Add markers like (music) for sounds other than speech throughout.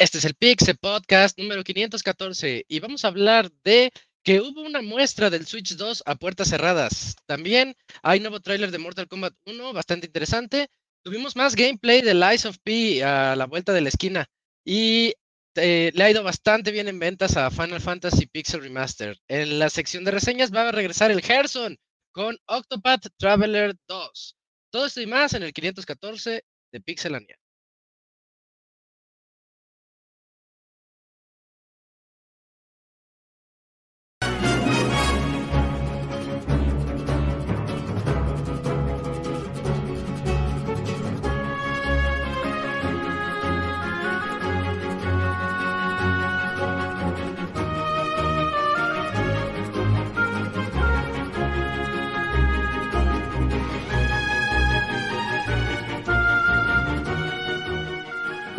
Este es el Pixel Podcast número 514 y vamos a hablar de que hubo una muestra del Switch 2 a puertas cerradas. También hay nuevo tráiler de Mortal Kombat 1, bastante interesante. Tuvimos más gameplay de Lies of P a la vuelta de la esquina y eh, le ha ido bastante bien en ventas a Final Fantasy Pixel Remaster. En la sección de reseñas va a regresar el Gerson con Octopath Traveler 2. Todo esto y más en el 514 de Pixelania.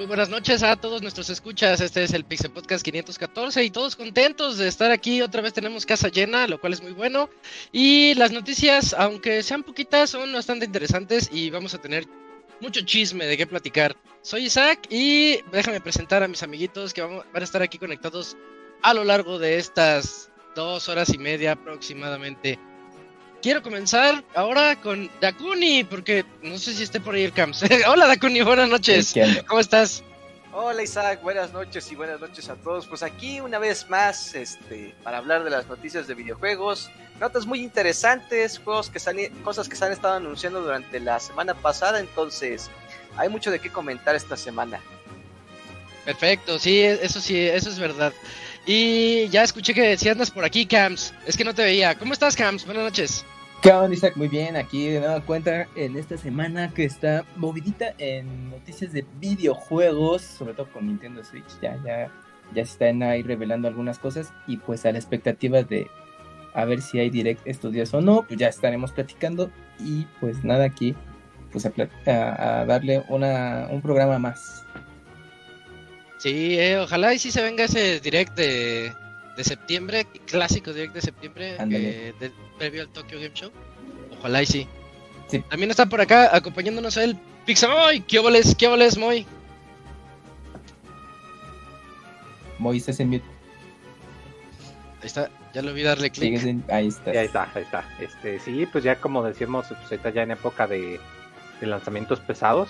Muy buenas noches a todos nuestros escuchas. Este es el Pixel Podcast 514 y todos contentos de estar aquí. Otra vez tenemos casa llena, lo cual es muy bueno. Y las noticias, aunque sean poquitas, son bastante interesantes y vamos a tener mucho chisme de qué platicar. Soy Isaac y déjame presentar a mis amiguitos que van a estar aquí conectados a lo largo de estas dos horas y media aproximadamente. Quiero comenzar ahora con Dakuni, porque no sé si esté por ahí el Camps. (laughs) Hola Dakuni, buenas noches. ¿Cómo estás? Hola Isaac, buenas noches y buenas noches a todos. Pues aquí una vez más, este, para hablar de las noticias de videojuegos, notas muy interesantes, juegos que cosas que se han estado anunciando durante la semana pasada, entonces hay mucho de qué comentar esta semana. Perfecto, sí, eso sí, eso es verdad. Y ya escuché que si andas por aquí, Camps. Es que no te veía. ¿Cómo estás, Camps? Buenas noches. ¿Qué onda, Isaac? Muy bien, aquí de nueva cuenta en esta semana que está movidita en noticias de videojuegos, sobre todo con Nintendo Switch. Ya, ya, ya se están ahí revelando algunas cosas y pues a la expectativa de a ver si hay direct estos días o no, pues ya estaremos platicando y pues nada aquí, pues a, a, darle una, un programa más. Sí, eh, ojalá y sí se venga ese direct de, de septiembre, clásico direct de septiembre, eh, de, previo al Tokyo Game Show. Ojalá y sí. sí. También está por acá acompañándonos el Pixamoy. ¿Qué oboles, qué oboles, Moy? Moy, estás en mute. Ahí está, ya lo vi darle clic. Ahí está. ahí está, ahí está. Este, sí, pues ya como decíamos, pues ahorita ya en época de, de lanzamientos pesados.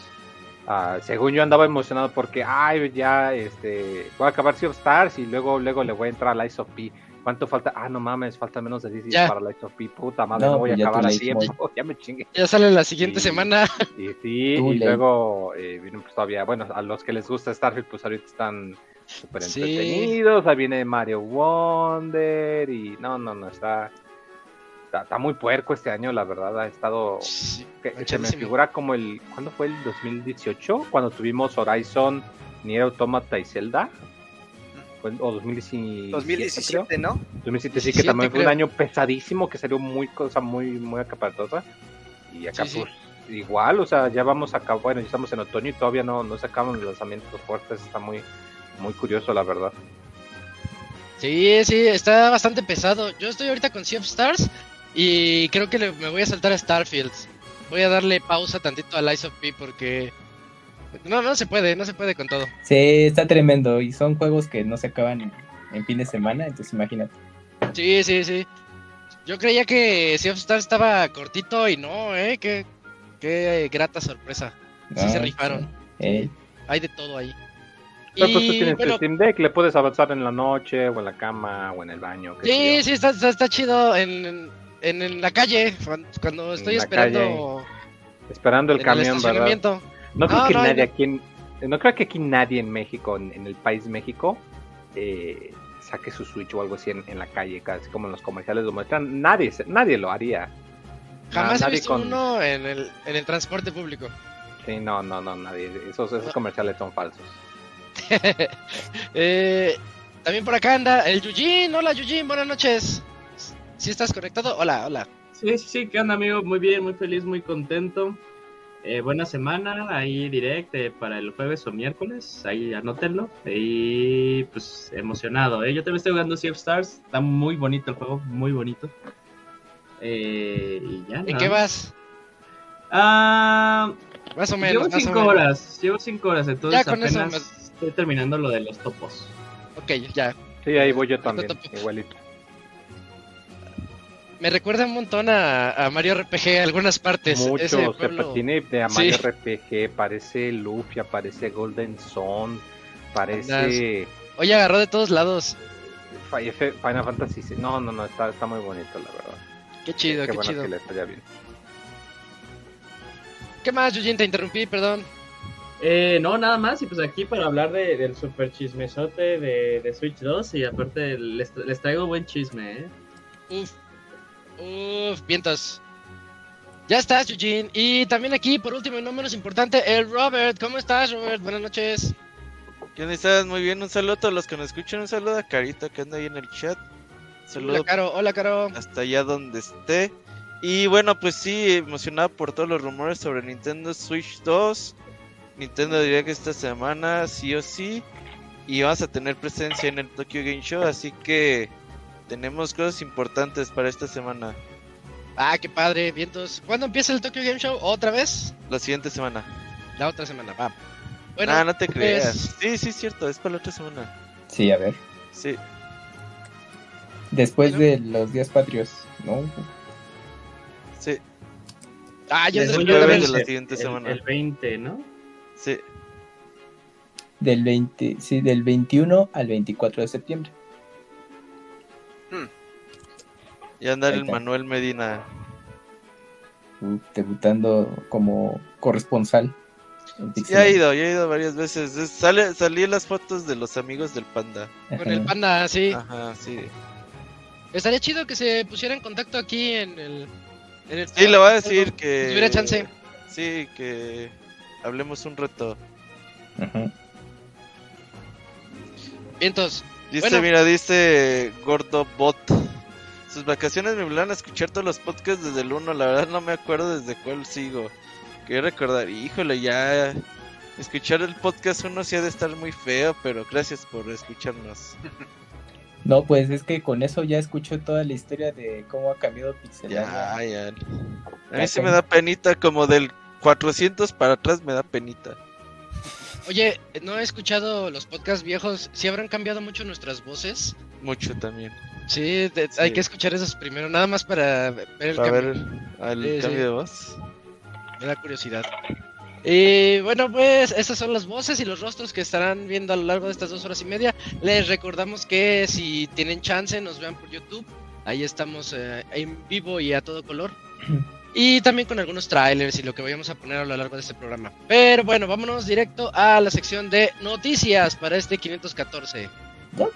Uh, según yo andaba emocionado porque, ay, ya, este, voy a acabar Sea of Stars y luego, luego le voy a entrar a Lies of P. ¿Cuánto falta? Ah, no mames, falta menos de 10 días para Lies of P. Puta madre, no, no voy a acabar así. (laughs) ya me chingue. Ya sale la siguiente sí, semana. Sí, sí, y luego eh, vienen pues todavía, bueno, a los que les gusta Starfield, pues ahorita están súper entretenidos. Ahí viene Mario Wonder y no, no, no, está Está, está, muy puerco este año, la verdad. Ha estado. Sí, que, se me figura como el. ¿Cuándo fue el 2018? Cuando tuvimos Horizon, Nier Automata y Zelda. O 2017, 2017 creo. ¿no? 2017, sí, que también fue un año pesadísimo, que salió muy cosa muy, muy acaparatosa. Y acá, sí, pues, sí. igual, o sea, ya vamos a acabar. Bueno, ya estamos en otoño y todavía no, no sacamos los lanzamientos fuertes. Está muy, muy curioso, la verdad. Sí, sí, está bastante pesado. Yo estoy ahorita con Sea of Stars y creo que le, me voy a saltar a Starfield. Voy a darle pausa tantito a Lies of P porque no, no se puede, no se puede con todo. Sí, está tremendo y son juegos que no se acaban en, en fin de semana, entonces imagínate. Sí, sí, sí. Yo creía que Sea of Stars estaba cortito y no, eh, qué, qué grata sorpresa. Sí Ah, se rifaron. Eh, Hay de todo ahí. Pero pues tú Y, tienes bueno, tu Steam Deck, le puedes avanzar en la noche, o en la cama, o en el baño. Sí, sí, está, está, está chido en, en, en la calle, cuando- estoy esperando Esperando el en camión, ¿verdad? No creo No, que no, nadie no. aquí en, no creo que aquí nadie en México, en, en el país México, eh, saque su Switch o algo así en, en la calle, casi como en los comerciales lo muestran. Nadie, nadie lo haría. Jamás he visto uno en el, en el transporte público. Sí, no, no, no, nadie. Esos, esos comerciales son falsos. (laughs) eh, también por acá anda el Yujin. Hola Yujin, buenas noches. ¿Sí estás conectado? Hola, hola. Sí, sí, sí, ¿qué onda amigo? Muy bien, muy feliz, muy contento. Eh, buena semana, ahí directo eh, para el jueves o miércoles, ahí anótenlo. Y pues emocionado, ¿eh? Yo también estoy jugando Sea of Stars, está muy bonito el juego, muy bonito. Eh, y ya. ¿En qué vas? Ah, más o menos. Llevo cinco horas, llevo cinco horas, entonces apenas estoy terminando lo de los topos. Ok, ya. Sí, ahí voy yo también, igualito. Me recuerda un montón a, Mario RPG algunas partes. Mucho, ese tiene de a Mario RPG, parece Luffy, parece Golden Zone, parece... Oye, agarró de todos lados. Final Fantasy, no, no, no, está, está muy bonito, la verdad. Qué chido, qué, qué bueno chido. Que le bien. ¿Qué más, Yujin? Te interrumpí, perdón. Eh, no, nada más, y pues aquí para hablar de, del super chismesote de, de Switch 2 y aparte les, les traigo buen chisme, ¿eh? Uf, uf, vientos. Ya estás, Eugene. Y también aquí, por último y no menos importante, el Robert. ¿Cómo estás, Robert? Buenas noches. ¿Qué estás? Muy bien, un saludo a todos los que nos escuchan. Un saludo a Carita que anda ahí en el chat. Saludo hola, Caro. Hola, Caro. Hasta allá donde esté. Y bueno, pues sí, emocionado por todos los rumores sobre Nintendo Switch 2. Nintendo diría que esta semana, sí o sí. Y vamos a tener presencia en el Tokyo Game Show, así que tenemos cosas importantes para esta semana. Ah, qué padre, vientos. ¿Cuándo empieza el Tokyo Game Show? ¿Otra vez? La siguiente semana. La otra semana, va. Bueno, ah, no te creas. Sí, sí, es cierto, es para la otra semana. Sí, a ver. Sí. Después de los días patrios, ¿no? Sí. Ah, ya después de la siguiente semana. El 20, ¿no? Sí. Del 20, sí, del 21 al 24 de septiembre. Y andar el Manuel Medina. debutando como corresponsal. Ya he ido, ya he ido varias veces. Sale, salí en las fotos de los amigos del panda. Con el panda, sí. Ajá, sí. Estaría chido que se pusiera en contacto aquí en el. sí, le voy a decir que. Si tuviera chance. Sí, que hablemos un reto. Vientos. Dice, mira, dice Gordo Bot. Sus vacaciones me van a escuchar todos los podcasts desde el 1. La verdad no me acuerdo desde cuál sigo. Quiero recordar, híjole, ya. Escuchar el podcast 1 sí ha de estar muy feo, pero gracias por escucharnos. (laughs) No, pues es que con eso ya escucho toda la historia de cómo ha cambiado Pixel. Ya, ya. A mí sí me da penita, como del 400 para atrás me da penita. Oye, no he escuchado los podcasts viejos. ¿Sí habrán cambiado mucho nuestras voces? Mucho también. Sí, hay que escuchar esos primero, nada más para ver el cambio. el cambio de voz. Me da curiosidad. Y bueno, pues esas son las voces y los rostros que estarán viendo a lo largo de estas dos horas y media. Les recordamos que si tienen chance nos vean por YouTube. Ahí estamos eh, en vivo y a todo color. (clears throat) Y también con algunos trailers y lo que vayamos a poner a lo largo de este programa. Pero bueno, vámonos directo a la sección de noticias para este 514. Ya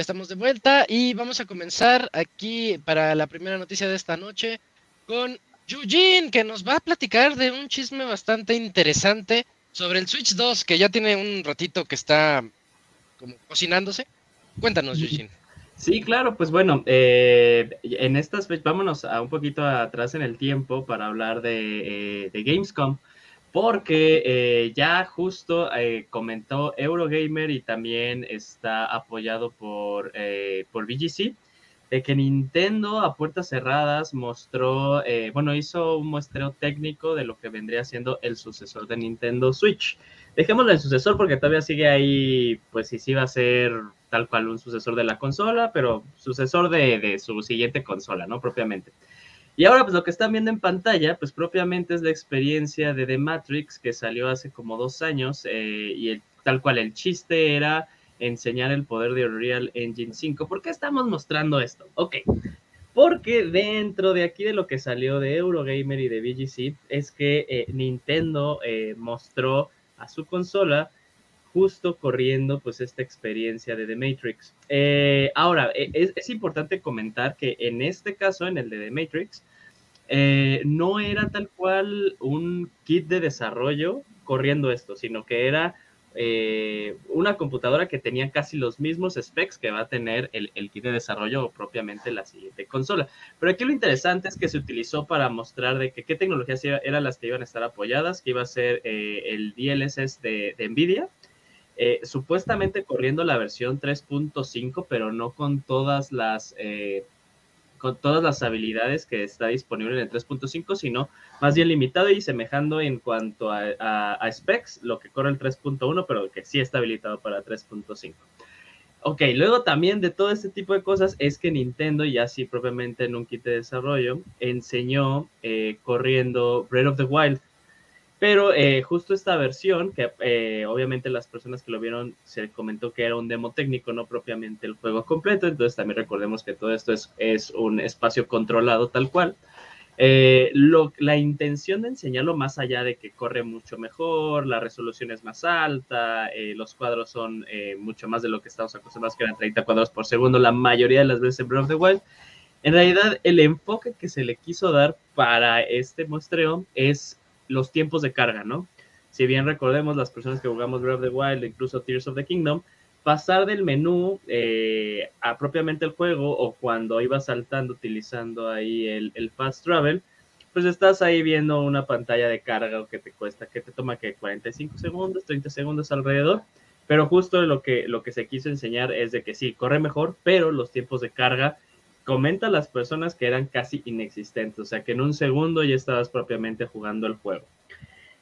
estamos de vuelta y vamos a comenzar aquí para la primera noticia de esta noche con Yujin, que nos va a platicar de un chisme bastante interesante sobre el Switch 2, que ya tiene un ratito que está como cocinándose. Cuéntanos, Yujin. Sí, claro, pues bueno, eh, en estas, vámonos a un poquito atrás en el tiempo para hablar de, eh, de Gamescom porque eh, ya justo eh, comentó Eurogamer y también está apoyado por, eh, por VGC, de que Nintendo a puertas cerradas mostró, bueno, hizo un muestreo técnico de lo que vendría siendo el sucesor de Nintendo Switch. Dejémoslo en sucesor porque todavía sigue ahí, pues si sí va a ser tal cual un sucesor de la consola, pero sucesor de, de su siguiente consola, ¿no? Propiamente. Y ahora, pues lo que están viendo en pantalla, pues propiamente es la experiencia de The Matrix que salió hace como dos años eh, y el, tal cual el chiste era enseñar el poder de Unreal Engine 5. ¿Por qué estamos mostrando esto? Ok, porque dentro de aquí de lo que salió de Eurogamer y de VGC es que eh, Nintendo eh, mostró a su consola justo corriendo pues esta experiencia de The Matrix. Eh, ahora, e, es, importante comentar que en este caso, en el de The Matrix, no era tal cual un kit de desarrollo corriendo esto, sino que era eh, una computadora que tenía casi los mismos specs que va a tener el, kit de desarrollo o propiamente la siguiente consola. Pero aquí lo interesante es que se utilizó para mostrar de que qué tecnologías eran las que iban a estar apoyadas, que iba a ser eh, el DLSS de, Nvidia, eh, supuestamente corriendo la versión 3.5, pero no con todas las con todas las habilidades que está disponible en el 3.5, sino más bien limitado y semejando en cuanto a, specs, lo que corre el 3.1, pero que sí está habilitado para 3.5. Ok, luego también de todo este tipo de cosas es que Nintendo, ya sí propiamente en un kit de desarrollo, enseñó eh, corriendo Breath of the Wild pero eh, justo esta versión, que eh, obviamente las personas que lo vieron se comentó que era un demo técnico, no propiamente el juego completo, entonces también recordemos que todo esto es, es un espacio controlado tal cual. Eh, lo, la intención de enseñarlo más allá de que corre mucho mejor, la resolución es más alta, los cuadros son mucho más de lo que estamos acostumbrados, que eran 30 cuadros por segundo la mayoría de las veces en Breath of the Wild. En realidad, el enfoque que se le quiso dar para este muestreo es los tiempos de carga, ¿no? Si bien recordemos las personas que jugamos Breath of the Wild, incluso Tears of the Kingdom, pasar del menú eh, a propiamente el juego o cuando ibas saltando utilizando ahí el, el, fast travel, pues estás ahí viendo una pantalla de carga o que te cuesta, que te toma que 45 segundos, 30 segundos alrededor. Pero justo lo que, lo que se quiso enseñar es de que sí, corre mejor, pero los tiempos de carga comenta las personas que eran casi inexistentes, o sea que en un segundo ya estabas propiamente jugando el juego.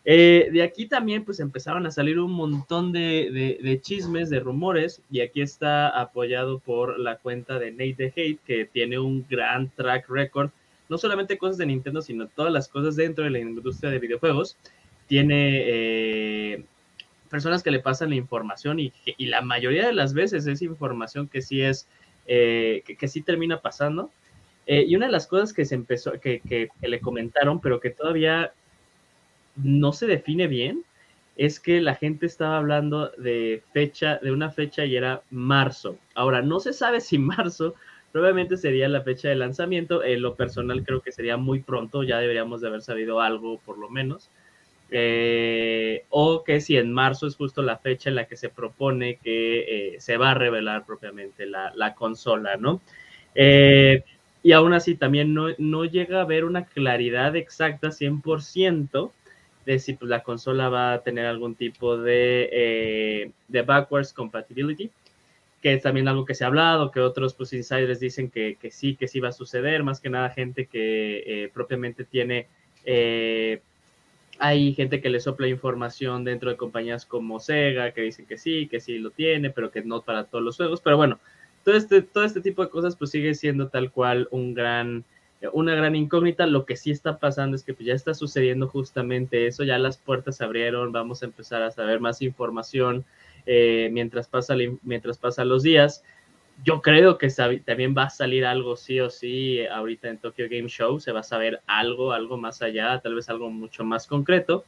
Eh, de aquí también pues empezaron a salir un montón de, chismes, de rumores, y aquí está apoyado por la cuenta de Nate the Hate, que tiene un gran track record, no solamente cosas de Nintendo, sino todas las cosas dentro de la industria de videojuegos. Tiene eh, personas que le pasan la información y, y la mayoría de las veces es información que sí es eh, que, sí termina pasando. Eh, y una de las cosas que se empezó, que, que, le comentaron, pero que todavía no se define bien, es que la gente estaba hablando de fecha, de una fecha y era marzo. Ahora, no se sabe si (laughs) marzo probablemente sería la fecha de lanzamiento. En lo personal creo que sería muy pronto, ya deberíamos de haber sabido algo por lo menos. Eh, o que si en marzo es justo la fecha en la que se propone que eh, se va a revelar propiamente la, consola, ¿no? Eh, y aún así también no, llega a haber una claridad exacta 100% de si pues, la consola va a tener algún tipo de, backwards compatibility, que es también algo que se ha hablado, que otros pues, insiders dicen que, que sí, que sí va a suceder, más que nada gente que propiamente tiene hay gente que le sopla información dentro de compañías como Sega, que dicen que sí, que sí lo tiene, pero que no para todos los juegos. Pero bueno, todo este, todo este tipo de cosas pues sigue siendo tal cual un gran, una gran incógnita. Lo que sí está pasando es que pues, ya está sucediendo justamente eso, ya las puertas se abrieron, vamos a empezar a saber más información eh, mientras, pasa, mientras pasan los días yo creo que también va a salir algo sí o sí ahorita en Tokyo Game Show, se va a saber algo, algo más allá, tal vez algo mucho más concreto.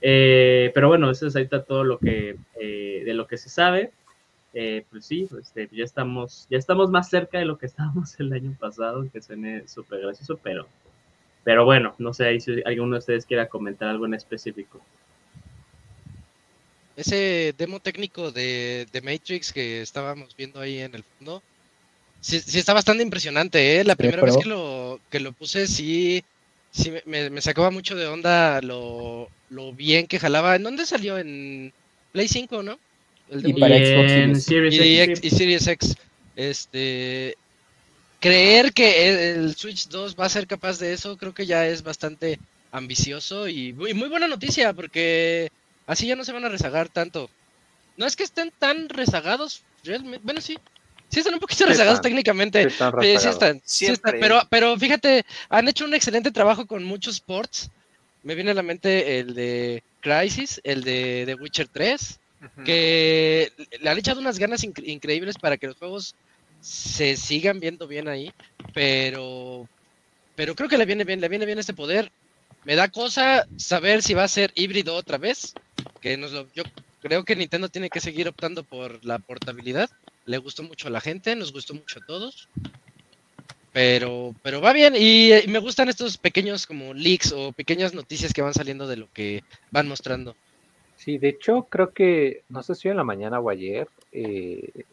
Eh, pero bueno, eso es ahorita todo lo que eh, de lo que se sabe. Eh, pues sí, este, ya estamos, ya estamos más cerca de lo que (laughs) estábamos el año pasado, que suene súper gracioso, pero, pero bueno, no sé si alguno de ustedes quiera comentar algo en específico ese demo técnico de, Matrix que estábamos viendo ahí en el fondo, sí, está bastante impresionante, ¿eh? La primera vez que lo, que lo puse, sí, sí me, sacaba mucho de onda lo, bien que jalaba. ¿En dónde salió? En Play 5, ¿no? El y para Xbox Series X. Y Series X. Este, creer que el Switch 2 va a ser capaz de eso, creo que ya es bastante ambicioso y muy, muy buena noticia porque Así ya no se van a rezagar tanto. No es que estén tan rezagados, realmente. Bueno, sí. Sí están un poquito rezagados técnicamente. Sí están, sí están, pero, pero fíjate, han hecho un excelente trabajo con muchos ports. Me viene a la mente el de Crisis, el de The Witcher 3. que le han echado unas ganas increíbles para que los juegos se sigan viendo bien ahí, pero pero creo que le viene bien, le viene bien este poder. Me da cosa saber si va a ser híbrido otra vez, que nos lo, yo creo que Nintendo tiene que seguir optando por la portabilidad. Le gustó mucho a la gente, nos gustó mucho a todos. Pero, pero va bien y, me gustan estos pequeños como leaks o pequeñas noticias que van saliendo de lo que van mostrando. Sí, de hecho creo que, no sé si en la mañana o ayer, eh,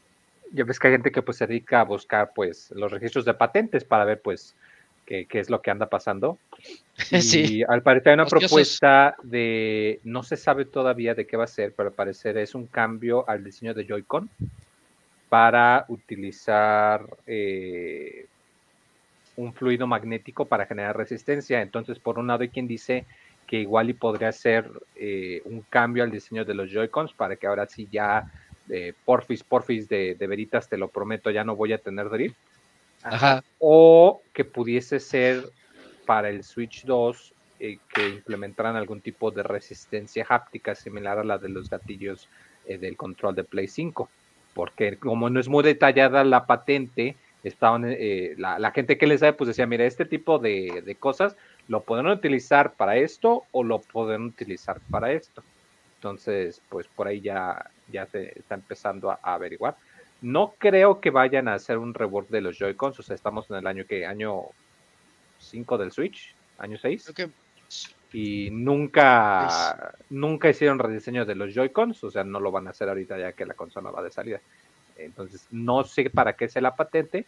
ya ves que hay gente que pues se dedica a buscar pues los registros de patentes para ver pues qué, es lo que anda pasando. (laughs) Y al parecer hay una propuesta de, no se sabe todavía de qué va a ser, pero al parecer es un cambio al diseño de Joy-Con para utilizar eh, un fluido magnético para generar resistencia. Entonces, por un lado hay quien dice que igual y podría ser eh, un cambio al diseño de los Joy-Cons para que ahora sí ya eh, porfis, porfis de, de, veritas, te lo prometo, ya no voy a tener drift. Ajá. O que pudiese ser para el Switch 2 eh, que implementaran algún tipo de resistencia háptica similar a la de los gatillos del control de Play 5. Porque como no es muy detallada la patente, estaban eh, la, gente que les sabe pues decía mira este tipo de, cosas lo pueden utilizar para esto o lo pueden utilizar para esto entonces pues por ahí ya ya se está empezando a, averiguar no creo que vayan a hacer un rework de los Joy-Cons o sea estamos en el año que año 5 del Switch año 6 y nunca nunca hicieron rediseño de los Joy-Cons o sea no lo van a hacer ahorita ya que la consola va de salida entonces, no sé para qué sea la patente.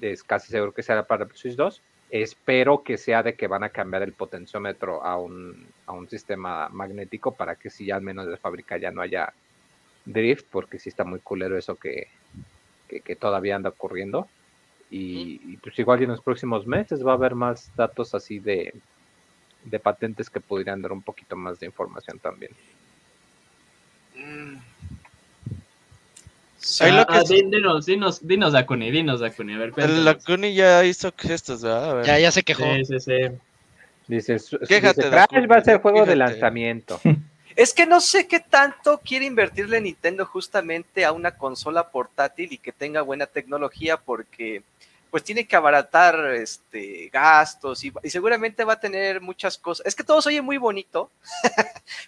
Es casi seguro que sea para el Switch 2. Espero que sea de que van a cambiar el potenciómetro a un, a un sistema magnético para que si ya al menos de fábrica ya no haya drift, porque sí está muy culero eso que, que, todavía anda ocurriendo. Y, pues igual en los próximos meses va a haber más datos así de, de patentes que podrían dar un poquito más de información también. Mm, Ah, ah, dinos, dinos, dinos Dakuni, dinos Dakuni, a ver. Dakuni ya hizo gestos, ¿verdad? Ya, ya se quejó. Sí, sí, sí. Dice, Quéjate, Crash va a ser juego de lanzamiento. (laughs) Es que no sé qué tanto quiere invertirle Nintendo justamente a una consola portátil y que tenga buena tecnología porque pues tiene que abaratar este, gastos y, seguramente va a tener muchas cosas. Es que todo se oye muy bonito,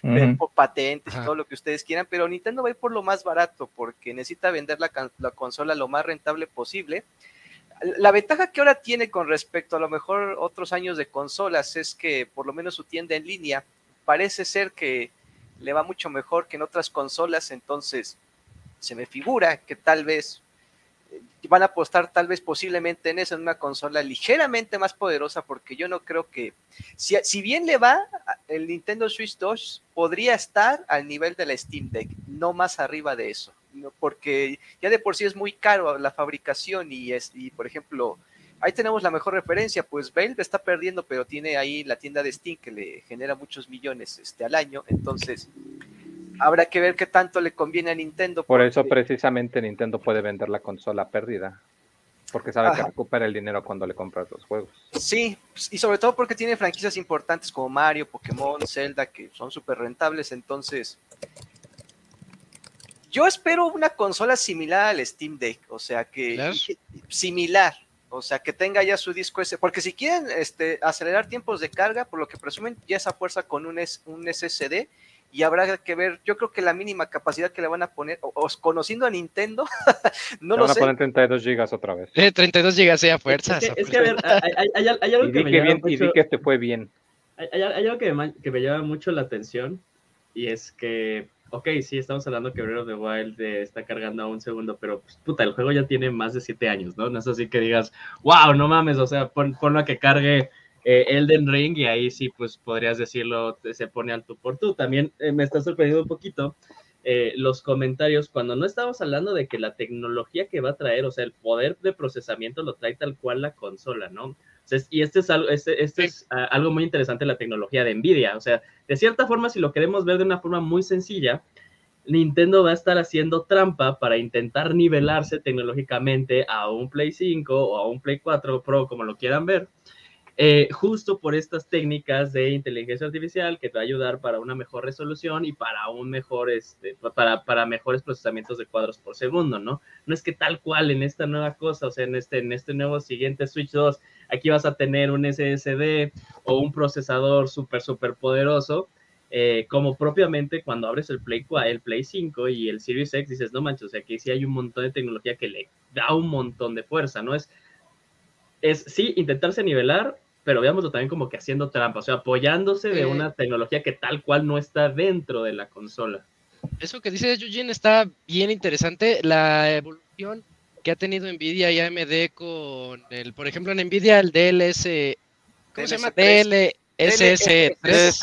(laughs) patentes y todo lo que ustedes quieran, pero Nintendo va a ir por lo más barato porque necesita vender la, la, consola lo más rentable posible. La ventaja que ahora tiene con respecto a lo mejor otros años de consolas es que por lo menos su tienda en línea parece ser que le va mucho mejor que en otras consolas, entonces se me figura que tal vez van a apostar tal vez posiblemente en eso, en una consola ligeramente más poderosa, porque yo no creo que, si, si bien le va, el Nintendo Switch 2 podría estar al nivel de la Steam Deck, no más arriba de eso, porque ya de por sí es muy caro la fabricación y, es, y por ejemplo, ahí tenemos la mejor referencia, pues Valve está perdiendo, pero tiene ahí la tienda de Steam que le genera muchos millones este, al año, entonces habrá que ver qué tanto le conviene a Nintendo. Por eso precisamente Nintendo puede vender la consola perdida. Porque sabe que recupera el dinero cuando le compras los juegos. Sí, y sobre todo porque tiene franquicias importantes como Mario, Pokémon, Zelda, que son súper rentables. Entonces, yo espero una consola similar al Steam Deck. O sea, que similar. O sea, que tenga ya su disco ese. Porque si quieren este, acelerar tiempos de carga, por lo que presumen, ya esa fuerza con un, un SSD y habrá que ver, yo creo que la mínima capacidad que le van a poner, o, conociendo a Nintendo, (laughs) no le lo van a poner 32 gigas otra vez. 32 eh, gigas sea fuerzas. Es que, a ver, hay, algo que me llama mucho... Y di que este fue bien. Hay, algo que me, que me, llama mucho la atención, y es que, ok, sí, estamos hablando que Breath of the Wild está cargando a un segundo, pero, pues, puta, el juego ya tiene más de 7 años, ¿no? No es así que digas, wow, no mames, o sea, ponlo a que cargue eh, Elden Ring y ahí sí, pues podrías decirlo, se pone al tú por tú. También eh, me está sorprendiendo un poquito eh, los comentarios cuando no estamos hablando de que la tecnología que va a traer, o sea, el poder de procesamiento lo trae tal cual la consola, ¿no? y este es algo, este, este es ah, algo muy interesante, la tecnología de Nvidia. O sea, de cierta forma, si lo queremos ver de una forma muy sencilla, Nintendo va a estar haciendo trampa para intentar nivelarse tecnológicamente a un Play 5 o a un Play 4 Pro, como lo quieran ver, eh, justo por estas técnicas de inteligencia artificial que te va a ayudar para una mejor resolución y para un mejor, este, para, para mejores procesamientos de cuadros por segundo, ¿no? No es que tal cual en esta nueva cosa, o sea, en este, en este nuevo siguiente Switch 2, aquí vas a tener un SSD o un procesador súper, súper poderoso, eh, como propiamente cuando abres el Play, el Play 5 y el Series X, dices, no manches, o sea, aquí sí hay un montón de tecnología que le da un montón de fuerza, ¿no? Es, es sí, intentarse nivelar, pero veámoslo también como que haciendo trampa, o sea, apoyándose de una tecnología que tal cual no está dentro de la consola. Eso que dice Eugene está bien interesante, la evolución que ha tenido Nvidia y AMD con el, por ejemplo, en Nvidia el DLS, ¿cómo se llama? DLSS 3.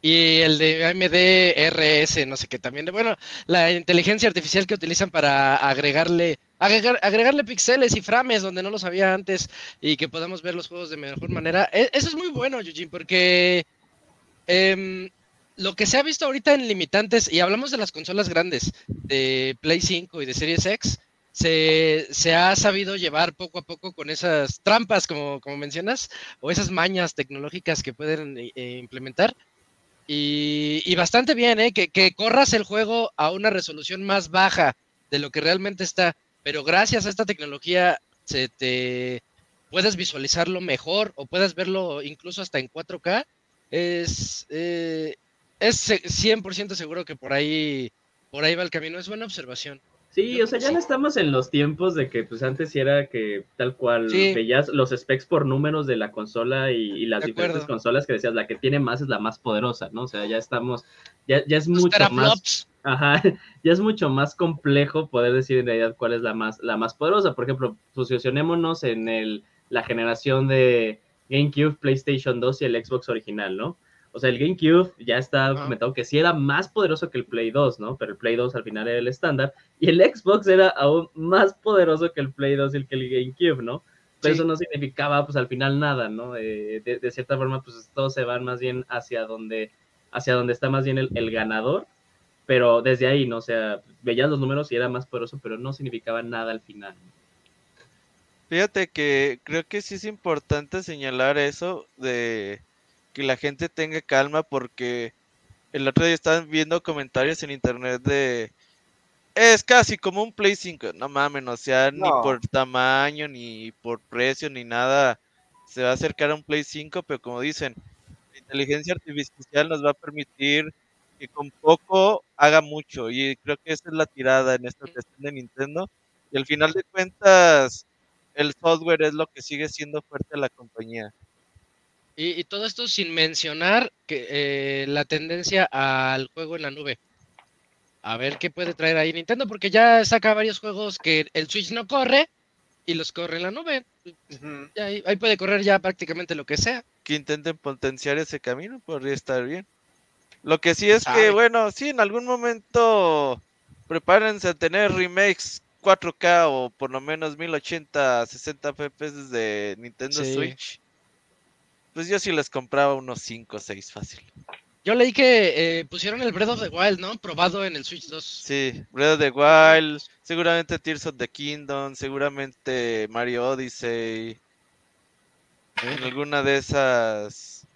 Y el de AMD RS, no sé qué también. Bueno, la inteligencia artificial que utilizan para agregarle agregarle píxeles y frames donde no los había antes y que podamos ver los juegos de mejor manera. E, eso es muy bueno, Eugene, porque em, lo que se ha visto ahorita en limitantes, y hablamos de las consolas grandes, de Play 5 y de Series X, se, se, ha sabido llevar poco a poco con esas trampas, como, como mencionas, o esas mañas tecnológicas que pueden eh, implementar. Y, bastante bien, ¿eh? que, que corras el juego a una resolución más baja de lo que realmente está pero gracias a esta tecnología se te puedes visualizarlo mejor o puedes verlo incluso hasta en 4K, es, eh, es 100% seguro que por ahí, por ahí va el camino. Es buena observación. Sí, o sea, ya no estamos en los tiempos de que pues antes era que tal cual veías los specs por números de la consola y, las diferentes consolas que decías, la que tiene más es la más poderosa, ¿no? O sea, ya estamos, ya, ya es mucho más Ajá, (laughs) ya es mucho más complejo poder decir en realidad cuál es la más, la más poderosa. Por ejemplo, posicionémonos en el, la generación de GameCube, PlayStation 2 y el Xbox original, ¿no? O sea, el GameCube ya está documentado que sí era más poderoso que el Play 2, ¿no? Pero el Play 2 al final era el estándar. Y el Xbox era aún más poderoso que el Play 2 y el que el GameCube, ¿no? Pero eso no significaba, pues al final nada, ¿no? Eh, de, cierta forma, pues todos se van más bien hacia donde, hacia donde está más bien el, el ganador pero desde ahí, ¿no? O sea, veías los números y era más poderoso, pero no significaba nada al final. Fíjate que creo que sí es importante señalar eso de que la gente tenga calma porque el otro día estaban viendo comentarios en internet de es casi como un Play 5, no mames, o sea, ni por tamaño, ni por precio, ni nada se va a acercar a un Play 5, pero como dicen, la inteligencia artificial nos va a permitir que con poco haga mucho. Y creo que esa es la tirada en esta cuestión de Nintendo. Y al final de cuentas, el software es lo que sigue siendo fuerte a la compañía. Y, todo esto sin mencionar que eh, la tendencia al juego en la nube. A ver qué puede traer ahí Nintendo, porque ya saca varios juegos que el Switch no corre y los corre en la nube. ahí, ahí, puede correr ya prácticamente lo que sea. Que intenten potenciar ese camino, podría estar bien. Lo que sí es que, bueno, sí, en algún momento prepárense a tener remakes 4K o por lo menos 1080, 60 FPS de Nintendo Switch. Pues yo sí les compraba unos 5 o 6 fácil. Yo leí que eh, pusieron el Breath of the Wild, ¿no? Probado en el Switch 2. Sí, Breath of the Wild, seguramente Tears of the Kingdom, seguramente Mario Odyssey. En alguna de esas.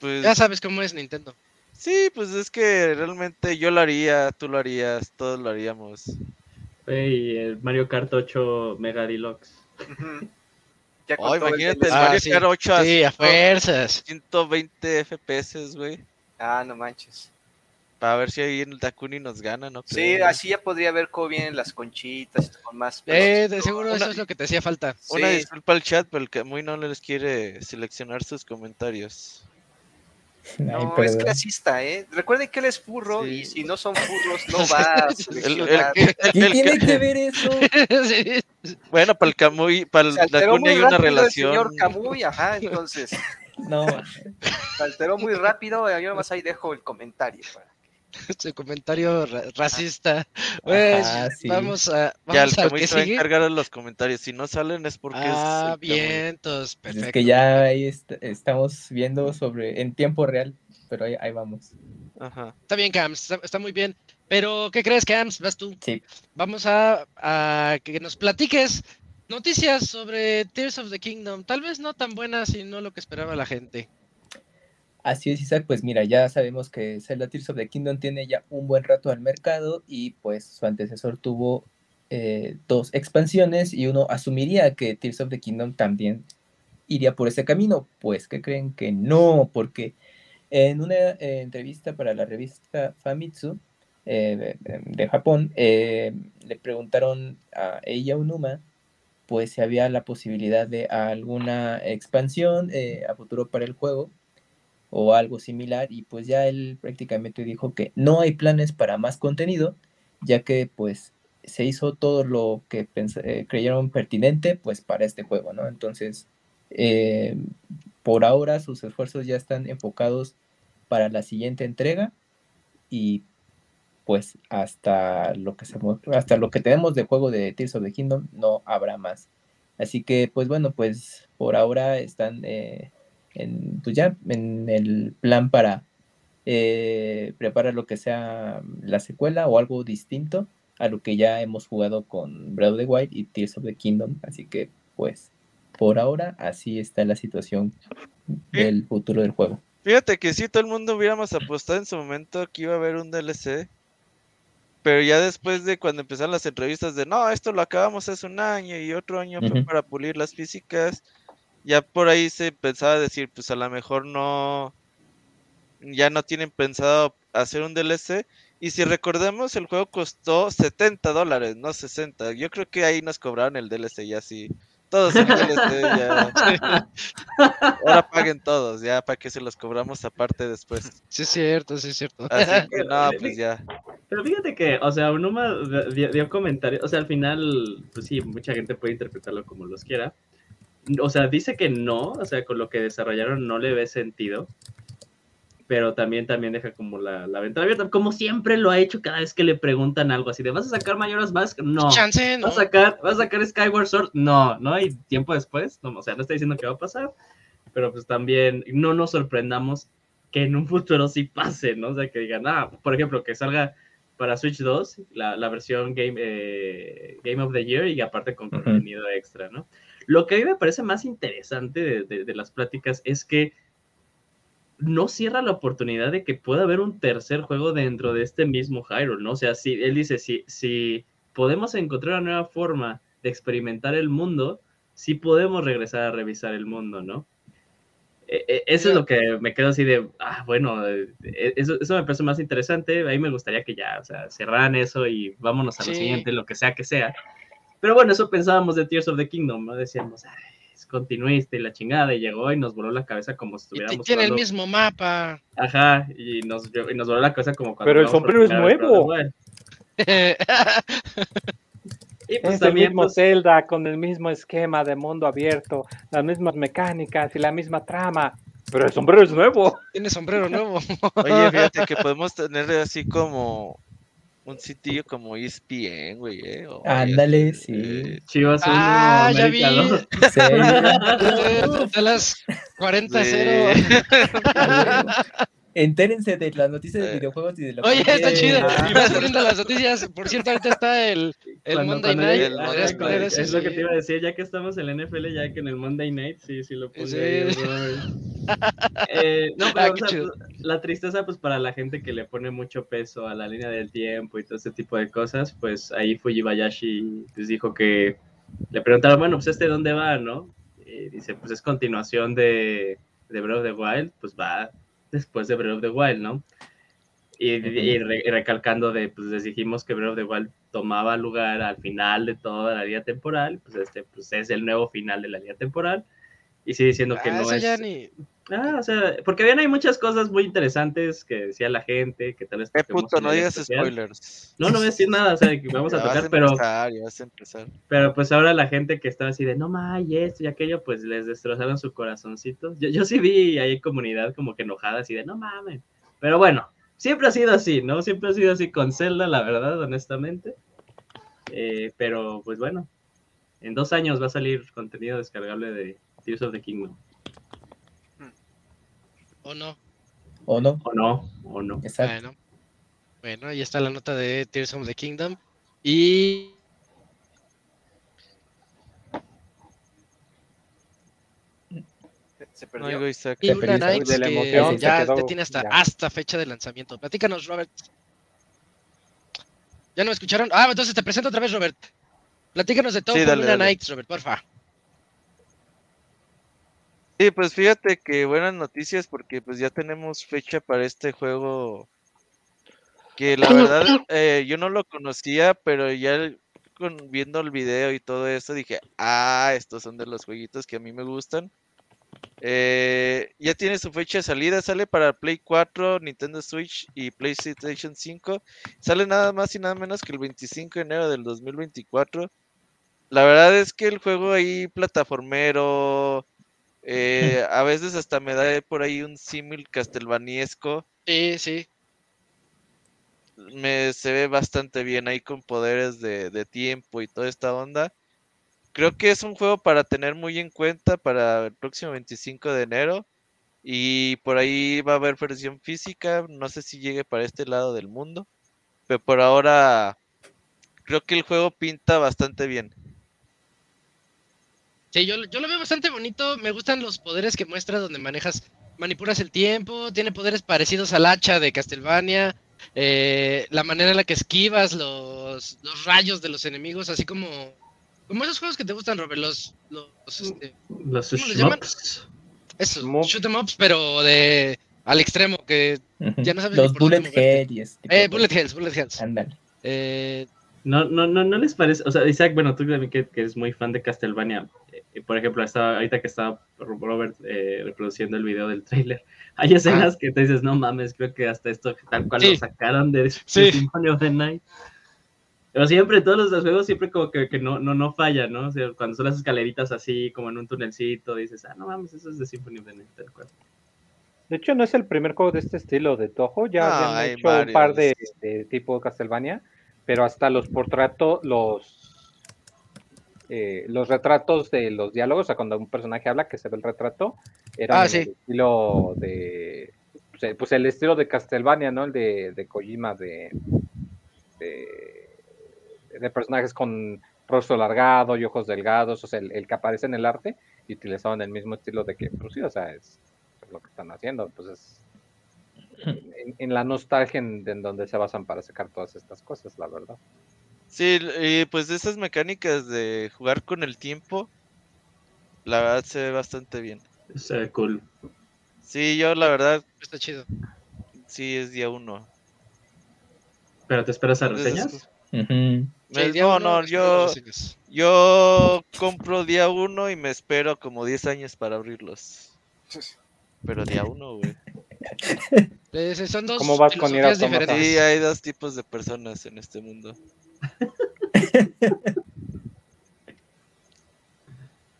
Pues... Ya sabes cómo es Nintendo. Sí, pues es que realmente yo lo haría, tú lo harías, todos lo haríamos. Y el Mario Kart 8 Mega Deluxe. Oh, imagínate el, Mario Kart 8 a, fuerzas. 120 FPS, güey. Ah, no manches. Para ver si ahí en el Takuni nos gana, ¿no? Sí, así ya podría ver cómo vienen las conchitas con más. Eh, de seguro eso es lo que te hacía falta. Una disculpa al chat, pero el que muy no les quiere seleccionar sus comentarios. (laughs) No, es clasista, ¿eh? Recuerden que él es furro y si no son furros no va a (laughs) ¿Qué tiene que (laughs) ver eso? Bueno, para el Camuy, para el Dakuni hay una relación. El señor Camuy, ajá, entonces. No. Se alteró muy rápido, yo nomás ahí dejo el comentario. Para... (laughs) Este comentario racista. Pues, vamos a. Vamos ya, el va a encargar los comentarios. Si no salen es porque ah, es. vientos, perfecto. Es que ya ahí estamos viendo sobre. en tiempo real, pero ahí, ahí vamos. Ajá. Está bien, Cams, está, muy bien. Pero, ¿qué crees, Cams? Vas tú. Sí. Vamos a, a que nos platiques noticias sobre Tears of the Kingdom. Tal vez no tan buenas y no lo que esperaba la gente. Así es, Isaac. Pues mira, ya sabemos que Zelda Tears of the Kingdom tiene ya un buen rato al mercado y pues su antecesor tuvo eh, dos expansiones y uno asumiría que Tears of the Kingdom también iría por ese camino. Pues que creen que no, porque en una eh, entrevista para la revista Famitsu eh, de, Japón, le preguntaron a ella Unuma pues si había la posibilidad de alguna expansión a futuro para el juego o algo similar y pues ya él prácticamente dijo que no hay planes para más contenido ya que pues se hizo todo lo que eh, creyeron pertinente pues para este juego, ¿no? Entonces, eh, por ahora sus esfuerzos ya están enfocados para la siguiente entrega y pues hasta lo que se, hasta lo que tenemos de juego de Tears of the Kingdom no habrá más. Así que pues bueno, pues por ahora están eh, en, pues ya en el plan para eh, preparar lo que sea la secuela o algo distinto a lo que ya hemos jugado con Breath of the Wild y Tears of the Kingdom. Así que, pues, por ahora, así está la situación del futuro del juego. Fíjate que si todo el mundo hubiéramos apostado en su momento que iba a haber un DLC. Pero ya después de cuando empezaron las entrevistas de no, esto lo acabamos hace un año y otro año fue para pulir las físicas ya por ahí se pensaba decir, pues a lo mejor no, ya no tienen pensado hacer un DLC. Y si recordemos, el juego costó 70 dólares, no 60. Yo creo que ahí nos cobraron el DLC ya sí. Todos el DLC ya. Ahora paguen todos, ya para que se los cobramos aparte después. Sí, es cierto, sí, es cierto. Así que no, pues ya. Pero fíjate que, o sea, Unuma dio, dio comentarios, o sea, al final, pues sí, mucha gente puede interpretarlo como los quiera o sea, dice que no, o sea, con lo que desarrollaron no le ve sentido, pero también, también deja como la, la ventana abierta, como siempre lo ha hecho cada vez que le preguntan algo así de, ¿vas a sacar Mayoras Mask? No. Chance, ¿Vas, a sacar, ¿Vas a sacar Skyward Sword? No, no hay tiempo después, no, o sea, no está diciendo que va a pasar, pero pues también no nos sorprendamos que en un futuro sí pase, ¿no? O sea, que digan, ah, por ejemplo, que salga para Switch 2 la, la versión Game, eh, Game of the Year y aparte con contenido extra, ¿no? Lo que a mí me parece más interesante de, las pláticas es que no cierra la oportunidad de que pueda haber un tercer juego dentro de este mismo Hyrule, ¿no? O sea, si él dice, si, si podemos encontrar una nueva forma de experimentar el mundo, sí podemos regresar a revisar el mundo, ¿no? E, e, eso es lo que me quedo así de, ah, bueno, e, eso, eso, me parece más interesante. A mí me gustaría que ya, o sea, cerraran eso y vámonos a lo siguiente, lo que sea que sea. Pero bueno, eso pensábamos de Tears of the Kingdom, ¿no? Decíamos, es continuista y la chingada, y llegó y nos voló la cabeza como si estuviéramos. Y tiene el mismo mapa. Ajá, y nos, y nos voló la cabeza como cuando. Pero el sombrero es nuevo. (laughs) y pues es el mismo pues Zelda con el mismo esquema de mundo abierto, las mismas mecánicas y la misma trama. Pero el sombrero es nuevo. Tiene sombrero nuevo. Oye, fíjate (laughs) que podemos tener así como un sitio como ESPN, güey, eh. Ándale, sí. Chivas Ah, ya vi. (laughs) Sí. (laughs) A las 40-0. (laughs) Entérense de las noticias de videojuegos y de lo Oye, está chido. Y vas poniendo las noticias. Por cierto, ahorita está el, el Monday Night. El Monday es lo que te iba a decir, ya que estamos en la NFL, ya que en el Monday Night, sí, sí lo puse. Sí. (laughs) eh, no, pero ah, la tristeza, pues para la gente que le pone mucho peso a la línea del tiempo y todo ese tipo de cosas, pues ahí Fujibayashi pues, dijo que le preguntaron, bueno, pues este dónde va, ¿no? Y dice, pues es continuación de, de Breath of the Wild, pues va después de Breath of the Wild, ¿no? Y, recalcando de, pues les dijimos que Breath of the Wild tomaba lugar al final de toda la línea temporal, pues este pues es el nuevo final de la línea temporal. Y sigue diciendo que ah, no es... Ni... Ah, o sea, porque bien hay muchas cosas muy interesantes que decía la gente, que tal vez... Eh, puto, no digas spoilers. No, no voy a decir nada, o sea, que (laughs) vamos a tocar, pero... Pero pues ahora la gente que estaba así de, no ma, y esto y aquello, pues les destrozaron su corazoncito. Yo, yo sí vi ahí comunidad como que enojada, así de, no mames. Pero bueno, siempre ha sido así, ¿no? Siempre ha sido así con Zelda, la verdad, honestamente. Eh, pero pues bueno, en dos años va a salir contenido descargable de Tears of the Kingdom. ¿O no? ¿O no? ¿O no? ¿O no? Exacto. Bueno, bueno, ahí está la nota de Tears of the Kingdom. Y... Se perdió. No, Isaac. Y una Nights ya te tiene hasta, hasta fecha de lanzamiento. Platícanos, Robert. ¿Ya no me escucharon? Ah, entonces te presento otra vez, Robert. Platícanos de todo. sí, dale, dale. Nights, Robert, porfa. Sí, pues fíjate que buenas noticias porque pues ya tenemos fecha para este juego que la verdad eh, yo no lo conocía, pero ya viendo el video y todo eso dije, ah, estos son de los jueguitos que a mí me gustan. Eh, ya tiene su fecha de salida, sale para Play 4, Nintendo Switch y PlayStation 5. Sale nada más y nada menos que el 25 de enero del 2024. La verdad es que el juego ahí plataformero, eh, (laughs) a veces hasta me da por ahí un símil castelvaniesco. Sí, sí. Me, se ve bastante bien ahí con poderes de, de tiempo y toda esta onda. Creo que es un juego para tener muy en cuenta para el próximo 25 de enero. Y por ahí va a haber versión física. No sé si llegue para este lado del mundo. Pero por ahora creo que el juego pinta bastante bien. Sí, yo, yo lo veo bastante bonito. Me gustan los poderes que muestra donde manejas, manipulas el tiempo. Tiene poderes parecidos al hacha de Castlevania. Eh, la manera en la que esquivas los, los rayos de los enemigos, así como como esos juegos que te gustan, Robert, los. Los, este, los ¿cómo les llaman? Esos, shoot em ups, pero de. Al extremo, que ya no sabes Los Bullet Hells. Eh, Bullet Hells, Bullet Hells. Ándale. Eh, no, no, no, no les parece, o sea, Isaac, bueno, tú también que, que eres muy fan de Castlevania, por ejemplo, estaba, ahorita que estaba Robert eh, reproduciendo el video del trailer, (laughs) hay escenas que te dices, no mames, creo que hasta esto tal cual lo sacaron de, sí. Symphony of the Night. Pero siempre, todos los juegos, siempre como que, que no, no, no falla, ¿no? O sea, cuando son las escaleritas así, como en un tunelcito, dices, ah, no mames, eso es de Symphony of the Night, tal cual. De hecho, no es el primer juego de este estilo de Toho, ya ah, han hecho un par de, de, tipo Castlevania, pero hasta los portratos, los, eh, los retratos de los diálogos, o sea, cuando un personaje habla, que se ve el retrato, era ah, el estilo de, pues, pues el estilo de Castlevania, ¿no? El de, de Kojima, de, de de personajes con rostro alargado y ojos delgados, o sea, el, que aparece en el arte, y utilizaban el mismo estilo de que, pues sí, o sea, es, lo que están haciendo, pues es en, la nostalgia en, donde se basan para sacar todas estas cosas, la verdad. Sí, y pues esas mecánicas de jugar con el tiempo, la verdad se ve bastante bien. Se ve cool. Sí, yo la verdad. Está chido. Sí, es día uno. ¿Pero te esperas a reseñas? no, no, yo, yo compro día uno y me espero como 10 años para abrirlos. Pero día uno, güey. Son dos ¿Cómo vas con diferentes. Sí, hay dos tipos de personas en este mundo. (laughs)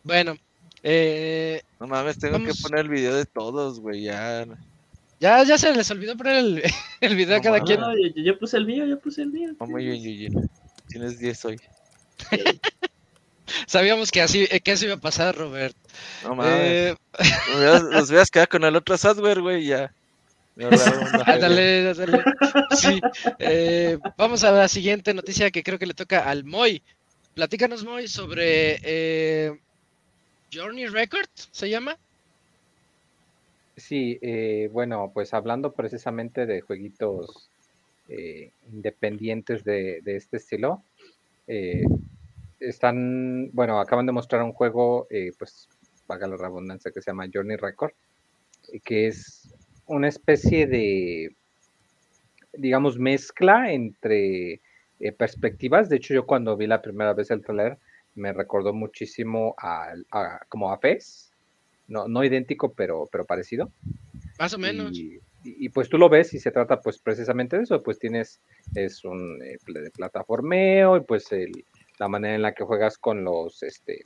bueno, eh, no mames, tengo que poner el video de todos, güey, ya. Ya, ya se les olvidó poner el, (laughs) el video a cada quien. No, yo, yo, puse el mío, yo puse el mío. Muy bien, Yuji. Tienes 10 hoy. (laughs) Sabíamos que así que eso iba a pasar, Robert. No mames. Eh... Los veas quedar con el otro software, güey, ya. Dale, dale. Sí. Eh, vamos a la siguiente noticia que creo que le toca al Moy. Platícanos, Moy, sobre eh, Journey Record, ¿se llama? Sí, eh, bueno, pues hablando precisamente de jueguitos eh, independientes de, este estilo, eh, están, bueno, acaban de mostrar un juego, pues, paga la redundancia, que se llama Journey Record, que es una especie de, digamos, mezcla entre perspectivas. De hecho, yo cuando vi la primera vez el trailer, me recordó muchísimo a, como a Fez no, no idéntico, pero, pero parecido. Más o menos. Y, pues tú lo ves y se trata pues precisamente de eso, pues tienes, es un eh, plataformeo y pues la manera en la que juegas con los, este,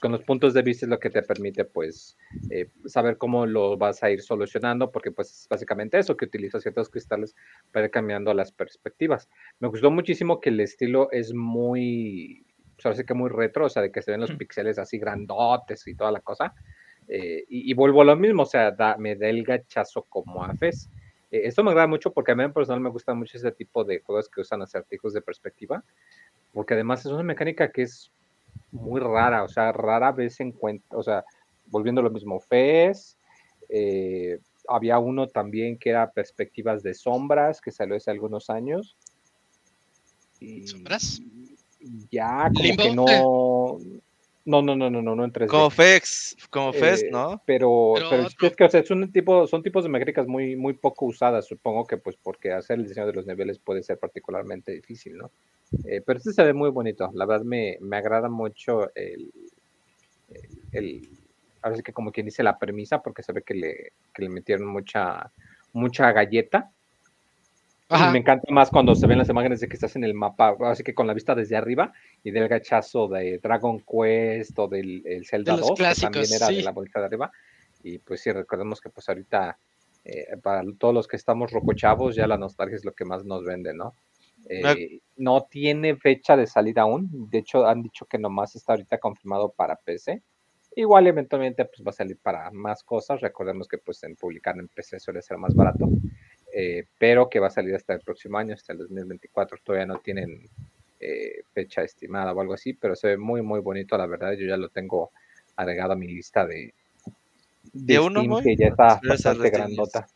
con los puntos de vista es lo que te permite pues eh, saber cómo lo vas a ir solucionando, porque pues básicamente eso, que utilizas ciertos cristales para ir cambiando las perspectivas. Me gustó muchísimo que el estilo es muy, o sea, que muy retro, o sea, de que se ven los píxeles así grandotes y toda la cosa. Eh, y, vuelvo a lo mismo, o sea, me da el gachazo como a Fez. Eh, esto me agrada mucho porque a mí en personal me gusta mucho ese tipo de juegos que usan acertijos de perspectiva, porque además es una mecánica que es muy rara, o sea, rara vez se encuentra, o sea, volviendo lo mismo, FES, eh, había uno también que era Perspectivas de Sombras, que salió hace algunos años. ¿Sombras? Ya, como que no... No, no, no, no, no, no en 3D. Como FEX, como FES, eh, ¿no? Pero, pero, es que o sea, son, tipo, son tipos de mecánicas muy, muy poco usadas, supongo que pues porque hacer el diseño de los niveles puede ser particularmente difícil, ¿no? Eh, pero este se ve muy bonito, la verdad me, me agrada mucho el, el, ahora sí que como quien dice la premisa, porque se ve que le, que le metieron mucha, mucha galleta. Y me encanta más cuando se ven las imágenes de que estás en el mapa, así que con la vista desde arriba y del gachazo de Dragon Quest o del el Zelda 2, que también era de la bolsa de arriba. Y pues sí, recordemos que pues ahorita eh, para todos los que estamos rocochavos ya la nostalgia es lo que más nos vende, ¿no? Eh, no tiene fecha de salida aún, de hecho han dicho que nomás está ahorita confirmado para PC. Igual eventualmente pues va a salir para más cosas, recordemos que pues en publicar en PC suele ser más barato. Eh, pero que va a salir hasta el próximo año, hasta el 2024. Todavía no tienen eh, fecha estimada o algo así, pero se ve muy, muy bonito, la verdad. Yo ya lo tengo agregado a mi lista de, de, uno, que ya está bastante grandota.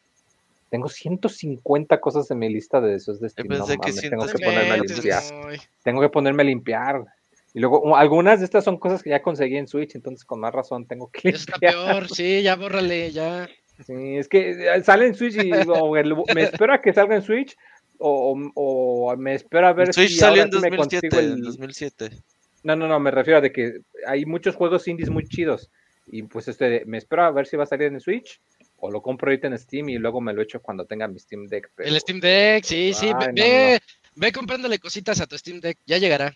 Tengo 150 cosas en mi lista de esos de Steam. No, tengo que ponerme a limpiar. Tengo que ponerme a limpiar. Y luego, algunas de estas son cosas que ya conseguí en Switch, entonces con más razón tengo que. Limpiar. Está peor, sí, ya bórrale, ya. Sí, es que eh, sale en Switch y me espero a que salga en Switch o, me espero a ver Switch si salió en 2007, el... 2007. No, no, no, me refiero a de que hay muchos juegos indies muy chidos y pues este me espero a ver si va a salir en Switch o lo compro ahorita en Steam y luego me lo echo cuando tenga mi Steam Deck. El Steam Deck, sí, sí, ve, ve, comprándole cositas a tu Steam Deck, ya llegará.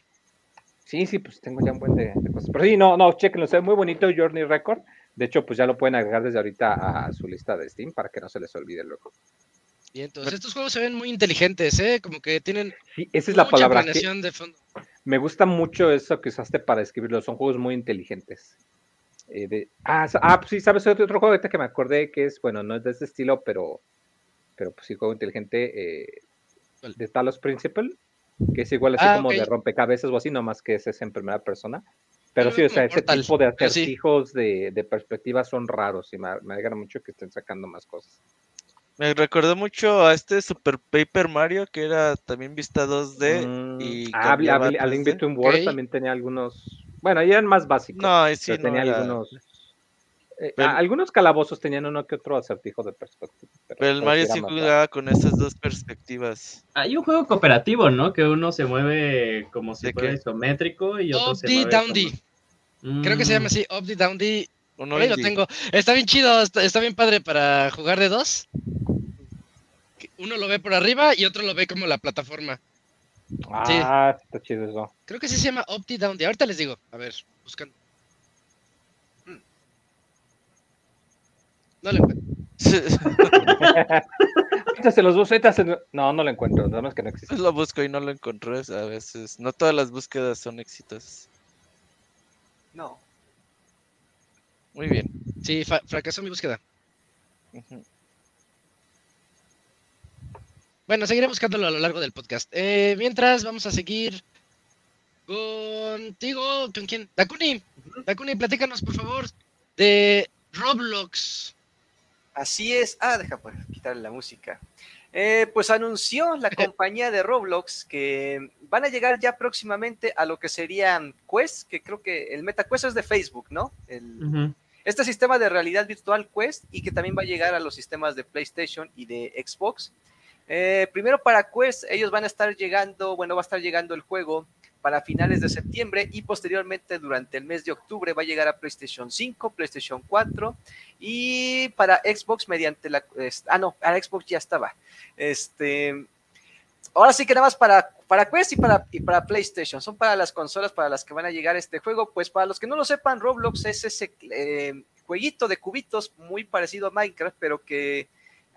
Sí, sí, pues tengo ya un buen de, cosas. Pero sí, no, no, chequenlo, se ve muy bonito Journey Record. De hecho, pues ya lo pueden agregar desde ahorita a su lista de Steam para que no se les olvide luego. Y entonces estos juegos se ven muy inteligentes, ¿eh? Como que tienen. Sí, esa es la palabra. Me gusta mucho eso que usaste para escribirlo. Son juegos muy inteligentes. Eh, ah, ah, pues sí, sabes otro, juego ahorita que me acordé que es, bueno, no es de este estilo, pero, pero pues sí, juego inteligente eh, de Talos Principle, que es igual así ah, como de rompecabezas o así, nomás que ese es en primera persona. Pero sí, o sea, ese tipo de acertijos de, de perspectiva son raros y me, me alegra mucho que estén sacando más cosas. Me recordó mucho a este Super Paper Mario que era también vista 2D. Mm, y ah, a, Link Between Worlds también tenía algunos. Bueno, eran más básicos. No, sí, no tenía algunos. Eh, algunos calabozos tenían uno que otro acertijo de perspectiva. Pero, el Mario sí jugaba con esas dos perspectivas. Hay un juego cooperativo, ¿no? Que uno se mueve como si fuera isométrico y otro se mueve. Downdy. Creo que se llama mm. así, Opti Downdy. Ahí lo tengo. Está bien chido, está, bien padre para jugar de dos. Uno lo ve por arriba y otro lo ve como la plataforma. Ah, está chido eso. Creo que sí se llama Opti Downdy. Ahorita les digo. A ver, buscando. No lo encuentro. (laughs) se los busco, no, no lo encuentro, nada más que no existe. Lo busco y no lo encontré a veces. No todas las búsquedas son exitosas. No. Muy bien. Sí, fracasó mi búsqueda. Bueno, seguiré buscándolo a lo largo del podcast. Eh, mientras, vamos a seguir contigo. ¿Con quién? Dakuni. Dakuni, platícanos, por favor, de Roblox. Así es. Ah, deja pues, quitarle la música. Eh, pues anunció la (laughs) compañía de Roblox que van a llegar ya próximamente a lo que serían Quest, que creo que el MetaQuest es de Facebook, ¿no? Este sistema de realidad virtual Quest y que también va a llegar a los sistemas de PlayStation y de Xbox. Eh, primero para Quest, ellos van a estar llegando, bueno, va a estar llegando el juego para finales de septiembre y posteriormente durante el mes de octubre va a llegar a PlayStation 5, PlayStation 4 y para Xbox mediante la... ah, no, para Xbox ya estaba. Este, ahora sí que nada más para, para Quest y para, y para PlayStation. Son para las consolas para las que van a llegar este juego. Pues para los que no lo sepan, Roblox es ese eh, jueguito de cubitos muy parecido a Minecraft, pero que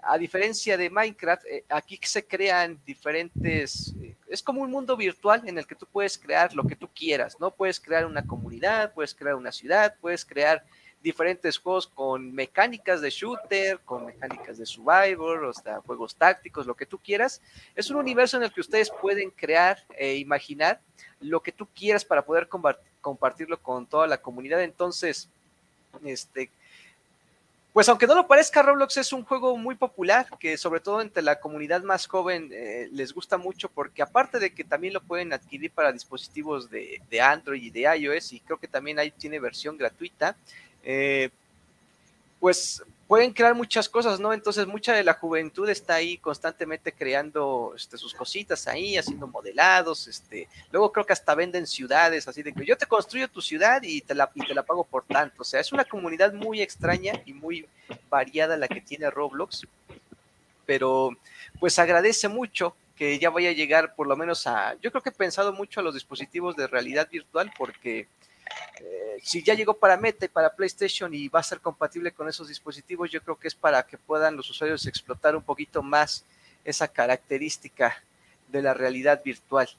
a diferencia de Minecraft, eh, aquí se crean diferentes, eh, es como un mundo virtual en el que tú puedes crear lo que tú quieras, ¿no? Puedes crear una comunidad, puedes crear una ciudad, puedes crear diferentes juegos con mecánicas de shooter, con mecánicas de survivor, o sea, juegos tácticos, lo que tú quieras. Es un universo en el que ustedes pueden crear e imaginar lo que tú quieras para poder compartirlo con toda la comunidad. Entonces, Este, pues aunque no lo parezca, Roblox es un juego muy popular, que sobre todo entre la comunidad más joven eh, les gusta mucho, porque aparte de que también lo pueden adquirir para dispositivos de, Android y de iOS, y creo que también ahí tiene versión gratuita, eh, pues pueden crear muchas cosas, ¿no? Entonces mucha de la juventud está ahí constantemente creando este, sus cositas ahí, haciendo modelados, este, luego creo que hasta venden ciudades, así de que yo te construyo tu ciudad y te la, y te la pago por tanto, o sea, es una comunidad muy extraña y muy variada la que tiene Roblox, pero pues agradece mucho que ya vaya a llegar por lo menos a, yo creo que he pensado mucho a los dispositivos de realidad virtual porque eh, si ya llegó para Meta y para PlayStation y va a ser compatible con esos dispositivos, yo creo que es para que puedan los usuarios explotar un poquito más esa característica de la realidad virtual.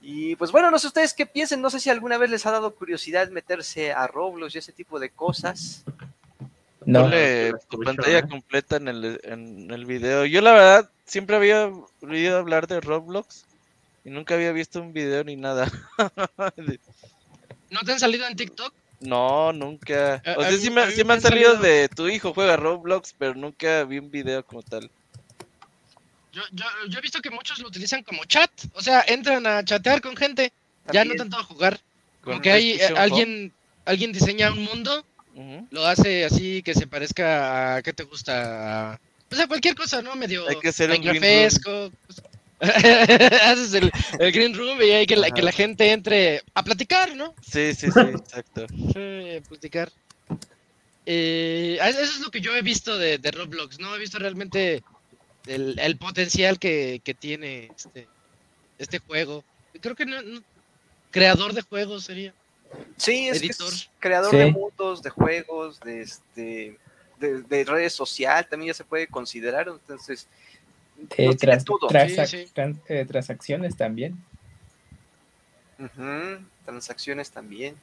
Y pues bueno, no sé ustedes qué piensen, no sé si alguna vez les ha dado curiosidad meterse a Roblox y ese tipo de cosas. No. tu pantalla completa en el, en el video. Yo la verdad siempre había oído hablar de Roblox y nunca había visto un video ni nada. (laughs) ¿No te han salido en TikTok? No, nunca. O sea, sí, me, han salido, de tu hijo juega Roblox, pero nunca vi un video como tal. Yo, yo, yo he visto que muchos lo utilizan como chat. O sea, entran a chatear con gente. Ya no tanto a jugar. Como que hay eh, alguien, alguien diseña un mundo, lo hace así que se parezca a qué te gusta. O sea, cualquier cosa, ¿no? Medio hay que ser un (laughs) Haces el, green room y hay que la, que la gente entre a platicar, ¿no? Sí, sí, sí, (laughs) exacto. a platicar. Eh, eso es lo que yo he visto de, Roblox, ¿no? He visto realmente el, potencial que, tiene este, este juego. Creo que no, creador de juegos sería. Sí, es, Editor. creador de mundos, de juegos, de este de, de redes sociales, también ya se puede considerar. Entonces, eh, eh, transacciones también. Transacciones también.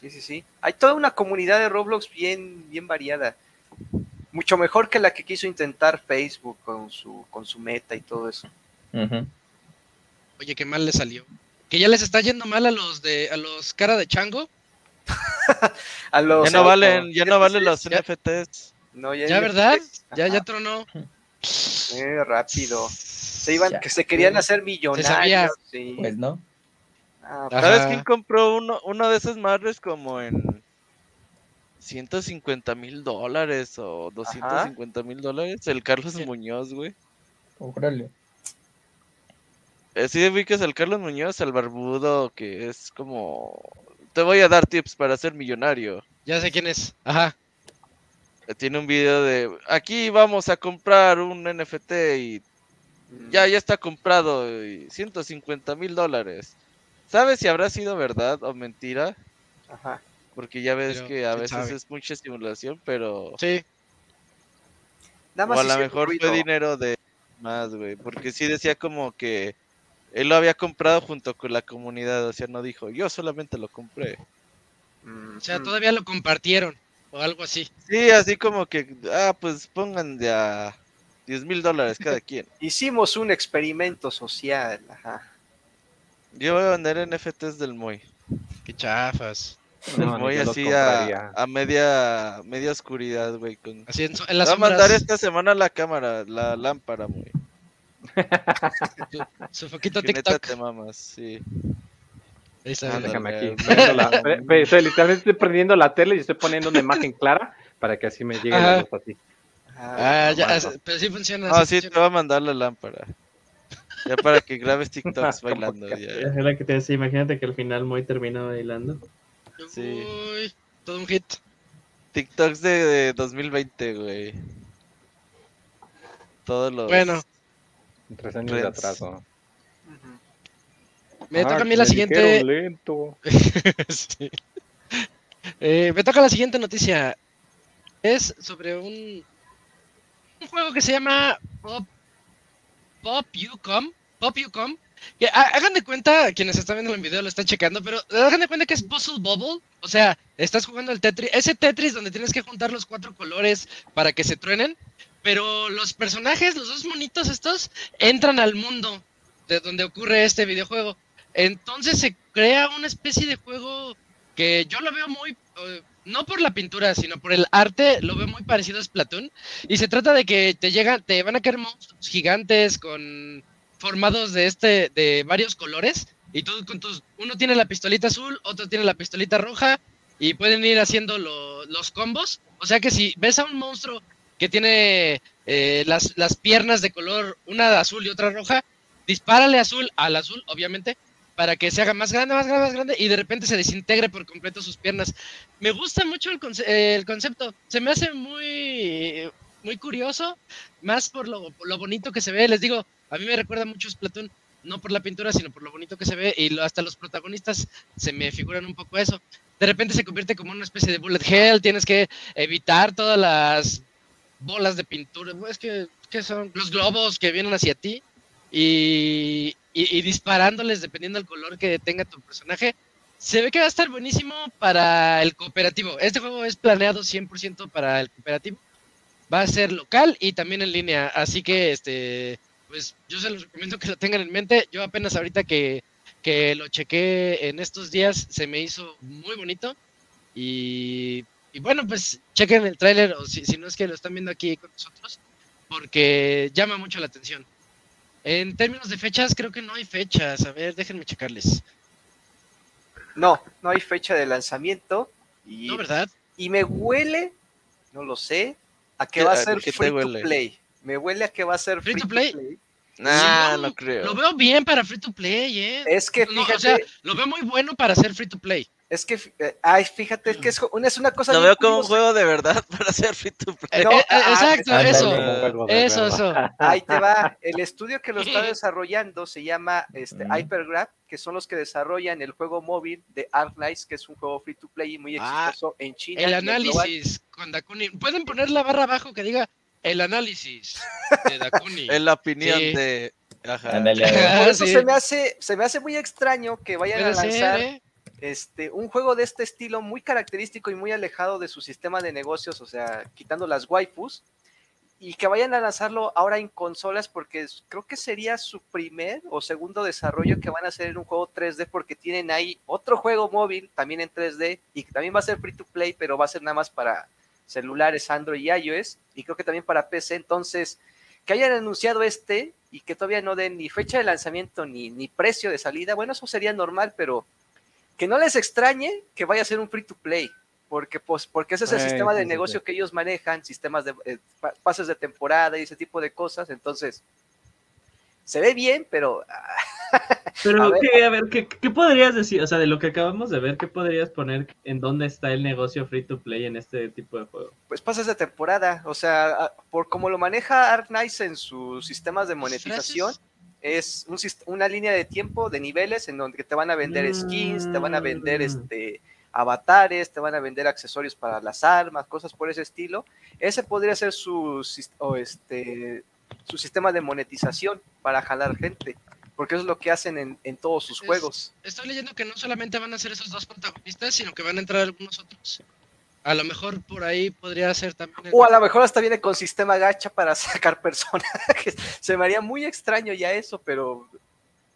Sí, sí, sí. Hay toda una comunidad de Roblox bien, bien variada. Mucho mejor que la que quiso intentar Facebook con su, con su meta y todo eso. Oye, qué mal le salió. Que ya les está yendo mal a los de a los cara de chango. (laughs) a los ya no valen, ya no valen los NFTs. No, ya, verdad, ya ya tronó. Eh, rápido. Se iban, que se querían hacer millonarios. Pues no. Ah, ¿Sabes quién compró uno, uno de esos madres como en 150 mil dólares o 250 mil dólares? El Carlos Muñoz, güey. Órale. Eh, sí, ubicas al Carlos Muñoz, el barbudo, que es como... Te voy a dar tips para ser millonario. Ya sé quién es. Ajá tiene un video de aquí vamos a comprar un NFT y ya, ya está comprado, y 150 mil dólares. ¿Sabes si habrá sido verdad o mentira? Ajá. Porque ya ves que a veces es mucha estimulación, pero... Sí. O a lo mejor fue dinero de más, güey. Porque sí decía como que él lo había comprado junto con la comunidad. O sea, no dijo, yo solamente lo compré. O sea, todavía lo compartieron o algo así. Sí, así como que, ah, pues pongan de a 10 mil dólares cada (laughs) quien. Hicimos un experimento social, ajá. Yo voy a vender NFTs del Moy. Qué chafas. El Moy así a, a, media media oscuridad, güey. Con... Así en, en las Va a mandar esta semana la cámara, la lámpara, Moy. su, foquito TikTok. te mamas, sí. Ah, déjame aquí. estoy, (laughs) literalmente estoy prendiendo la tele y estoy poniendo una imagen clara para que así me llegue la luz así. Ah, ah ya, pero sí funciona. Ah, sí, te va a mandar la lámpara. Ya para que grabes (laughs) TikToks bailando. Ya. Es la que te decía, imagínate que al final muy termina bailando. Sí. Uy, todo un hit. TikToks de, 2020, güey. Todos los. Bueno. Tres años de atraso. Me toca a mí la siguiente. (laughs) Eh, me toca la siguiente noticia. Es sobre un, un juego que se llama Pop, Pop You Come. Pop You Come. Que, hagan de cuenta, quienes están viendo el video lo están checando, pero hagan de cuenta que es Puzzle Bubble. O sea, estás jugando el Tetris. Ese Tetris donde tienes que juntar los cuatro colores para que se truenen. Pero los personajes, los dos monitos estos, entran al mundo de donde ocurre este videojuego. Entonces se crea una especie de juego que yo lo veo muy, eh, no por la pintura, sino por el arte, lo veo muy parecido a Splatoon. Y se trata de que te llegan, te van a caer monstruos gigantes con formados de este, de varios colores. Y tú con tus, uno tiene la pistolita azul, otro tiene la pistolita roja, y pueden ir haciendo los combos. O sea que si ves a un monstruo que tiene eh, las, las piernas de color, una azul y otra roja, dispárale azul al azul, obviamente, para que se haga más grande, más grande, más grande y de repente se desintegre por completo sus piernas. Me gusta mucho el, el concepto, se me hace muy, muy curioso, más por lo, lo, bonito que se ve. Les digo, a mí me recuerda mucho Splatoon, no por la pintura, sino por lo bonito que se ve y hasta los protagonistas se me figuran un poco eso. De repente se convierte como una especie de bullet hell, tienes que evitar todas las bolas de pintura, es que, que son los globos que vienen hacia ti y, y, disparándoles dependiendo del color que tenga tu personaje. Se ve que va a estar buenísimo para el cooperativo. Este juego es planeado 100% para el cooperativo. Va a ser local y también en línea. Así que, este, pues yo se los recomiendo que lo tengan en mente. Yo apenas ahorita que, que lo chequé en estos días, se me hizo muy bonito. Y, y bueno, pues chequen el tráiler o si, si no es que lo están viendo aquí con nosotros, porque llama mucho la atención. En términos de fechas, creo que no hay fechas. A ver, déjenme checarles. No, no hay fecha de lanzamiento. Y, no, ¿verdad? Y me huele, no lo sé, a que va a ser free to play. Me huele a que va a ser free, to play. Nah, no, creo. Lo veo bien para free to play, ¿eh? Es que fíjate. o sea, lo veo muy bueno para ser free to play. Es que, eh, ay, fíjate, que es una, es una cosa. Lo veo como un juego de verdad (laughs) para hacer free to play. No, eh, eh, exacto, eso. Eso, eso. Ahí te va. El estudio que lo está (laughs) desarrollando se llama este, Hypergraph, que son los que desarrollan el juego móvil de Arknights, que es un juego free to play y muy ah, exitoso en China. El análisis con Dakuni. Pueden poner la barra abajo que diga el análisis de Dakuni. (laughs) en la opinión de. Ajá. Por eso se, me hace, se me hace muy extraño que vayan a lanzar este, un juego de este estilo muy característico y muy alejado de su sistema de negocios, o sea, quitando las waifus, y que vayan a lanzarlo ahora en consolas porque creo que sería su primer o segundo desarrollo que van a hacer en un juego 3D porque tienen ahí otro juego móvil también en 3D y que también va a ser free to play, pero va a ser nada más para celulares Android y iOS y creo que también para PC. Entonces, que hayan anunciado este y que todavía no den ni fecha de lanzamiento ni, ni precio de salida, bueno, eso sería normal, pero que no les extrañe que vaya a ser un free to play, porque, pues, porque ese es el sistema de negocio que ellos manejan, sistemas de eh, pases de temporada y ese tipo de cosas, entonces se ve bien, pero... (laughs) pero, a ver, ¿qué, a ver ¿qué, podrías decir? O sea, de lo que acabamos de ver, ¿qué podrías poner en dónde está el negocio free to play en este tipo de juego? Pues pases de temporada, o sea, por como lo maneja Ark Knights en sus sistemas de monetización es una línea de tiempo de niveles en donde te van a vender skins, te van a vender mm. este avatares, te van a vender accesorios para las armas, cosas por ese estilo. Ese podría ser su, este, su sistema de monetización para jalar gente, porque eso es lo que hacen en, en todos sus juegos. Estoy leyendo que no solamente van a ser esos dos protagonistas, sino que van a entrar algunos otros. A lo mejor por ahí podría ser también. O a lo mejor hasta viene con sistema gacha para (laughs) sacar personajes. Se me haría muy extraño ya eso, pero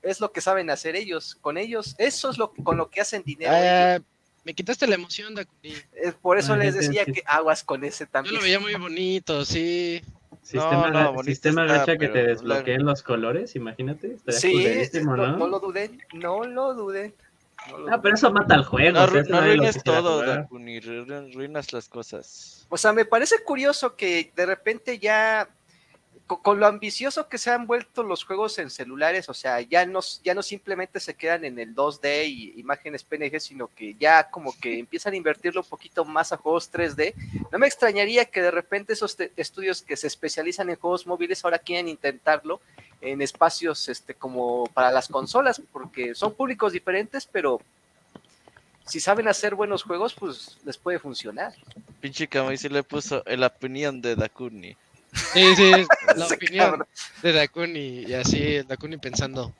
es lo que saben hacer ellos. Con ellos, eso es lo con lo que hacen dinero. Ah, me quitaste la emoción, Dakuni. por eso les decía que aguas con ese también. Yo lo veía muy bonito, sí. Sistema, sistema gacha que te desbloqueen los colores, imagínate. Sí, no, no lo duden, no lo duden. Ah, pero eso mata al juego. No, arruines todo, Dakuni, arruinas las cosas. O sea, me parece curioso que de repente ya con, lo ambicioso que se han vuelto los juegos en celulares, o sea, ya no, ya no simplemente se quedan en el 2D y imágenes PNG, sino que ya como que empiezan a invertirlo un poquito más a juegos 3D. No me extrañaría que de repente esos estudios que se especializan en juegos móviles ahora quieren intentarlo en espacios este, como para las consolas, porque son públicos diferentes, pero si saben hacer buenos juegos, pues les puede funcionar. Pinche Kamui sí le puso la opinión de Dakuni. Sí, sí, (laughs) la opinión de Dakuni y así, Dakuni pensando.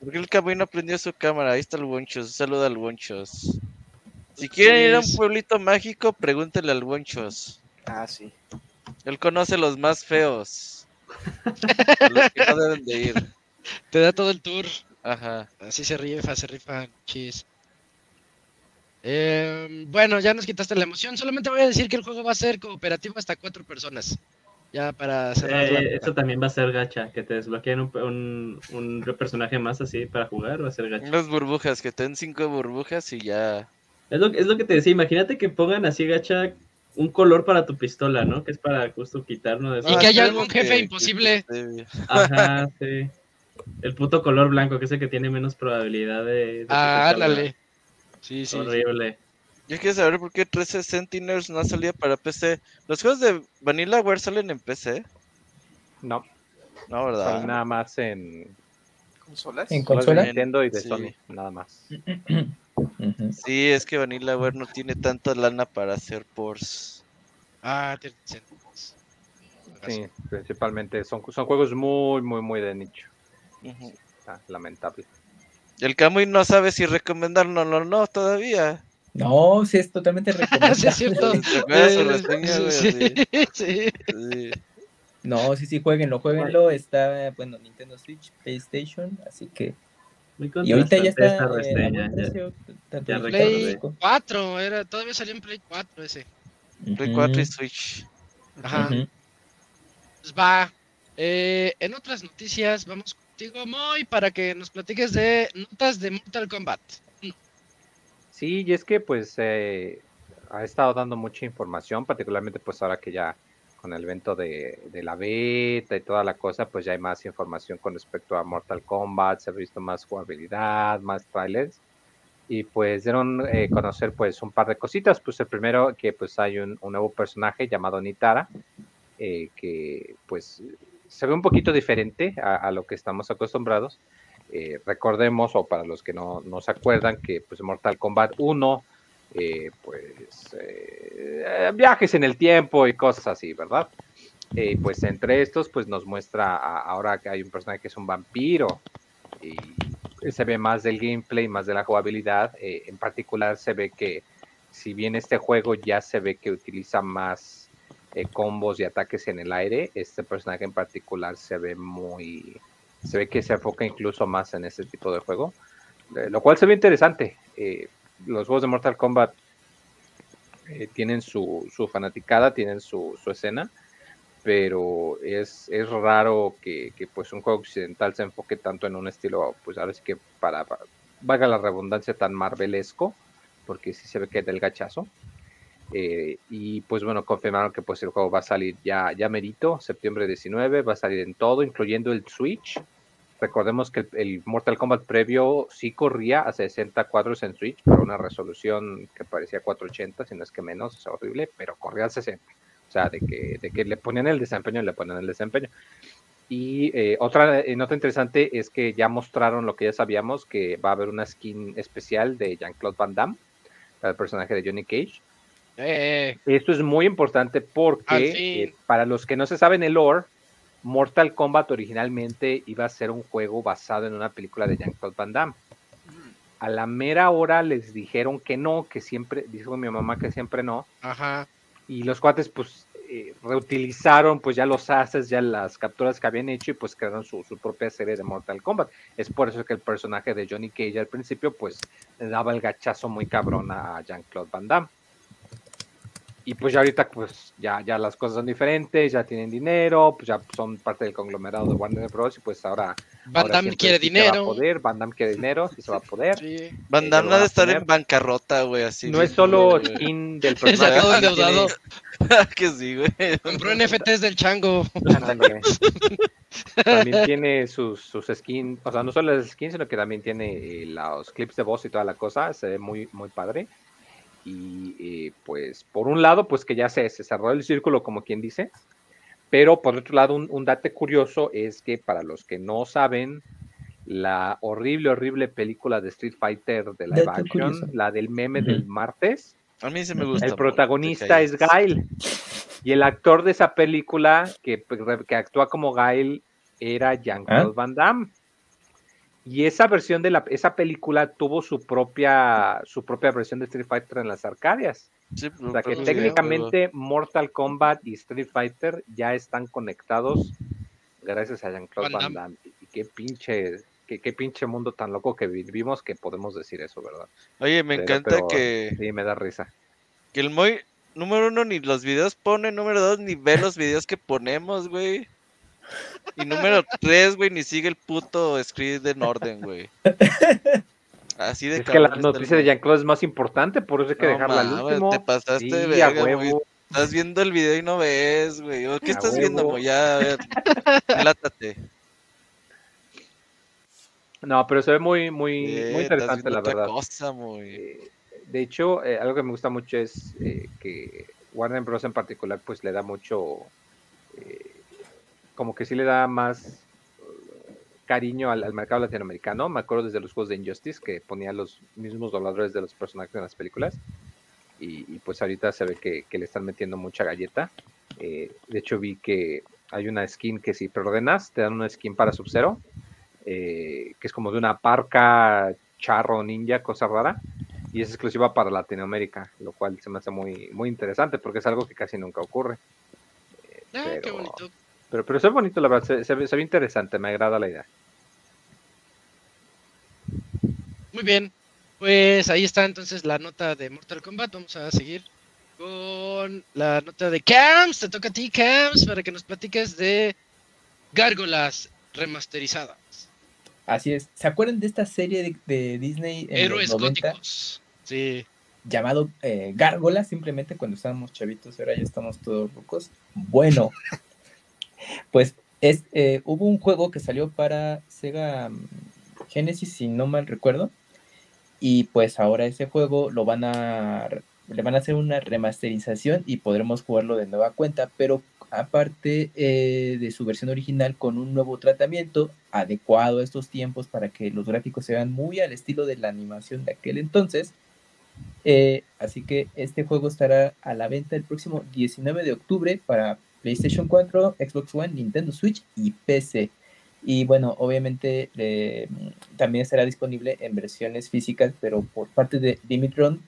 Porque el Kamui no prendió su cámara? Ahí está el Wonchos, saluda al Wonchos. Si quieren ir a un pueblito mágico, pregúntele al Wonchos. Ah, sí. Él conoce los más feos. (laughs) Los que no deben de ir. Te da todo el tour. Ajá. Así se rifa, se rifa, chis. Eh, bueno, ya nos quitaste la emoción. Solamente voy a decir que el juego va a ser cooperativo hasta cuatro personas. Ya para cerrar. Eh, eso también va a ser gacha, que te desbloqueen un, un, personaje más así para jugar, va a ser gacha. Las burbujas, que te den cinco burbujas y ya. Es lo, es lo que te decía, imagínate que pongan así gacha un color para tu pistola, ¿no? Que es para justo quitarnos de Y que haya algún jefe imposible. Ajá, sí. El puto color blanco, que es el que tiene menos probabilidad de. ah, dale. Sí, sí. Horrible. Yo quiero saber por qué 13 Sentinels no ha salido para PC. ¿Los juegos de Vanillaware salen en PC? No. No, ¿verdad? nada más en consolas. En consolas. Nintendo y de Sony, nada más. (clears throat) Sí, es que Vanillaware no tiene tanta lana para hacer ports. Ah, Sí, principalmente son, son juegos muy, muy, muy de nicho. Ah, lamentable. El Camuy no sabe si recomendarlo o no todavía. No, sí, es totalmente recomendable. (laughs) sí, es cierto. (laughs) (laughs) sí, No, sí, sí, jueguenlo, jueguenlo. Está, bueno, Nintendo Switch, PlayStation, así que y ahorita ya está reseña, ya, Play 4, era, todavía salió en Play 4 ese. Play 4 y Switch. Ajá. Pues va. Eh, en otras noticias, vamos contigo, Moy, para que nos platiques de notas de Mortal Kombat. Sí, y es que pues eh, ha estado dando mucha información, particularmente pues ahora que ya con el evento de, la beta y toda la cosa, pues ya hay más información con respecto a Mortal Kombat, se ha visto más jugabilidad, más trailers y pues dieron a eh, conocer pues un par de cositas, pues el primero que pues hay un, nuevo personaje llamado Nitara, eh, que pues se ve un poquito diferente a, lo que estamos acostumbrados. Eh, recordemos, o para los que no, no se acuerdan, que pues Mortal Kombat 1 eh, pues eh, viajes en el tiempo y cosas así, ¿verdad? Pues entre estos, pues nos muestra ahora que hay un personaje que es un vampiro y se ve más del gameplay, más de la jugabilidad. en particular se ve que si bien este juego ya se ve que utiliza más combos y ataques en el aire, este personaje en particular se ve muy, se ve que se enfoca incluso más en este tipo de juego, lo cual se ve interesante los juegos de Mortal Kombat eh, tienen su, su, fanaticada, tienen su, escena, pero es, es raro que, pues un juego occidental se enfoque tanto en un estilo, pues ahora sí que para, valga la redundancia, tan marvelesco, porque sí se ve que es del gachazo. Eh, y pues bueno, confirmaron que pues el juego va a salir ya, ya merito, septiembre 19, va a salir en todo, incluyendo el Switch, Recordemos que el, Mortal Kombat previo sí corría a 60 cuadros en Switch, pero una resolución que parecía 480, si no es que menos, es horrible, pero corría a 60. O sea, de que, de que le ponían el desempeño, le ponían el desempeño. Y eh, otra eh, nota interesante es que ya mostraron lo que ya sabíamos, que va a haber una skin especial de Jean-Claude Van Damme, el personaje de Johnny Cage. Eh. Esto es muy importante porque para los que no se saben el lore, Mortal Kombat originalmente iba a ser un juego basado en una película de Jean-Claude Van Damme. A la mera hora les dijeron que no, que siempre, dijo mi mamá que siempre no. Ajá. Y los cuates, pues, eh, reutilizaron, pues, ya los assets, ya las capturas que habían hecho y, pues, crearon su, su, propia serie de Mortal Kombat. Es por eso que el personaje de Johnny Cage al principio, pues, le daba el gachazo muy cabrón a Jean-Claude Van Damme y pues ya ahorita pues ya, ya las cosas son diferentes, ya tienen dinero, pues ya son parte del conglomerado de Warner Bros. y pues ahora Van Damme quiere dinero. poder, Van Damme quiere dinero, sí se va a poder. Sí. Van Damme no debe estar en bancarrota, güey, así. No es solo skin (laughs) del personaje. endeudado. (laughs) que sí, güey. Compró NFTs del chango. (laughs) también tiene sus, sus skins, o sea, no solo las skins, sino que también tiene eh, los clips de voz y toda la cosa, se ve muy, muy padre. Y eh, pues por un lado, pues que ya se, cerró el círculo, como quien dice, pero por otro lado, un, date curioso es que para los que no saben, la horrible, horrible película de Street Fighter de live action, la del meme del martes, a mí se me gusta. El protagonista es Gail. Y el actor de esa película que, que actúa como Gail era Jean-Claude ¿Ah? Van Damme. Y esa versión de la, esa película tuvo su propia, su propia versión de Street Fighter en las Arcadias. o sea que técnicamente Mortal Kombat y Street Fighter ya están conectados gracias a Jean-Claude Van, Damme. Y qué pinche, qué, pinche mundo tan loco que vivimos que podemos decir eso, ¿verdad? Oye, me encanta que... Sí, me da risa. Que el Moy, número uno, ni los videos pone, número dos, ni ve los videos que ponemos, güey. Y número tres, güey, ni sigue el puto script en orden, güey. Así de Es que la noticia de Jean-Claude es más importante, por eso hay que dejarla al último. Te pasaste de verga, güey. Estás viendo el video y no ves, güey. ¿Qué estás viendo, güey? Ya, a ver. (laughs) Látate. No, pero se ve muy, muy, muy interesante, la verdad. Eh, de hecho, eh, algo que me gusta mucho es eh, que Warner Bros. en particular, pues le da mucho, como que sí le da más cariño al, mercado latinoamericano. Me acuerdo desde los juegos de Injustice que ponía los mismos dobladores de los personajes en las películas. Y, pues ahorita se ve que, que, le están metiendo mucha galleta. de hecho, vi que hay una skin que si preordenas, te dan una skin para Sub-Zero eh, que es como de una parca charro ninja, cosa rara, y es exclusiva para Latinoamérica, lo cual se me hace muy, muy interesante porque es algo que casi nunca ocurre. Eh, ah, pero, qué bonito. Pero, pero es bonito, la verdad, se, ve interesante, me agrada la idea. Muy bien, pues ahí está entonces la nota de Mortal Kombat, vamos a seguir con la nota de Camps, te toca a ti Camps para que nos platiques de Gárgolas remasterizadas. Así es. ¿Se acuerdan de esta serie de, Disney? En Héroes góticos. Sí. Llamado eh, Gárgola, simplemente cuando estábamos chavitos, ahora ya estamos todos locos. Bueno, (laughs) pues es, eh, hubo un juego que salió para Sega mm, Genesis, si no mal recuerdo. Y pues ahora ese juego lo van a le van a hacer una remasterización y podremos jugarlo de nueva cuenta, pero aparte eh, de su versión original con un nuevo tratamiento adecuado a estos tiempos para que los gráficos se vean muy al estilo de la animación de aquel entonces. Eh, así que este juego estará a la venta el próximo 19 de octubre para PlayStation 4, Xbox One, Nintendo Switch y PC. Y bueno, obviamente eh, también estará disponible en versiones físicas, pero por parte de Dimitron.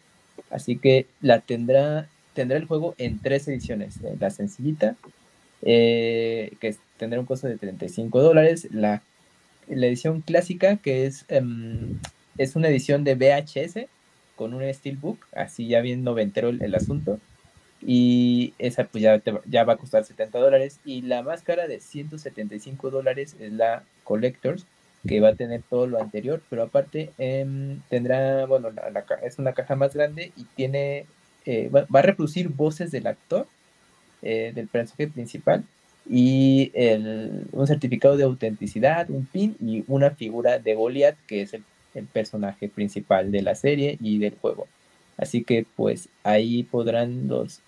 Así que la tendrá tendrá el juego en tres ediciones. Eh, la sencillita, eh, que tendrá un costo de 35 dólares. La, edición clásica, que es, em, es una edición de VHS con un Steelbook, así ya bien noventero el asunto. Y esa pues ya, ya va a costar 70 dólares. Y la más cara de 175 dólares es la Collectors, que va a tener todo lo anterior, pero aparte em, tendrá, bueno, es una caja más grande y tiene eh, va, a reproducir voces del actor, eh, del personaje principal, y un certificado de autenticidad, un pin y una figura de Goliath, que es el, personaje principal de la serie y del juego. Así que pues ahí podrán los,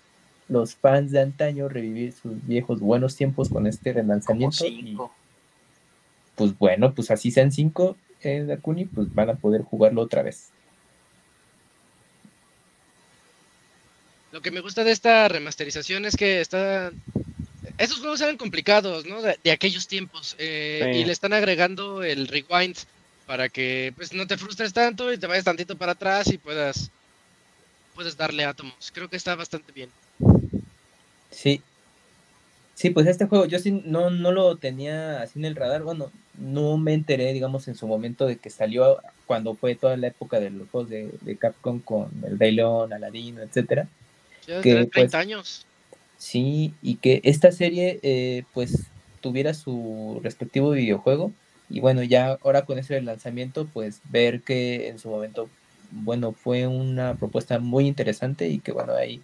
los fans de antaño revivir sus viejos buenos tiempos con este relanzamiento. pues bueno, pues así sean cinco, eh, Dakuni, pues van a poder jugarlo otra vez. Lo que me gusta de esta remasterización es que está... Esos juegos eran complicados, ¿no? De, aquellos tiempos. Eh, y le están agregando el rewind para que pues no te frustres tanto y te vayas tantito para atrás y puedas, puedes darle átomos. Creo que está bastante bien. Sí. Sí, pues este juego yo sí no, no lo tenía así en el radar. Bueno, no me enteré, digamos, en su momento de que salió cuando fue toda la época de los juegos de, de Capcom con el Rey León, Aladino, etcétera que, 30 pues, años. Sí, y que esta serie eh, pues tuviera su respectivo videojuego. Y bueno, ya ahora con ese lanzamiento, pues ver que en su momento, bueno, fue una propuesta muy interesante y que bueno, ahí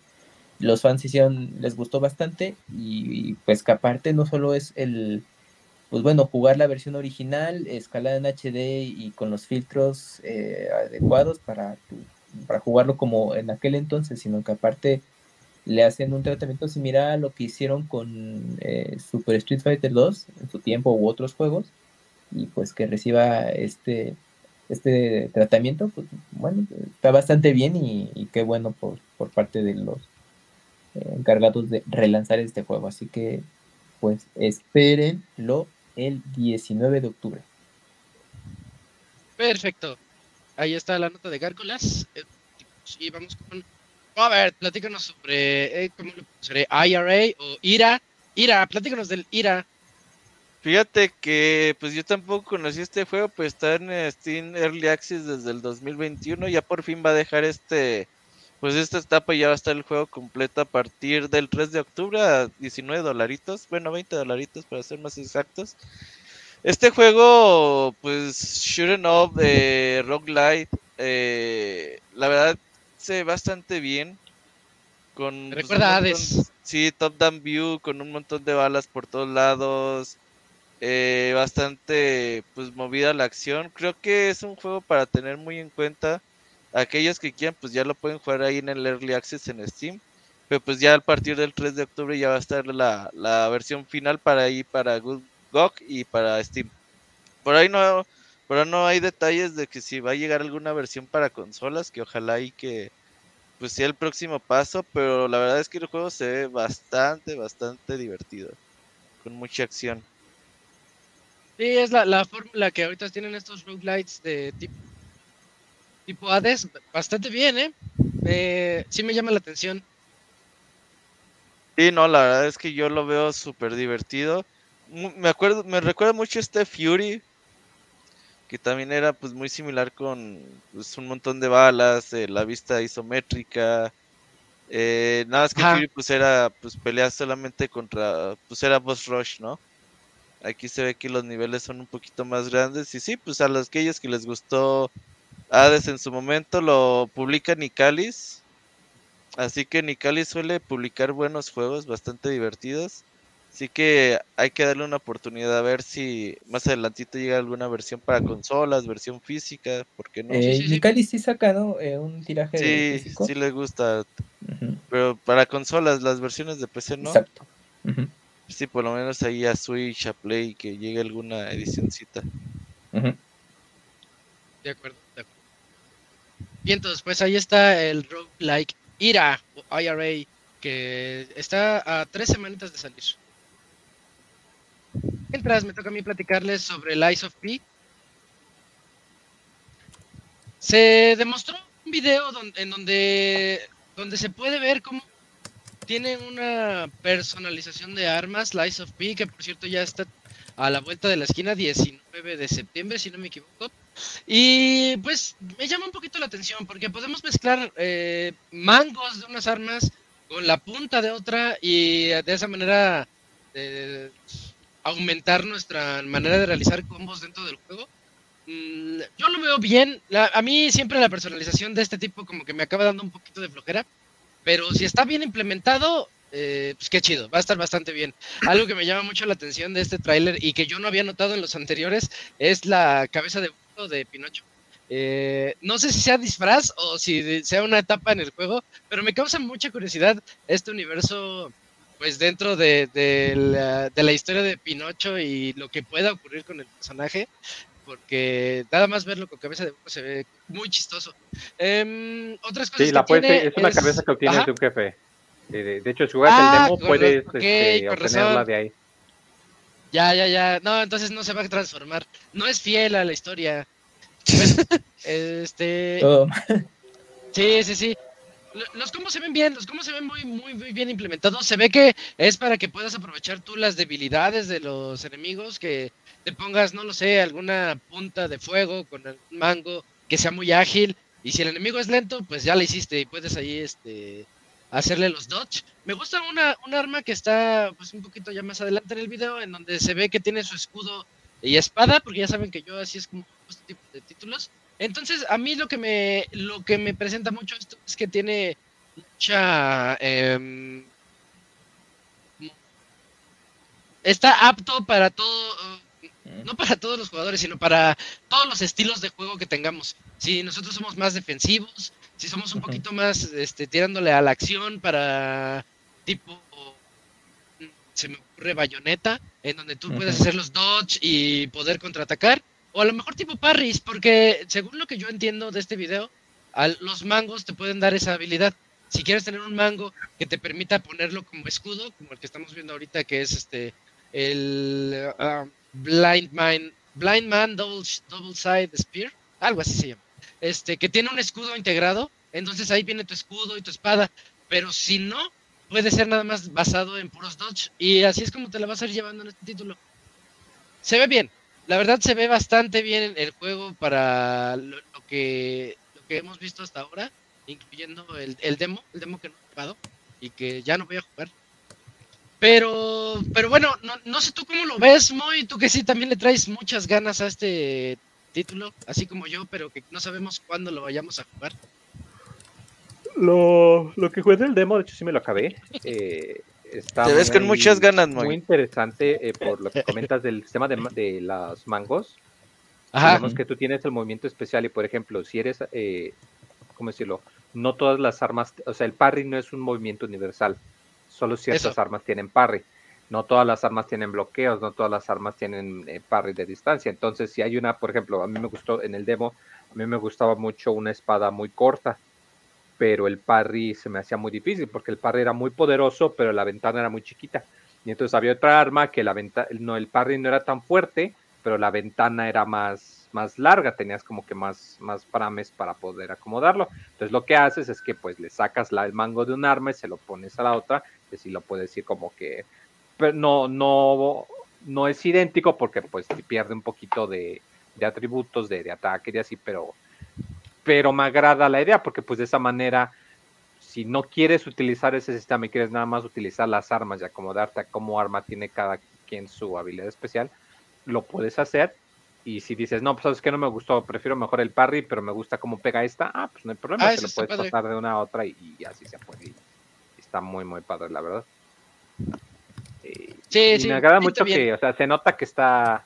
los fans hicieron, les gustó bastante y, pues que aparte no solo es el, pues bueno, jugar la versión original, escalada en HD y con los filtros eh, adecuados para, para jugarlo como en aquel entonces, sino que aparte le hacen un tratamiento similar a lo que hicieron con eh, Super Street Fighter 2 en su tiempo u otros juegos y pues que reciba este este tratamiento pues bueno está bastante bien y, qué bueno por, por, parte de los encargados de relanzar este juego. Así que pues espérenlo el 19 de octubre. Perfecto. Ahí está la nota de Gárgolas. Eh, y vamos con a ver, platícanos sobre, eh, ¿cómo le IRA o IRA. IRA, platícanos del IRA. Fíjate que pues yo tampoco conocí este juego, pues está en Steam Early Access desde el 2021, ya por fin va a dejar este pues esta etapa ya va a estar el juego completo a partir del 3 de octubre a 19 dolaritos, bueno 20 dolaritos para ser más exactos. Este juego, pues shooting up de roguelite, eh, la verdad se bastante bien. Con, pues, Recuerda Sí, top down view con un montón de balas por todos lados. Eh, bastante pues movida la acción. Creo que es un juego para tener muy en cuenta. Aquellos que quieran pues ya lo pueden jugar ahí en el Early Access en Steam. Pero pues ya a partir del 3 de octubre ya va a estar la, la versión final para ahí para GOG y para Steam. Por ahí no, por no hay detalles de que si va a llegar alguna versión para consolas, que ojalá y que pues sea el próximo paso, pero la verdad es que el juego se ve bastante, bastante divertido, con mucha acción. Sí, es la, la fórmula que ahorita tienen estos roguelites de tipo, tipo Hades, bastante bien, ¿eh? ¿eh? Sí me llama la atención. Sí, no, la verdad es que yo lo veo súper divertido. Me acuerdo, me recuerda mucho este Fury, que también era pues muy similar con pues, un montón de balas, eh, la vista isométrica. Eh, nada más que Fury pues era pues pelear solamente contra, pues era boss rush, ¿no? Aquí se ve que los niveles son un poquito más grandes. Y sí, pues a los aquellos que les gustó Hades en su momento lo publica Nicalis. Así que Nicalis suele publicar buenos juegos bastante divertidos. Así que hay que darle una oportunidad a ver si más adelantito llega alguna versión para consolas, versión física, ¿por qué no? Eh, Nicalis sí saca, ¿no? Eh, un tiraje sí, físico. Sí, le gusta. Pero para consolas, las versiones de PC no. Exacto. Sí, por lo menos ahí a Switch, a Play, que llegue alguna edicióncita. De de acuerdo. Bien, entonces, pues ahí está el roguelike IRA o IRA, que está a tres semanitas de salir. Mientras me toca a mí platicarles sobre el Ice of P. Se demostró un video en donde, donde se puede ver cómo tiene una personalización de armas, Lies of P, que por cierto ya está a la vuelta de la esquina, 19 de septiembre, si no me equivoco. Y pues me llama un poquito la atención porque podemos mezclar eh, mangos de unas armas con la punta de otra y de esa manera eh, aumentar nuestra manera de realizar combos dentro del juego. Mm, yo lo veo bien. a mí siempre la personalización de este tipo como que me acaba dando un poquito de flojera. Pero si está bien implementado, eh, pues qué chido, va a estar bastante bien. Algo que me llama mucho la atención de este tráiler y que yo no había notado en los anteriores es la cabeza de de Pinocho. Eh, no sé si sea disfraz o si sea una etapa en el juego, pero me causa mucha curiosidad este universo, pues dentro de, la, de la historia de Pinocho y lo que pueda ocurrir con el personaje porque nada más verlo con cabeza de burro se ve muy chistoso. Em, otras cosas sí, la es una cabeza que obtienes de un jefe. De, hecho, si juegas el ah, demo, puedes este, obtenerla de ahí. Ya, ya, ya. No, entonces no se va a transformar. No es fiel a la historia. este. Sí, sí, sí. Los combos se ven bien, los combos se ven muy, muy, muy bien implementados. Se ve que es para que puedas aprovechar tú las debilidades de los enemigos, que te pongas, no lo sé, alguna punta de fuego con el mango que sea muy ágil. Y si el enemigo es lento, pues ya la hiciste y puedes ahí este, hacerle los dodge. Me gusta una, un arma que está pues un poquito ya más adelante en el video, en donde se ve que tiene su escudo y espada, porque ya saben que yo así es como este tipo de títulos. Entonces, a mí lo que me, lo que me presenta mucho esto es que tiene mucha... Em, está apto para todo, no para todos los jugadores, sino para todos los estilos de juego que tengamos. Si nosotros somos más defensivos, si somos un poquito más este, tirándole a la acción para tipo, se me ocurre bayoneta, en donde tú puedes hacer los dodge y poder contraatacar, o a lo mejor tipo parries, porque según lo que yo entiendo de este video, los mangos te pueden dar esa habilidad. Si quieres tener un mango que te permita ponerlo como escudo, como el que estamos viendo ahorita, que es este el ah, Blind Man, Blind Man Double, Double Side Spear, algo así se llama. Este, que tiene un escudo integrado, entonces ahí viene tu escudo y tu espada, pero si no, puede ser nada más basado en puros dodge, y así es como te la vas a ir llevando en este título. se ve bien. La verdad se ve bastante bien el juego para lo, que, lo que hemos visto hasta ahora, incluyendo el, el demo, el demo que no he jugado y que ya no voy a jugar. Pero, pero bueno, no, no sé tú cómo lo ves, Moy, tú que sí también le traes muchas ganas a este título, así como yo, pero que no sabemos cuándo lo vayamos a jugar. Lo, lo que jugué el demo, de hecho sí me lo acabé. (laughs) Eh, está Te ves con muchas ganas. Muy interesante eh, por lo que comentas del sistema de, de las mangos. Ajá. Digamos que tú tienes el movimiento especial y, por ejemplo, si eres, eh, ¿cómo decirlo? No todas las armas, o sea, el parry no es un movimiento universal solo ciertas armas tienen parry. No todas las armas tienen bloqueos, no todas las armas tienen eh, parry de distancia. Entonces, si hay una, por ejemplo, a mí me gustó en el demo, a mí me gustaba mucho una espada muy corta, pero el parry se me hacía muy difícil porque el parry era muy poderoso, pero la ventana era muy chiquita. Y entonces había otra arma que la ventana, no, el parry no era tan fuerte, pero la ventana era más, más larga, tenías como que más, más frames para poder acomodarlo. Entonces lo que haces es que pues le sacas la, el mango de un arma y se lo pones a la otra que sí lo puedes ir como que pero no, no, no es idéntico porque pues pierde un poquito de, atributos de, ataque y así, pero, pero me agrada la idea porque pues de esa manera, si no quieres utilizar ese sistema y quieres nada más utilizar las armas y acomodarte a cómo arma tiene cada quien su habilidad especial, lo puedes hacer. Y si dices, no, pues sabes que no me gustó, prefiero mejor el parry, pero me gusta cómo pega esta, ah, pues no hay problema, ah, te lo puedes pasar de una a otra y, y así se puede está muy, muy padre, la verdad. Sí, sí, me agrada mucho que, o sea, se nota que está,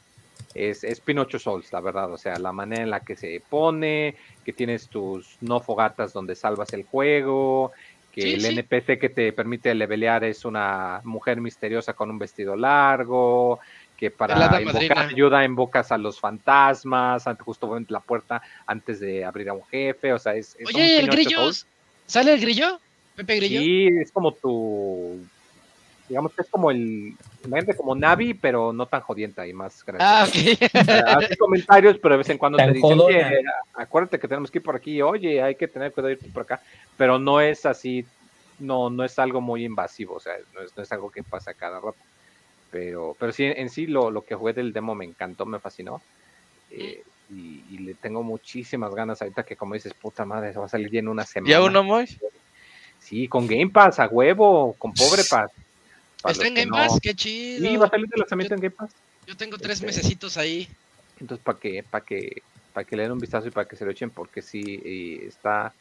es, es, Pinocho Souls, la verdad, o sea, la manera en la que se pone, que tienes tus no fogatas donde salvas el juego, que el NPC que te permite levelear es una mujer misteriosa con un vestido largo, que para invocar ayuda invocas a los fantasmas, justo la puerta antes de abrir a un jefe, o sea, es... Oye, el grillo, ¿sale el grillo? Pepe Grillo. Sí, es como tu. Digamos que es como el. Imagínate como Navi, pero no tan jodienta y más. Ah, ok. Hace comentarios, pero de vez en cuando te dicen, oye, acuérdate que tenemos que ir por aquí, oye, hay que tener cuidado de ir por acá. Pero no es así, no, no es algo muy invasivo, o sea, no es, no es algo que pasa cada rato. Pero, pero sí, en sí lo, lo que jugué del demo me encantó, me fascinó. Eh, y, y, le tengo muchísimas ganas ahorita que como dices, puta madre, se va a salir ya en una semana. ¿Ya uno más? Sí, con Game Pass, a huevo, con pobre (laughs) Pass. ¿Está en Game Pass? Qué chido. Sí, va a salir de lanzamiento en Game Pass. Yo tengo tres este, mesecitos ahí. Entonces, para que, para que, para que le den un vistazo y para que se lo echen, porque sí, está,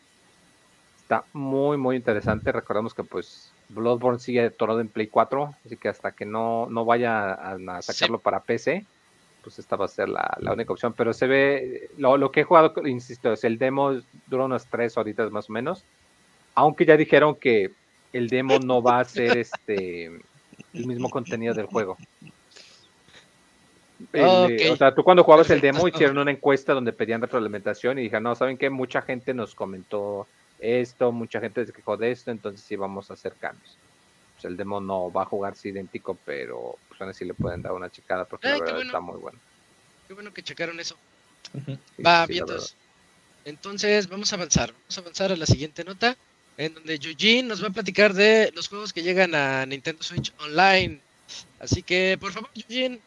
está muy, muy interesante. Recordemos que pues Bloodborne sigue todo en Play 4, así que hasta que no, no vaya a, sacarlo para PC, pues esta va a ser la, la única opción. Pero se ve, lo, lo, que he jugado, insisto, es el demo dura unas tres horitas más o menos aunque ya dijeron que el demo no va a ser este el mismo contenido del juego. (laughs) o sea, tú cuando jugabas el demo (laughs) hicieron una encuesta donde pedían retroalimentación y dijeron, no, ¿saben qué? Mucha gente nos comentó esto, mucha gente se quejó de esto, entonces sí vamos a hacer cambios. Pues el demo no va a jugarse idéntico, pero pues aún así le pueden dar una checada porque la verdad está muy bueno. Qué bueno que checaron eso. va, vientos. Entonces vamos a avanzar. Vamos a avanzar a la siguiente nota en donde Eugene nos va a platicar de los juegos que llegan a Nintendo Switch Online. Así que, por favor, Eugene.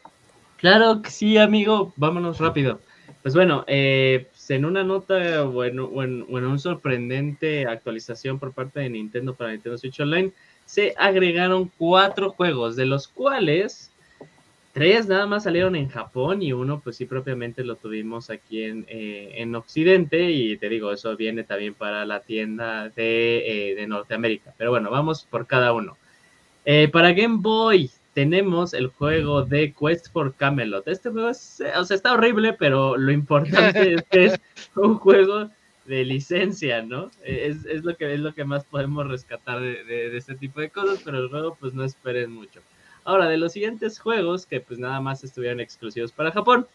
Claro que sí, amigo. Vámonos rápido. Pues bueno, eh, pues en una nota bueno, bueno, bueno, una sorprendente actualización por parte de Nintendo para Nintendo Switch Online, se agregaron cuatro juegos, de los cuales Tres nada más salieron en Japón y uno pues sí propiamente lo tuvimos aquí en, eh, en Occidente y te digo, eso viene también para la tienda de, eh, Norteamérica. Pero bueno, vamos por cada uno. Eh, para Game Boy tenemos el juego de Quest for Camelot. Este juego es, o sea, está horrible, pero lo importante es que es un juego de licencia, ¿no? Es, es, lo, que, es lo que más podemos rescatar de, de este tipo de cosas, pero el juego pues no esperen mucho. Ahora, de los siguientes juegos que pues nada más estuvieron exclusivos para Japón,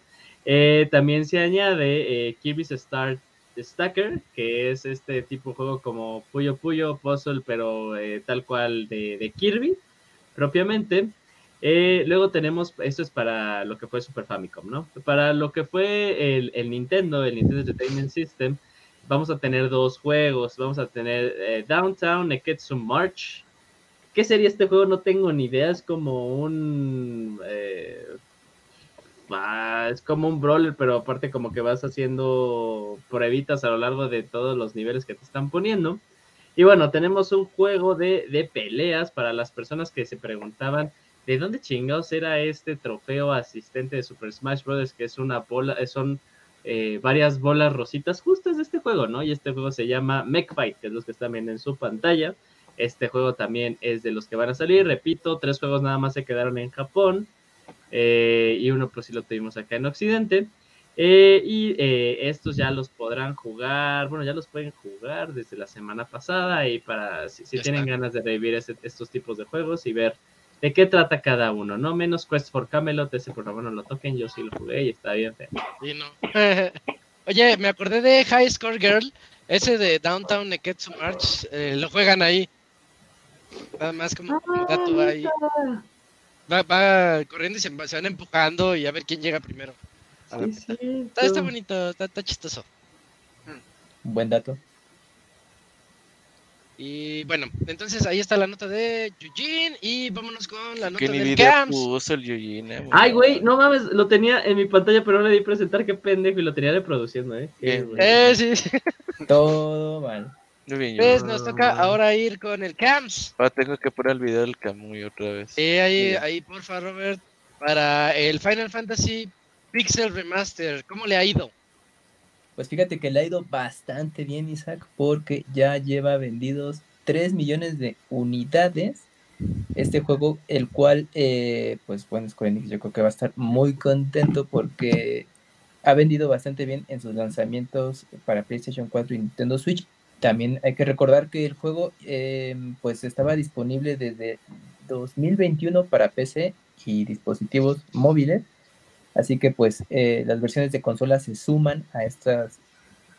eh, también se añade eh, Kirby's Star Stacker, que es este tipo de juego como Puyo Puyo Puzzle, pero eh, tal cual de, Kirby propiamente. luego tenemos, esto es para lo que fue Super Famicom, ¿no? Para lo que fue el, Nintendo, el Nintendo Entertainment System, vamos a tener dos juegos. Vamos a tener Downtown Neketsu March, ¿Qué sería este juego? No tengo ni idea. Es como un. Eh, es como un brawler, pero aparte como que vas haciendo pruebitas a lo largo de todos los niveles que te están poniendo. Y bueno, tenemos un juego de, peleas para las personas que se preguntaban de dónde chingados era este trofeo asistente de Super Smash Bros. que es una bola, son eh, varias bolas rositas justas de este juego, ¿no? Y este juego se llama Mechbite, que es los que están viendo en su pantalla. Este juego también es de los que van a salir, repito, tres juegos nada más se quedaron en Japón. Eh, y uno pues sí lo tuvimos acá en Occidente. Eh, y eh, estos ya los podrán jugar, bueno, ya los pueden jugar desde la semana pasada y para si, tienen ganas de revivir estos tipos de juegos y ver de qué trata cada uno, ¿no? Menos Quest for Camelot, ese programa no lo toquen, yo sí lo jugué y está bien feo. (laughs) Oye, me acordé de High Score Girl, ese de Downtown Neketsu March, lo juegan ahí. Nada más como un dato ahí. Va, va corriendo y se, van empujando y a ver quién llega primero. está, bonito, está, chistoso. Buen dato. Y bueno, entonces ahí está la nota de Eugene y vámonos con la nota del Camps. el Eugene, eh, Ay, güey, no mames, lo tenía en mi pantalla, pero no le di presentar, qué pendejo, y lo tenía reproduciendo, eh. eh, sí. Todo mal. Pues nos toca ahora ir con el CAMS. Ahora tengo que poner el video del Camuy otra vez. Eh, ahí, ahí, porfa, Robert. Para el Final Fantasy Pixel Remaster, ¿cómo le ha ido? Pues fíjate que le ha ido bastante bien, Isaac, porque ya lleva vendidos 3 millones de unidades. Este juego, el cual, eh, pues bueno, Square Enix yo creo que va a estar muy contento porque ha vendido bastante bien en sus lanzamientos para PlayStation 4 y Nintendo Switch también hay que recordar que el juego em, pues estaba disponible desde 2021 para PC y dispositivos móviles. Así que pues eh, las versiones de consola se suman a estas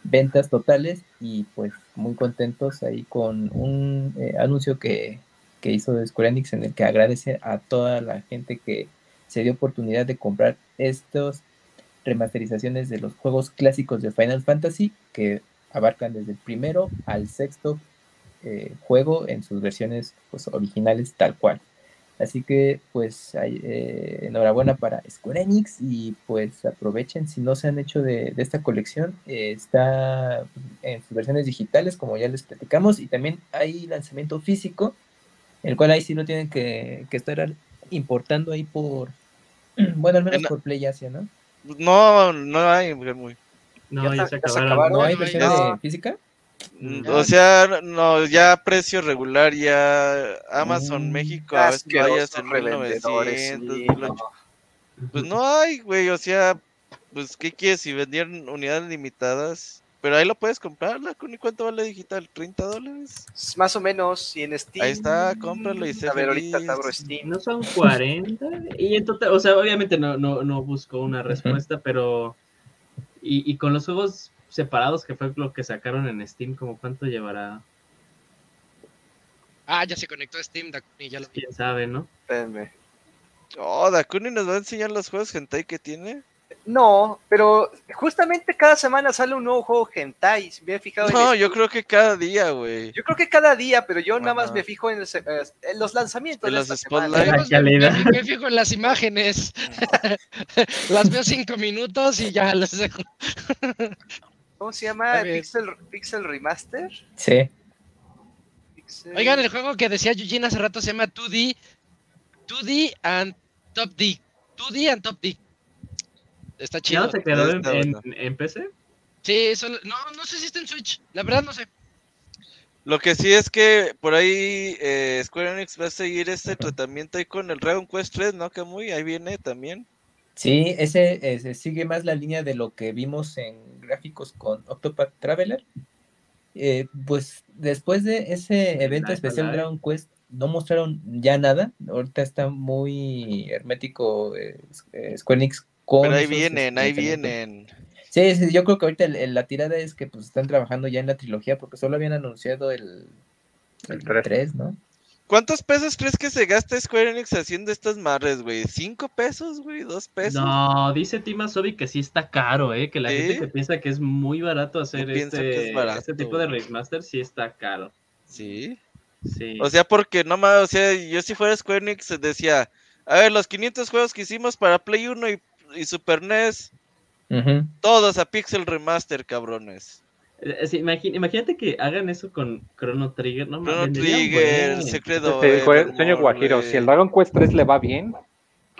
ventas totales y pues muy contentos ahí con un eh, anuncio que, que hizo Square Enix en el que agradece a toda la gente que se dio oportunidad de comprar estas remasterizaciones de los juegos clásicos de Final Fantasy que abarcan desde el primero al sexto eh, juego en sus versiones pues, originales tal cual. Así que pues eh, enhorabuena para Square Enix y pues aprovechen si no se han hecho de, esta colección. Eh, está en sus versiones digitales como ya les platicamos y también hay lanzamiento físico, el cual ahí sí lo tienen que, estar importando ahí por, (clears throat) bueno al menos por Play Asia, ¿no? No, no hay muy. No, ya, se, acabaron. ¿No hay versión física? Mm, o sea, no, ya precio regular, ya Amazon mm, México, a veces vayas en 1900. Pues no hay, güey, o sea, pues ¿qué quieres? Si vendieron unidades limitadas, pero ahí lo puedes comprar, ¿y cuánto vale digital? ¿30 dólares? Más o menos, y en Steam. Ahí está, cómpralo y se A ver, ahorita te abro Steam. No son 40, y en total, o sea, obviamente no, no, no busco una respuesta, pero y, con los juegos separados, que fue lo que sacaron en Steam, como cuánto llevará. Ah, ya se conectó a Steam, Dakuni, ya lo Quién sabe, ¿no? Espérenme. Oh, Dakuni nos va a enseñar los juegos hentai que tiene. No, pero justamente cada semana sale un nuevo juego hentai, bien fijado. No, yo creo que cada día, güey. Yo creo que cada día, pero yo nada más me fijo en, los lanzamientos. En de los spotlights. Me, fijo en las imágenes. (laughs) las veo cinco minutos y ya las dejo. ¿Cómo se llama? Pixel, Pixel Remaster. Sí. Oigan, el juego que decía Eugene hace rato se llama 2D, 2D and Top D. 2D and Top D. Está chido. ¿Ya se quedó en, PC? Sí, eso, no, no sé si está en Switch. La verdad no sé. Lo que sí es que por ahí eh, Square Enix va a seguir este tratamiento ahí con el Dragon Quest 3, ¿no? Que muy ahí viene también. Sí, ese, sigue más la línea de lo que vimos en gráficos con Octopath Traveler. Eh, pues después de ese evento especial Dragon Quest no mostraron ya nada. Ahorita está muy hermético eh, Square Enix pero ahí vienen, ahí vienen. Sí, sí, yo creo que ahorita la tirada es que pues están trabajando ya en la trilogía porque solo habían anunciado el, el 3. ¿no? ¿Cuántos pesos crees que se gasta Square Enix haciendo estas marres, güey? ¿Cinco pesos, güey? ¿Dos pesos? No, dice Tima Sobi que sí está caro, ¿eh? Que la gente que piensa que es muy barato hacer este, este, tipo de remaster sí está caro. ¿Sí? Sí. O sea, porque no más, o sea, yo si fuera Square Enix decía, a ver, los 500 juegos que hicimos para Play 1 y y Super NES. Todos a Pixel Remaster, cabrones. Eh, imagínate que hagan eso con Chrono Trigger, ¿no? Chrono Trigger, Secreto. Sueño Guajiro, si el Dragon Quest 3 le va bien,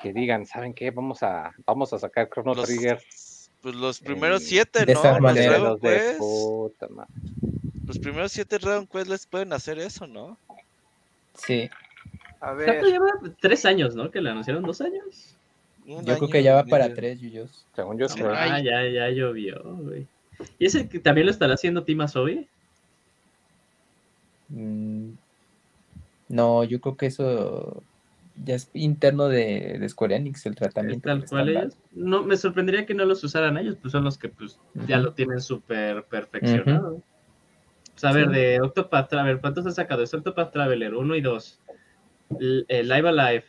que digan, ¿saben qué? Vamos a, vamos a sacar Chrono Trigger. Pues los primeros eh, siete, ¿no? Los, de los primeros siete Dragon Quest les pueden hacer eso, ¿no? Sí. A ver. lleva tres años, ¿no? Que le anunciaron dos años. Yo creo que ya va para tres, Yuyos. Según yo creo. Ah, ya, ya llovió, güey. ¿Y ese que también lo estará haciendo Tim Asobi? Mm, no, yo creo que eso ya es interno de, de Square Enix el tratamiento. Tal cual ellos. No, me sorprendería que no los usaran ellos, pues son los que pues ya lo tienen súper perfeccionado. Pues, a ver, de Octopath Traveler, ¿cuántos has sacado? Es Octopath Traveler 1 y 2. El, Live Alive.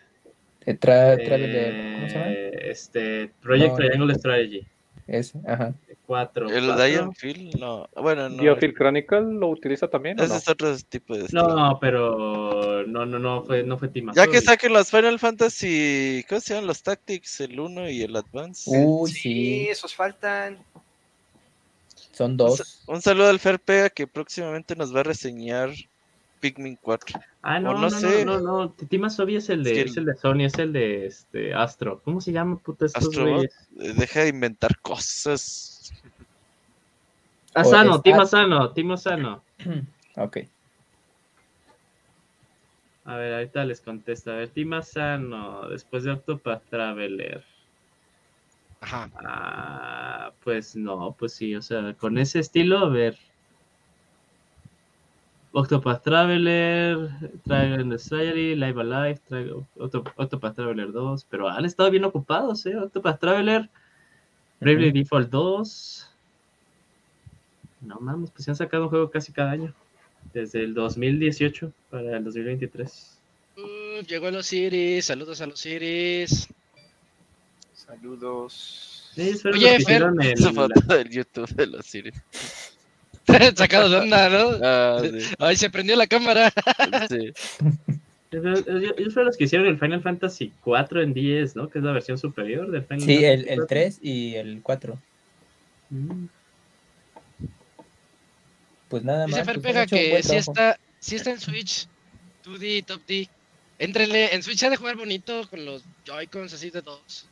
Traveler, ¿cómo se llama? Este, Project Triangle Strategy. Ese, ajá. 4. El Diamond no. Bueno, no. Biofield Chronicle lo utiliza también. Ese es otro tipo de. No, pero no, no, no fue, no fue Team Ya que saquen los Final Fantasy, ¿cómo se llaman los Tactics? El 1 y el Advance. Uy, sí, esos faltan. Son dos. Un, saludo al Ferpea que próximamente nos va a reseñar Pikmin 4. Ah, no, no, no, sé. no, no, no. Es el de, es, el de Sony, es el de este, Astro. ¿Cómo se llama, puta, estos Astro, eh, Deja de inventar cosas. Asano, Timo Asano, Timo Asano. (clears throat) Ok. A ver, ahorita les contesto. A ver, Timo Asano, después de Octopath Traveler. Ajá. Ah, pues no, pues sí, o sea, con ese estilo, a ver. Octopath Traveler, Dragon Strategy, Live Alive, Octopath Traveler 2, pero han estado bien ocupados, ¿eh? Octopath Traveler, Bravely Default 2. No mames, pues se han sacado un juego casi cada año, desde el 2018 para el 2023. Uh, llegó a los Iris, saludos a los Iris. Saludos. Oye, Fer, el, foto del YouTube de los Iris. (laughs) Sacado de onda, ¿no? Ah, Ay, se prendió la cámara. (laughs) sí. Ellos fueron los que hicieron el Final Fantasy 4 en 10, ¿no? Que es la versión superior del Final sí, Fantasy. Sí, el, 3 y el 4. Mm. Pues nada más. Dice pues, Pega que si está, si está en Switch, 2D, Top D. Éntrenle, en Switch ha de jugar bonito con los Joy-Cons así de todos.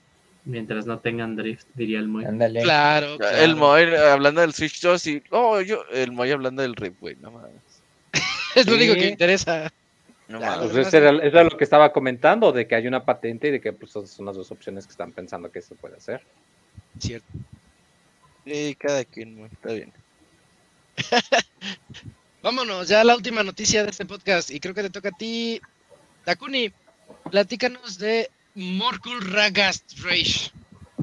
Mientras no tengan drift, diría el Moy. Claro, El Moy hablando del Switch 2 y. Oh, yo. El Moy hablando del Rift, güey, no mames. (laughs) es lo único que me interesa. No pues eso, era, lo que estaba comentando, de que hay una patente y de que pues, son las dos opciones que están pensando que se puede hacer. Cierto. Sí, cada quien, está bien. (laughs) Vámonos, ya la última noticia de este podcast, y creo que te toca a ti, Takuni. Platícanos de Morkul Ragast Rage.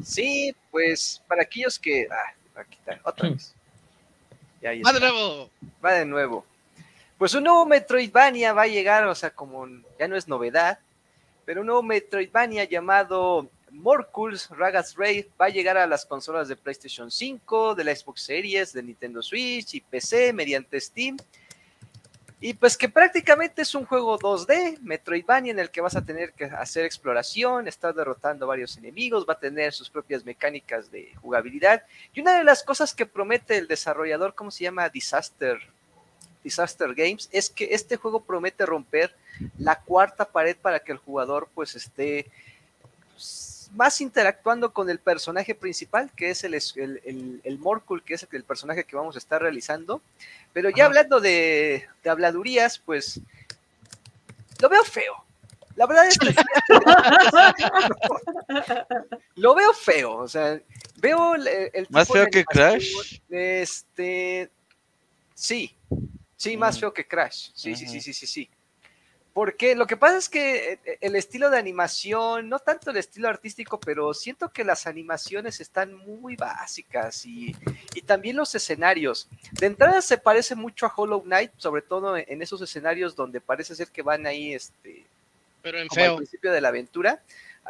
Sí, pues para aquellos que. Ah, aquí está, otra hmm. vez. Va de nuevo. Va de nuevo. Pues un nuevo Metroidvania va a llegar, o sea, como ya no es novedad, pero un nuevo Metroidvania llamado Morkul's Ragaz Raid va a llegar a las consolas de PlayStation 5, de la Xbox Series, de Nintendo Switch y PC mediante Steam y pues que prácticamente es un juego 2D, Metroidvania, en el que vas a tener que hacer exploración, estar derrotando varios enemigos, va a tener sus propias mecánicas de jugabilidad. Y una de las cosas que promete el desarrollador, ¿cómo se llama? Disaster, Disaster Games, es que este juego promete romper la cuarta pared para que el jugador pues esté más interactuando con el personaje principal, que es el, el, el, Morkul, que es el, personaje que vamos a estar realizando. Pero ya hablando de, habladurías, pues lo veo feo. La verdad es que (laughs) lo veo feo, o sea, veo el, más feo que Crash. Este, sí, sí, más mm. feo que Crash. Sí, sí, sí, sí, sí, sí. Porque lo que pasa es que eh, el estilo de animación, no tanto el estilo artístico, pero siento que las animaciones están muy básicas y, también los escenarios. De entrada se parece mucho a Hollow Knight, sobre todo en esos escenarios donde parece ser que van ahí, este, pero en feo. al principio de la aventura,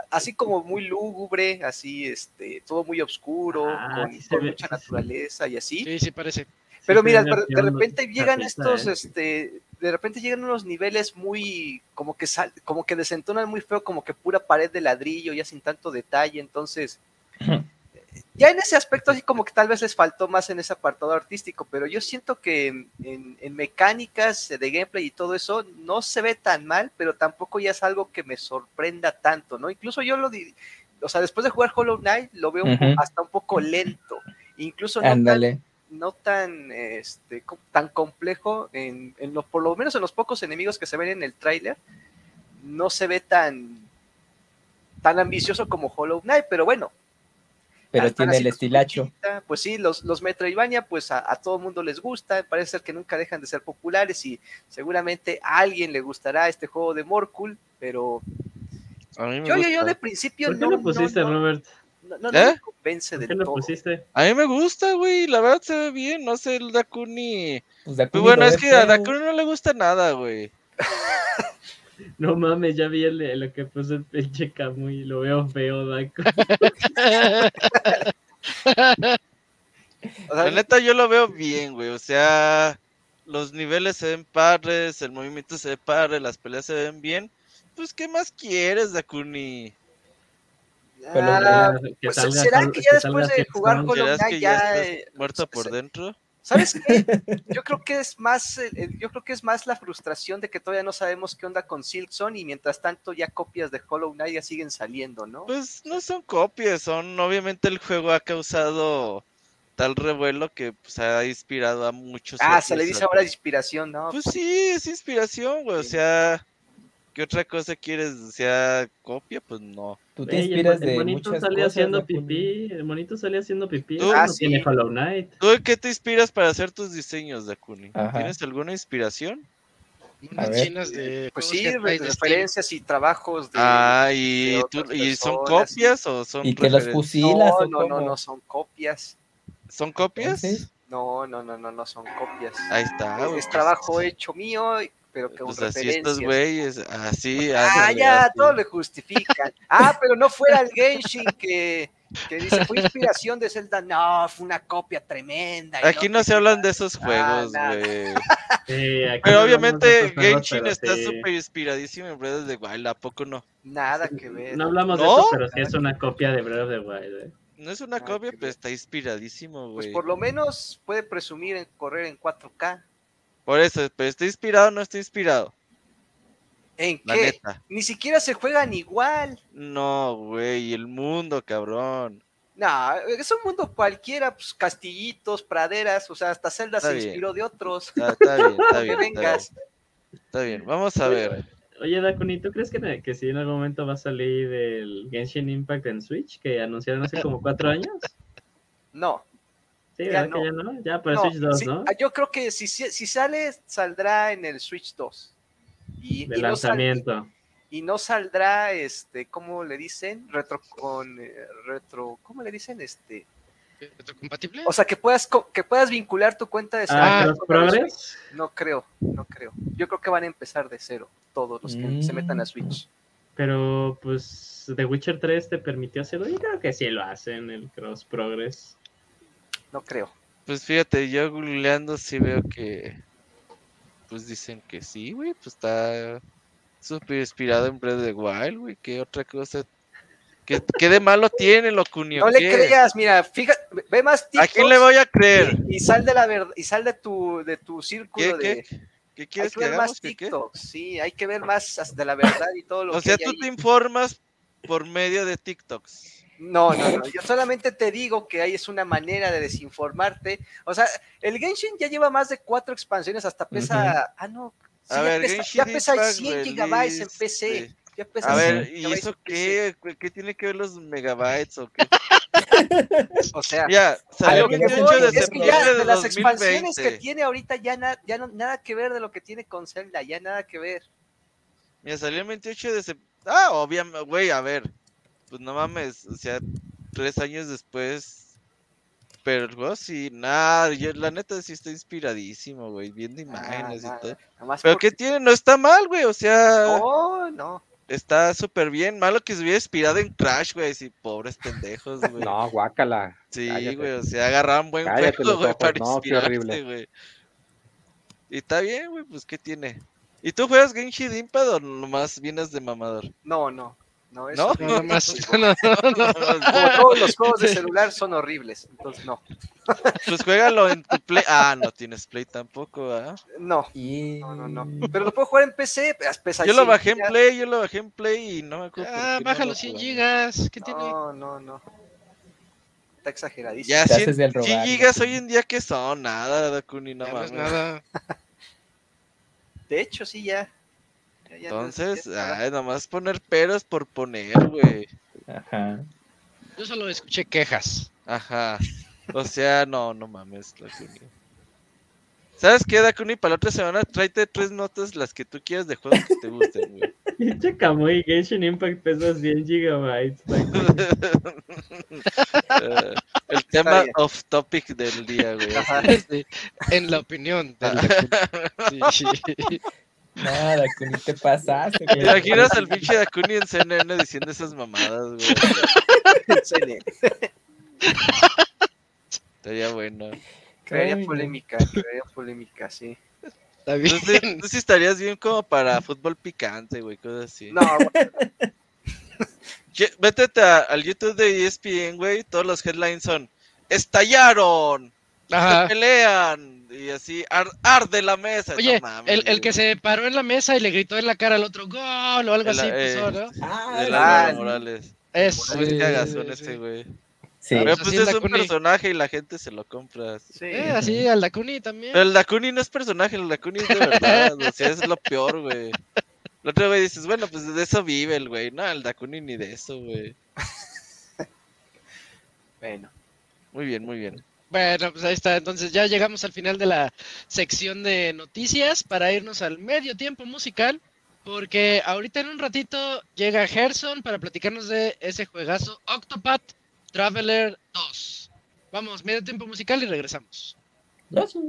así como muy lúgubre, así, este, todo muy oscuro, ah, con, mucha naturaleza y así. Sí, sí parece. Pero mira, de repente llegan estos, ¿eh? este, de repente llegan unos niveles muy, como que sal, como que desentonan muy feo, como que pura pared de ladrillo, ya sin tanto detalle, entonces, ya en ese aspecto así como que tal vez les faltó más en ese apartado artístico, pero yo siento que en, mecánicas de gameplay y todo eso no se ve tan mal, pero tampoco ya es algo que me sorprenda tanto, ¿no? Incluso yo lo di, o sea, después de jugar Hollow Knight lo veo hasta un poco lento, incluso no tan, no tan, este, tan complejo, en, en por lo menos en los pocos enemigos que se ven en el tráiler, no se ve tan, tan ambicioso como Hollow Knight, pero bueno, pero tiene el estilacho. Pues sí, los, los Metroidvania, pues a, todo el mundo les gusta, parece ser que nunca dejan de ser populares y seguramente a alguien le gustará este juego de Morkul, pero yo, yo, yo, de principio ¿Por qué no, lo pusiste, Robert? No, ¿Eh? me convence del todo. Pusiste? A mí me gusta, güey, la verdad se ve bien, no sé, el Dakuni. Pues Dakuni bueno, es que a Dakuni no le gusta nada, güey. (laughs) No mames, ya vi el, lo que puso el pinche y lo veo feo, Daco. (laughs) La neta yo lo veo bien, güey, o sea, los niveles se ven padres, el movimiento se ve padre, las peleas se ven bien. Pues, ¿qué más quieres, Dakuni? Ah, pues, ¿Será que ya después de jugar con los ya, ya eh, muerto por dentro? ¿Sabes qué? (laughs) Yo creo que es más, yo creo que es más la frustración de que todavía no sabemos qué onda con Silkson y mientras tanto ya copias de Hollow Knight ya siguen saliendo, ¿no? Pues no son copias, son obviamente el juego ha causado tal revuelo que pues, ha inspirado a muchos. Ah, se le dice ahora inspiración, ¿no? Pues sí, es inspiración, güey, o sea, ¿qué otra cosa quieres? O sea, copia, pues no. Tú te inspiras el, el monito sale haciendo pipí, el monito sale haciendo pipí, ah, no tiene Hollow Knight. ¿Tú qué te inspiras para hacer tus diseños, Dakuni? ¿Tienes alguna inspiración? Chinas de pues sí, referencias y trabajos de Ah, y, ¿y son copias o son Y que los fusilas No, no, no, no, son copias. ¿Son copias? No, no, no, no, no son copias. Ahí está. Es, trabajo hecho mío pero que pues así estos güeyes, así. Ah, ya, todo le justifican. Ah, pero no fuera el Genshin que, que dice, fue inspiración de Zelda. No, fue una copia tremenda. Aquí no, se hablan (laughs) de esos juegos, güey. pero obviamente Genshin está súper inspiradísimo en Breath of the Wild, ¿a poco no? Nada que ver. No hablamos de eso, pero sí es una copia de Breath of the Wild, eh. No es una copia, pero está inspiradísimo, pues güey. Pues por lo menos puede presumir en correr en 4K. Por eso, pero estoy inspirado o no estoy inspirado. ¿En qué? Ni siquiera se juegan igual. No, güey, el mundo, cabrón. No, es un mundo cualquiera, pues castillitos, praderas, o sea, hasta Zelda se inspiró de otros. Está, (laughs) bien, está bien, está bien. vamos a ver. Oye, Dakuni, ¿tú crees que, que si en algún momento va a salir el Genshin Impact en Switch que anunciaron hace como cuatro años? No, ya no. ya para Switch 2, ¿no? Ah, yo creo que si, si sale, saldrá en el Switch 2. Y, de lanzamiento. y no saldrá, este, ¿cómo le dicen? Retro con eh, retro, ¿cómo le dicen? Este. ¿Retrocompatible? O sea, que puedas, que puedas vincular tu cuenta de ah, ¿los progres? No creo, no creo. Yo creo que van a empezar de cero todos los que se metan a Switch. Pero, pues, The Witcher 3 te permitió hacerlo. y creo que sí lo hacen, el Cross Progress. No creo. Pues fíjate, yo googleando sí veo que. Pues dicen que sí, güey. Pues está súper inspirado en Breath of the Wild, güey. ¿Qué otra cosa? ¿Qué, qué de malo tiene, Locunio? No le creas, mira, fíjate, ve más TikToks ¿A quién le voy a creer? Y, sal de la verdad, y sal de tu, de tu círculo ¿Qué, de. ¿Qué, ¿Qué quieres hay que, ver más TikToks, sí, hay que ver más de la verdad y todo lo o que O sea, tú te informas por medio de TikToks. No, no, no. Yo solamente te digo que ahí es una manera de desinformarte. O sea, el Genshin ya lleva más de cuatro expansiones, hasta pesa. Ah, no. a ver, pesa, ya pesa 100 gigabytes en PC. Ya pesa a ver, ¿y eso qué? ¿Qué tiene que ver los megabytes o qué? (laughs) o sea, ya, salió el 28 de septiembre de, las expansiones que tiene ahorita ya, ya no, nada que ver de lo que tiene con Zelda, ya nada que ver. Mira, salió el 28 de septiembre. Ah, obviamente, güey, a ver pues no mames, o sea, tres años después. Pero el juego sí, nada, yo la neta sí está inspiradísimo, güey, viendo imágenes y todo. Pero ¿qué tiene? No está mal, güey, o sea. No, no. Está súper bien. Malo que se hubiera inspirado en Crash, güey. Sí, pobres pendejos, (laughs) güey. No, guácala. Sí, güey. O sea, agarraron buen juego, güey, para no, inspirarse, güey. Y está bien, güey, pues ¿qué tiene? ¿Y tú juegas Genshin Impact o nomás vienes de mamador? No, no. No, eso ¿No? (laughs) Nada más. No, no, no. Como todos los juegos de celular son horribles, entonces no. (laughs) Pues juégalo en tu Play. Ah, no tienes Play tampoco, ¿ah? No. No, no, no. Pero lo puedo jugar en PC. PC yo lo bajé en Play, yo lo bajé en Play y no me acuerdo. Ah, bájalo no 100 gigas. ¿Qué tiene? No, no, no. Está exageradísimo. Ya, 100, 100 gigas hoy en día que son, nada, Dakuni, no mames. nada. (laughs) De hecho, sí, ya. Entonces, no ay, nomás poner peros por poner, güey. Ajá. Yo solo escuché quejas. Ajá. O sea, no, no mames, Dakuni. ¿Sabes qué, Dakuni? Para la otra semana tráete tres notas, las que tú quieras de juegos que te gusten, güey. (laughs) Pinche Kamui Genshin Impact pesa 100 gigabytes. uh, (laughs) el tema off topic del día, güey. Sí, en la opinión del sí. (laughs) Nada, Dakuni, te pasaste. ¿Te imaginas al pinche Dakuni en CNN diciendo esas mamadas, güey? Estaría bueno. Crearía polémica, crearía polémica, sí. Está bien. ¿Tú, sí estarías bien como para fútbol picante, güey, cosas así. No, Vétete al YouTube de ESPN, güey, todos los headlines son estallaron, Ajá. se pelean y así arde la mesa. Oye, no, mames, el, el, que se paró en la mesa y le gritó en la cara al otro gol o algo así, eh, ¿no? Ah, de la Morales. Eso. Es cagazón ese, güey. Sí. Pero pues es un personaje y la gente se lo compra. Sí, eh, así al Dakuni también. Pero el Dakuni no es personaje, el Dakuni es de verdad. o sea, es lo peor, güey. El otro güey dices, bueno, pues de eso vive el güey. No, el Dakuni ni de eso, güey. (laughs) bueno. Muy bien, muy bien. Bueno, pues ahí está. Entonces ya llegamos al final de la sección de noticias para irnos al medio tiempo musical. Porque ahorita en un ratito llega Gerson para platicarnos de ese juegazo Octopath Traveler 2. Vamos, medio tiempo musical y regresamos. Gracias.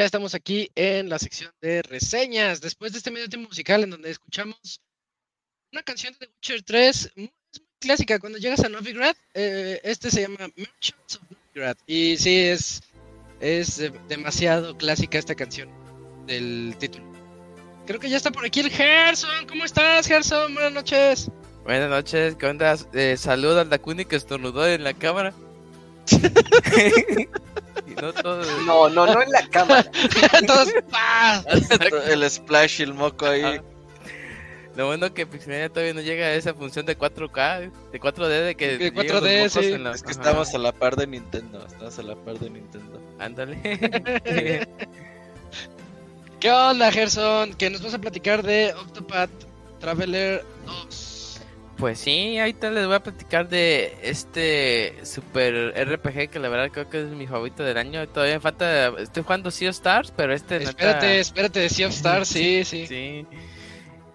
Ya estamos aquí en la sección de reseñas. Después de este medio tiempo musical en donde escuchamos una canción de Witcher 3, muy, clásica. Cuando llegas a Novigrad, eh, este se llama Merchants of Novigrad. Y sí, es, es demasiado clásica esta canción del título. Creo que ya está por aquí el Gerson. ¿Cómo estás, Gerson? Buenas noches. Buenas noches, ¿qué onda? Eh, saludo al Dakuni que estornudó en la cámara. No, no, no, en la cámara. (laughs) el splash y el moco ahí. Ah. Lo bueno que Pixelania todavía no llega a esa función de 4K, de 4D, de que... De 4D, sí. Es que estamos a la par de Nintendo, estamos a la par de Nintendo. Ándale. (laughs) ¿Qué onda, Gerson? Que nos vas a platicar de Octopath Traveler 2. Pues sí, ahorita les voy a platicar de este super RPG que la verdad creo que es mi favorito del año. Todavía me falta, estoy jugando Sea of Stars, pero este... Espérate, espérate de Sea of Stars, (laughs) sí, sí, sí.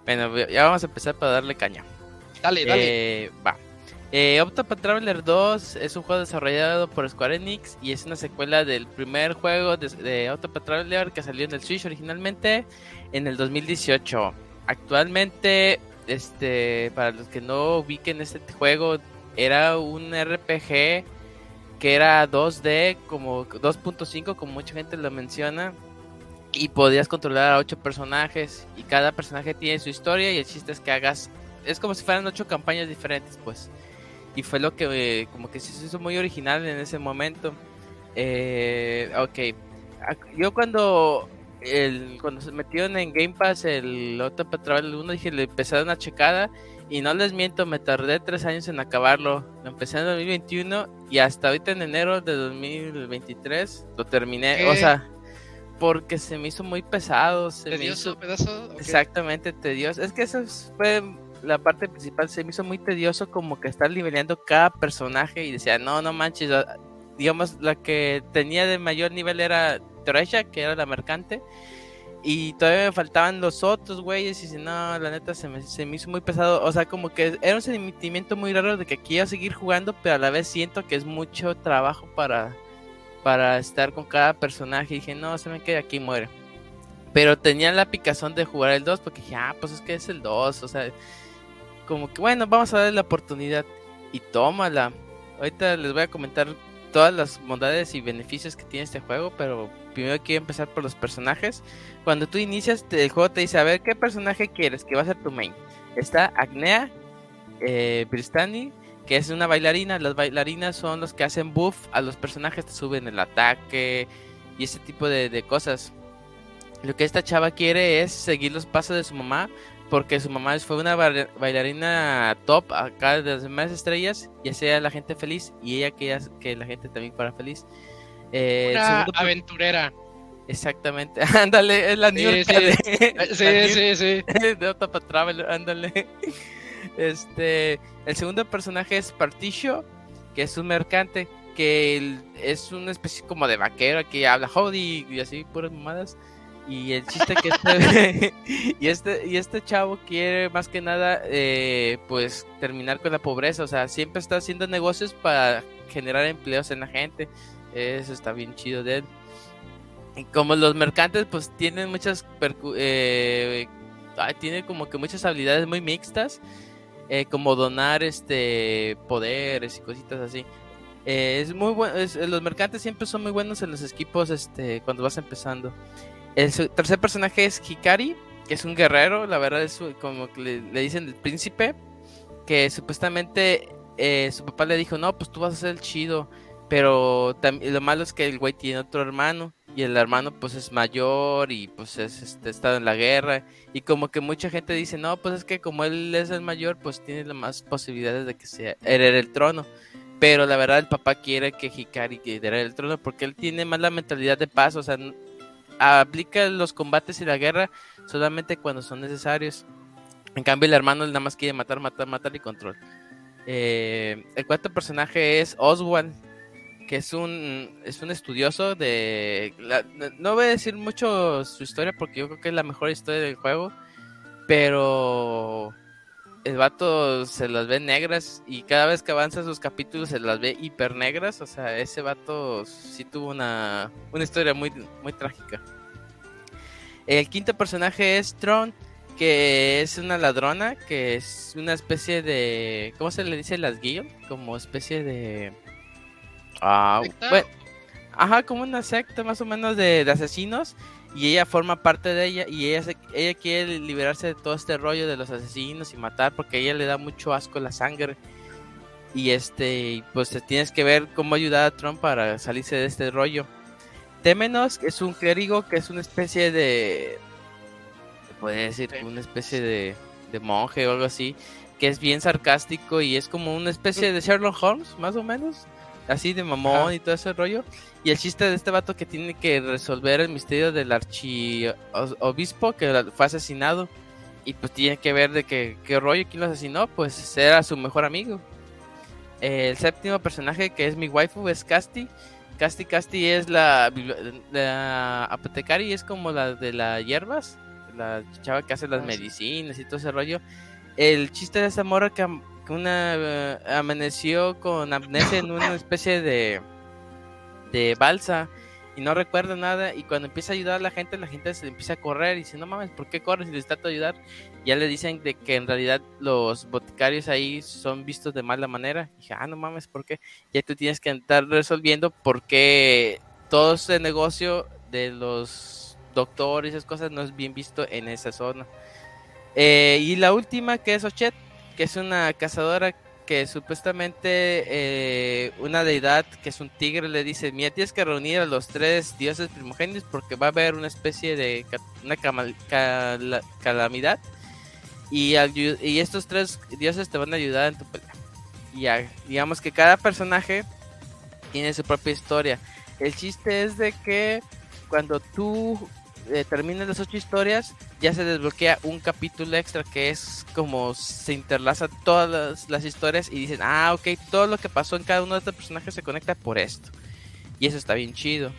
Bueno, ya vamos a empezar para darle caña. Dale, dale. Eh, va. Eh, Octopath Traveler 2 es un juego desarrollado por Square Enix y es una secuela del primer juego de, de Traveler que salió en el Switch originalmente en el 2018. Actualmente este, para los que no ubiquen este juego, era un RPG que era 2D, como 2.5, como mucha gente lo menciona, y podías controlar a 8 personajes, y cada personaje tiene su historia, y el chiste es que hagas, es como si fueran 8 campañas diferentes, pues. Y fue lo que, como que se hizo muy original en ese momento. Eh, ok, yo cuando el, cuando se metieron en Game Pass el Octopath Traveler 1, dije, le empecé a dar una checada y no les miento, me tardé tres años en acabarlo. Lo empecé en 2021 y hasta ahorita en enero de 2023 lo terminé. O sea, porque se me hizo muy pesado. Se ¿Tedioso pedazo? Exactamente, tedioso. Es que eso fue la parte principal. Se me hizo muy tedioso como que estar nivelando cada personaje y decía, no, no manches. Digamos, la que tenía de mayor nivel era que era la mercante. Y todavía me faltaban los otros güeyes. Y si no, la neta se me, se me hizo muy pesado. O sea, como que era un sentimiento muy raro de que quiero seguir jugando, pero a la vez siento que es mucho trabajo para, para estar con cada personaje. Y dije, no, se me queda aquí muere. Pero tenía la picazón de jugar el 2 porque dije, ah, pues es que es el 2. O sea, como que bueno, vamos a darle la oportunidad. Y tómala. Ahorita les voy a comentar todas las bondades y beneficios que tiene este juego, pero primero quiero empezar por los personajes. Cuando tú inicias, el juego te dice, a ver, ¿qué personaje quieres que va a ser tu main? Está Agnea, eh, Bristani, que es una bailarina. Las bailarinas son los que hacen buff a los personajes, te suben el ataque y ese tipo de, de cosas. Lo que esta chava quiere es seguir los pasos de su mamá, porque su mamá fue una bailarina top acá de las demás estrellas y hacía a la gente feliz y ella quería que la gente también fuera feliz. Eh, una aventurera. Exactamente, (laughs) ándale, es la New sí, (laughs) sí, sí, sí, (laughs) de Travel, ándale. Este, el segundo personaje es Particio, que es un mercante, que es una especie como de vaquero que habla howdy y así, puras mamadas. Y el chiste que este, (laughs) y este y este chavo quiere más que nada eh, pues terminar con la pobreza, o sea, siempre está haciendo negocios para generar empleos en la gente. Eso está bien chido de él. Y como los mercantes pues tienen muchas eh, tiene como que muchas habilidades muy mixtas, eh, como donar este poderes y cositas así. es muy bueno, los mercantes siempre son muy buenos en los equipos este cuando vas empezando. El tercer personaje es Hikari, que es un guerrero, la verdad es como le, le dicen el príncipe, que supuestamente eh, su papá le dijo, no, pues tú vas a ser el chido, pero lo malo es que el güey tiene otro hermano y el hermano pues es mayor y pues es, este, en la guerra y como que mucha gente dice, no, pues es que como él es el mayor, pues tiene más posibilidades de que sea herede el trono. Pero la verdad el papá quiere que Hikari herede el trono porque él tiene más la mentalidad de paz, o sea, aplica los combates y la guerra solamente cuando son necesarios. En cambio, el hermano nada más quiere matar, matar, matar y control. Eh, el cuarto personaje es Oswald, que es un, es un estudioso de... no voy a decir mucho su historia porque yo creo que es la mejor historia del juego, pero el vato se las ve negras y cada vez que avanza sus capítulos se las ve hiper negras. O sea, ese vato sí tuvo una, una historia muy, muy trágica. El quinto personaje es Tron, que es una ladrona, que es una especie de... ¿Cómo se le dice las guild? Como especie de... Ah, ajá, como una secta más o menos de, de asesinos y ella forma parte de ella y ella, ella quiere liberarse de todo este rollo de los asesinos y matar porque a ella le da mucho asco la sangre. Y este pues tienes que ver cómo ayudar a Trump para salirse de este rollo. Temenos es un clérigo que es una especie de puede decir una especie de, de monje o algo así que es bien sarcástico y es como una especie de Sherlock Holmes más o menos así de mamón y todo ese rollo. Y el chiste de este vato que tiene que resolver el misterio del archiobispo que fue asesinado. Y pues tiene que ver de que, qué rollo, quién lo asesinó, pues era su mejor amigo. El séptimo personaje que es mi waifu es Casti. Casti Casti es la, la apotecaria y es como la de las hierbas. La chava que hace las ah, medicinas y todo ese rollo. El chiste de esa morra que una eh, amaneció con amnesia en una especie de de balsa y no recuerda nada y cuando empieza a ayudar a la gente la gente se empieza a correr y dice no mames por qué corres y les trato de ayudar ya le dicen de que en realidad los boticarios ahí son vistos de mala manera. Y dije ah no mames por qué ya tú tienes que estar resolviendo por qué todo ese negocio de los doctores y esas cosas no es bien visto en esa zona. Eh, y la última que es Ochet que es una cazadora que supuestamente eh, una deidad que es un tigre le dice, mira, tienes que reunir a los tres dioses primogénitos porque va a haber una especie de una calamidad y, estos tres dioses te van a ayudar en tu pelea. Y digamos que cada personaje tiene su propia historia. El chiste es de que cuando tú eh, terminen las ocho historias, ya se desbloquea un capítulo extra que es como se interlaza todas las, historias y dicen, ah, ok, todo lo que pasó en cada uno de estos personajes se conecta por esto. Y eso está bien chido.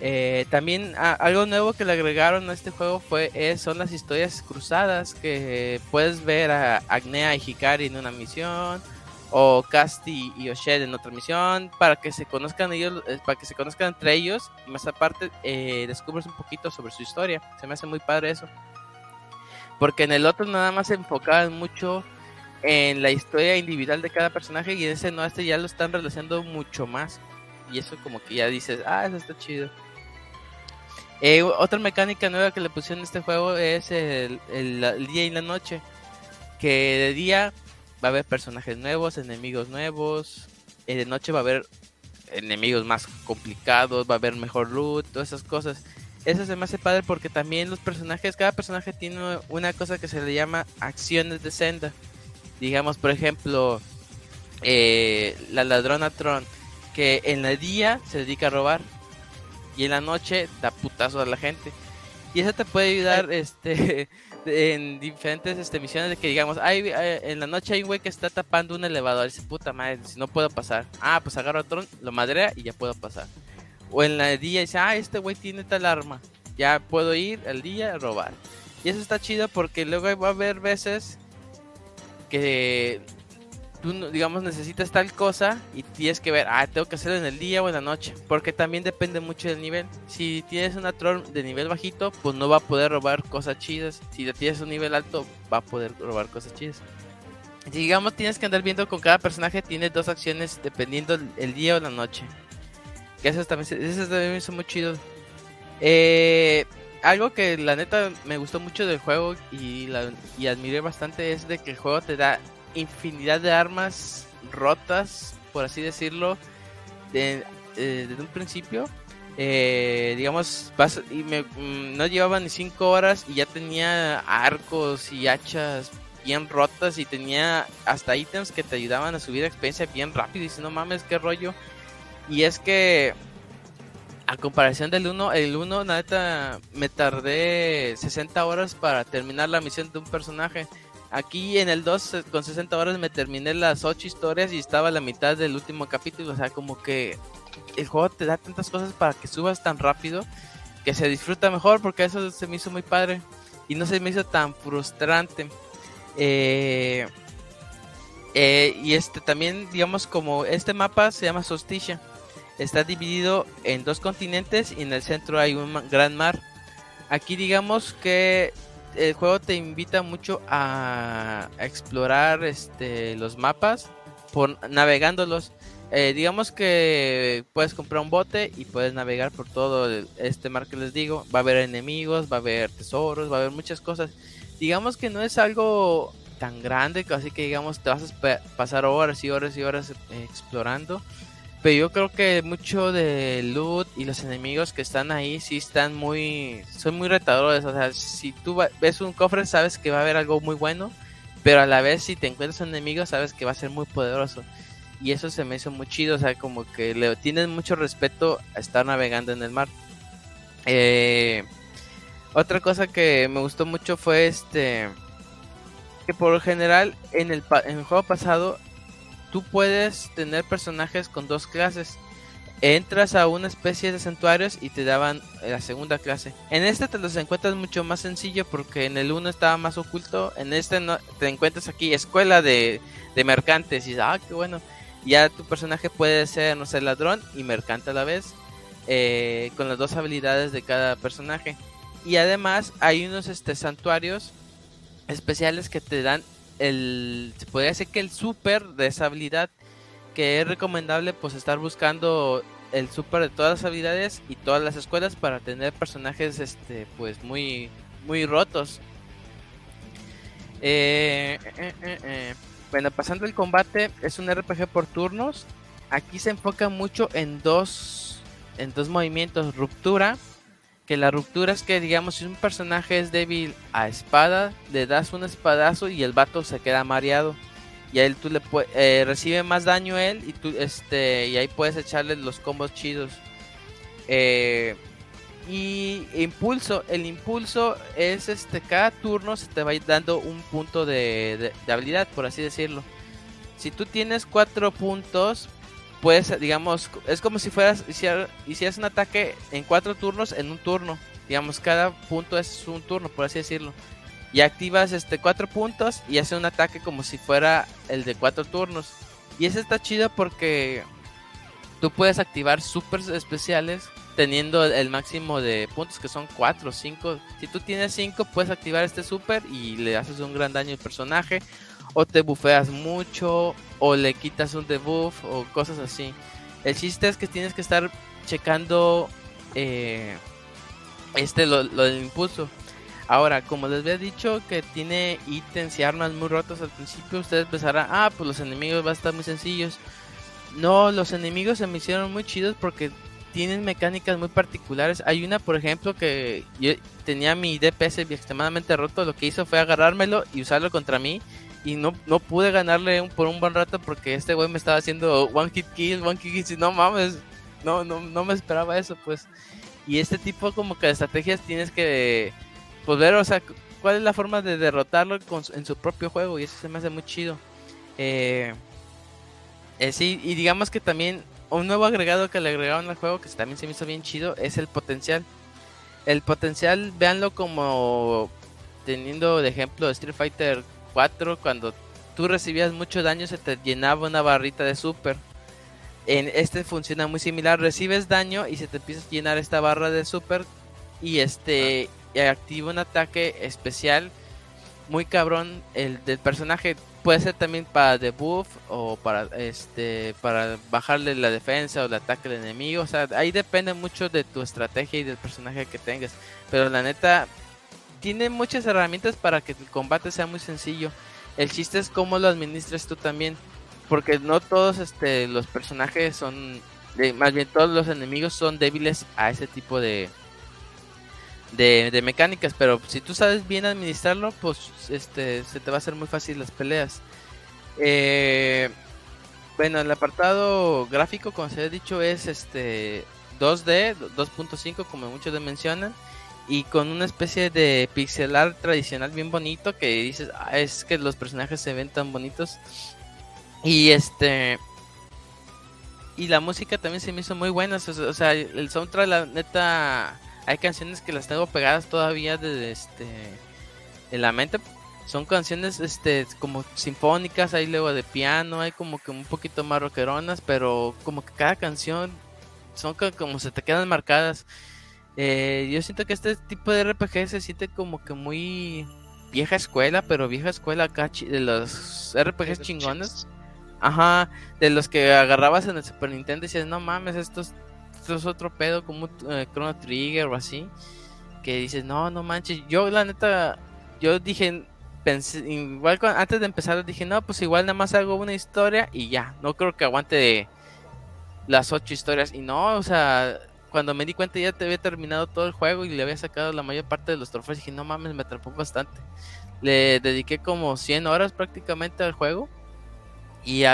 Eh, también algo nuevo que le agregaron a este juego fue son las historias cruzadas que puedes ver a Agnea y Hikari en una misión o Casti y Oshed en otra misión para que se conozcan ellos eh, para que se conozcan entre ellos y más aparte eh, descubres un poquito sobre su historia. Se me hace muy padre eso. Porque en el otro nada más se enfocaban mucho en la historia individual de cada personaje y en ese no este ya lo están relacionando mucho más. Y eso como que ya dices ah eso está chido eh, otra mecánica nueva que le pusieron en este juego es el, el día y la noche que de día va a haber personajes nuevos, enemigos nuevos. Y de noche va a haber enemigos más complicados, va a haber mejor loot, todas esas cosas. Eso se me hace padre porque también los personajes, cada personaje tiene una cosa que se le llama acciones de senda. Digamos, por ejemplo, eh, la ladrona Tron, que en el día se dedica a robar y en la noche da putazo a la gente. Y eso te puede ayudar, este, (laughs) en diferentes este, misiones de que digamos, hay, eh, en la noche hay un güey que está tapando un elevador. Y dice, puta madre, si no puedo pasar. Ah, pues agarro otro, lo madrea y ya puedo pasar. O en la día dice, ah, este güey tiene tal arma. Ya puedo ir al día a robar. Y eso está chido porque luego va a haber veces que tú, digamos, necesitas tal cosa y tienes que ver, ah, tengo que hacerlo en el día o en la noche, porque también depende mucho del nivel. Si tienes una troll de nivel bajito, pues no va a poder robar cosas chidas. Si tienes un nivel alto, va a poder robar cosas chidas. digamos, tienes que andar viendo con cada personaje, tiene dos acciones dependiendo el día o la noche. Que eso también, eso también es muy chido. Eh, algo que la neta me gustó mucho del juego y, la, y admiré bastante es de que el juego te da infinidad de armas rotas, por así decirlo, de, eh, desde un principio. Eh, digamos, y me, mm, no llevaba ni 5 horas y ya tenía arcos y hachas bien rotas y tenía hasta ítems que te ayudaban a subir experiencia bien rápido. Y si no mames, qué rollo. Y es que, a comparación del 1, el 1, neta, me tardé 60 horas para terminar la misión de un personaje. Aquí en el 2 eh, con 60 horas me terminé las 8 historias y estaba a la mitad del último capítulo. O sea, como que el juego te da tantas cosas para que subas tan rápido que se disfruta mejor porque eso se me hizo muy padre y no se me hizo tan frustrante. Eh, Eh, y este también, digamos, como este mapa se llama Solsticia, está dividido en dos continentes y en el centro hay un gran mar. Aquí digamos que el juego te invita mucho a, explorar este, los mapas por navegándolos. Eh, digamos que puedes comprar un bote y puedes navegar por todo este mar que les digo. Va a haber enemigos, va a haber tesoros, va a haber muchas cosas. Digamos que no es algo tan grande, así que digamos te vas a pasar horas y horas y horas eh, explorando. Pero yo creo que mucho de loot y los enemigos que están ahí sí están muy. son muy retadores. O sea, si tú ves un cofre, sabes que va a haber algo muy bueno. Pero a la vez, si te encuentras un enemigo, sabes que va a ser muy poderoso. Y eso se me hizo muy chido. O sea, como que le tienen mucho respeto a estar navegando en el mar. Eh, otra cosa que me gustó mucho fue este. Que por lo general en el, en el juego pasado tú puedes tener personajes con dos clases. Entras a una especie de santuarios y te daban la segunda clase. En este te los encuentras mucho más sencillo porque en el uno estaba más oculto. En este no, te encuentras aquí escuela de, mercantes y ah, qué bueno. Ya tu personaje puede ser, no sé, ladrón y mercante a la vez. Eh, con las dos habilidades de cada personaje. Y además hay unos este, santuarios especiales que te dan el se podría decir que el super de esa habilidad que es recomendable pues estar buscando el super de todas las habilidades y todas las escuelas para tener personajes este pues muy muy rotos. Eh, eh, eh, bueno pasando el combate es un RPG por turnos. Aquí se enfoca mucho en dos en dos movimientos ruptura que la ruptura es que, digamos, si un personaje es débil a espada, le das un espadazo y el vato se queda mareado. Y él tú le eh, recibe más daño él y tú este y ahí puedes echarle los combos chidos. Eh, y impulso, el impulso es este cada turno se te va dando un punto de, de habilidad, por así decirlo. Si tú tienes cuatro puntos, pues, digamos, es como si fueras, hicieras un ataque en cuatro turnos en un turno. Digamos, cada punto es un turno, por así decirlo. Y activas este cuatro puntos y hace un ataque como si fuera el de cuatro turnos. Y eso está chido porque tú puedes activar super especiales teniendo el máximo de puntos que son 4 o 5. Si tú tienes 5 puedes activar este super y le haces un gran daño al personaje o te bufeas mucho o le quitas un debuff o cosas así. El chiste es que tienes que estar checando eh, este lo, del impulso. Ahora, como les había dicho que tiene ítems y armas muy rotos al principio, ustedes pensarán, ah, pues los enemigos van a estar muy sencillos. No, los enemigos se me hicieron muy chidos porque tienen mecánicas muy particulares. Hay una, por ejemplo, que yo tenía mi DPS extremadamente roto, lo que hizo fue agarrármelo y usarlo contra mí y no, no pude ganarle un, por un buen rato porque este güey me estaba haciendo one hit kill, one hit kill, y no mames, no, no, no me esperaba eso, pues. Y este tipo como que de estrategias tienes que, pues ver, o sea, cuál es la forma de derrotarlo en su propio juego y eso se me hace muy chido. Eh, eh, sí, y digamos que también un nuevo agregado que le agregaron al juego que también se me hizo bien chido es el potencial. El potencial, véanlo como teniendo de ejemplo Street Fighter cuando tú recibías mucho daño se te llenaba una barrita de super. En este funciona muy similar, recibes daño y se te empieza a llenar esta barra de super y este activa un ataque especial muy cabrón. El del personaje puede ser también para debuff o para este para bajarle la defensa o el ataque al enemigo. O sea ahí depende mucho de tu estrategia y del personaje que tengas. Pero la neta tiene muchas herramientas para que el combate sea muy sencillo. El chiste es cómo lo administras tú también. Porque no todos este, los personajes son. más bien todos los enemigos son débiles a ese tipo de, de, mecánicas. Pero si tú sabes bien administrarlo, pues este se te va a hacer muy fácil las peleas. Eh, bueno, el apartado gráfico, como se ha dicho, es este 2D, 2.5, como muchos mencionan y con una especie de pixelar tradicional bien bonito que dices, ah, es que los personajes se ven tan bonitos. Y este y la música también se me hizo muy buena, o sea, el soundtrack la neta hay canciones que las tengo pegadas todavía de este en la mente son canciones este como sinfónicas, hay luego de piano, hay como que un poquito más rockeronas, pero como que cada canción son como se te quedan marcadas. Eh, yo siento que este tipo de RPG se siente como que muy vieja escuela, pero vieja escuela acá de los RPGs chingones. Ajá, de los que agarrabas en el Super Nintendo y decías, no mames, esto es, otro pedo como eh, Chrono Trigger o así. Que dices, no, no manches. Yo, la neta, yo dije, pensé, igual antes de empezar, dije, no, pues igual nada más hago una historia y ya. No creo que aguante las ocho historias. Y no, o sea, cuando me di cuenta ya te había terminado todo el juego y le había sacado la mayor parte de los trofeos, dije, no mames, me atrapó bastante. Le dediqué como 100 horas prácticamente al juego. Y,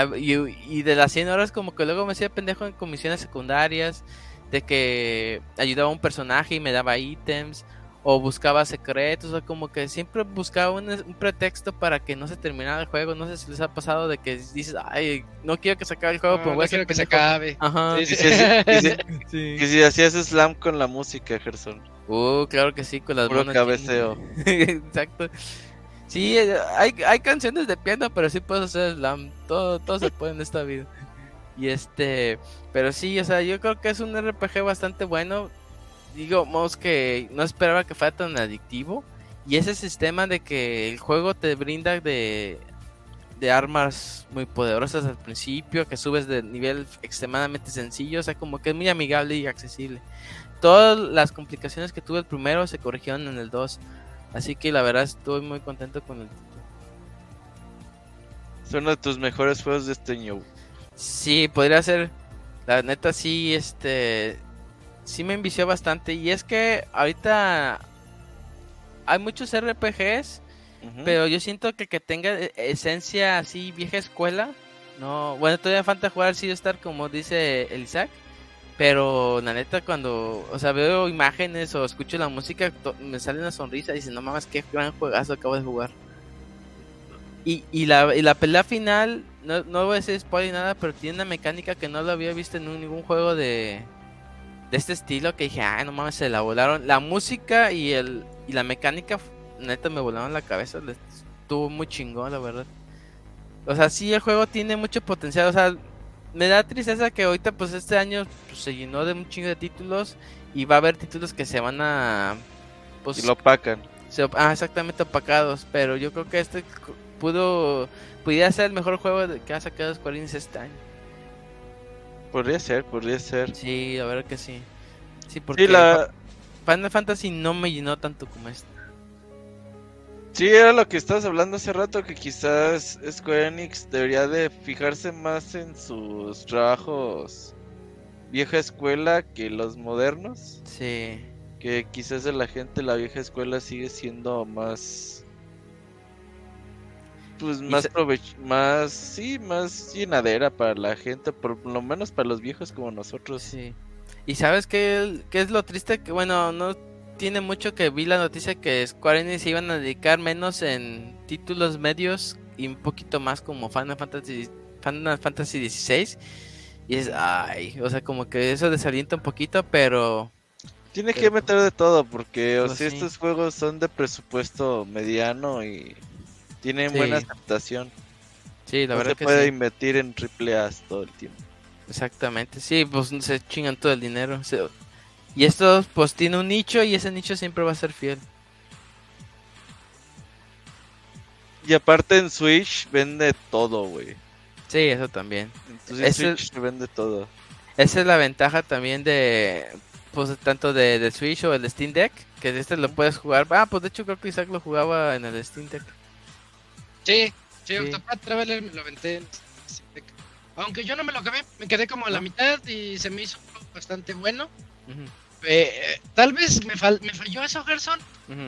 de las 100 horas como que luego me hacía pendejo en comisiones secundarias, de que ayudaba a un personaje y me daba ítems, o buscaba secretos, o como que siempre buscaba un, pretexto para que no se terminara el juego. No sé si les ha pasado de que dices, ay, no quiero que se acabe el juego, pero voy a quiero que se acabe. Ajá. Sí, sí, Que si hacías slam con la música, Gerson. Uh, claro que sí, con las Puro cabeceo. (laughs) Exacto. Sí, eh, hay, hay canciones de piano, pero sí puedes hacer slam. Todo, todo se puede en esta vida. Y este, pero sí, o sea, yo creo que es un RPG bastante bueno digamos que no esperaba que fuera tan adictivo. Y ese sistema de que el juego te brinda de, de armas muy poderosas al principio, que subes de nivel extremadamente sencillo, o sea, como que es muy amigable y accesible. Todas las complicaciones que tuve el primero se corrigieron en el 2. Así que la verdad estoy muy contento con el título. Son uno de tus mejores juegos de este año. Sí, podría ser. La neta sí, este sí me envició bastante. Y es que ahorita hay muchos RPGs, pero yo siento que que tenga e, esencia así vieja escuela. No, bueno, todavía falta jugar Sea Star como dice el Isaac. Pero la neta cuando, o sea, veo imágenes o escucho la música, me sale una sonrisa y dice, no mames, qué gran juegazo acabo de jugar. Y, y, la, y la pelea final, no, no voy a decir spoiler nada, pero tiene una mecánica que no lo había visto en ningún juego de, de este estilo que dije, ay, no mames, se la volaron. La música y el y la mecánica, neta, me volaron la cabeza. Estuvo muy chingón, la verdad. O sea, sí, el juego tiene mucho potencial. O sea, me da tristeza que ahorita, pues este año pues, se llenó de un chingo de títulos y va a haber títulos que se van a. Pues, y lo opacan. ah, exactamente opacados. Pero yo creo que este pudo. Pudiera ser el mejor juego que ha sacado Square Enix este año. Podría ser, podría ser. Sí, a ver que sí. Sí, porque la... Final Fantasy no me llenó tanto como este. Sí, era lo que estabas hablando hace rato, que quizás Square Enix debería de fijarse más en sus trabajos vieja escuela que los modernos. Sí. Que quizás de la gente la vieja escuela sigue siendo más pues más más sí, más llenadera para la gente, por lo menos para los viejos como nosotros. Sí. Y sabes qué, qué es lo triste que bueno, no tiene mucho que vi la noticia que Square Enix se iban a dedicar menos en títulos medios y un poquito más como Final Fantasy Final Fantasy XVI y es ay, o sea, como que eso desalienta un poquito, pero tiene que meter de todo porque o pues sea, estos juegos son de presupuesto mediano y tienen buena aceptación. Sí, la verdad se puede invertir en triple A todo el tiempo. Exactamente, sí, pues se chingan todo el dinero. Y esto pues tiene un nicho y ese nicho siempre va a ser fiel. Y aparte en Switch vende todo, güey. Sí, eso también. Entonces en Switch se vende todo. Esa es la ventaja también de pues tanto de, Switch o el Steam Deck, que este lo puedes jugar. Ah, pues de hecho creo que Isaac lo jugaba en el Steam Deck. Sí, sí, Octopath Traveler me lo aventé Aunque yo no me lo acabé, me quedé como a la mitad y se me hizo bastante bueno. Eh, tal vez me, me falló eso, Gerson.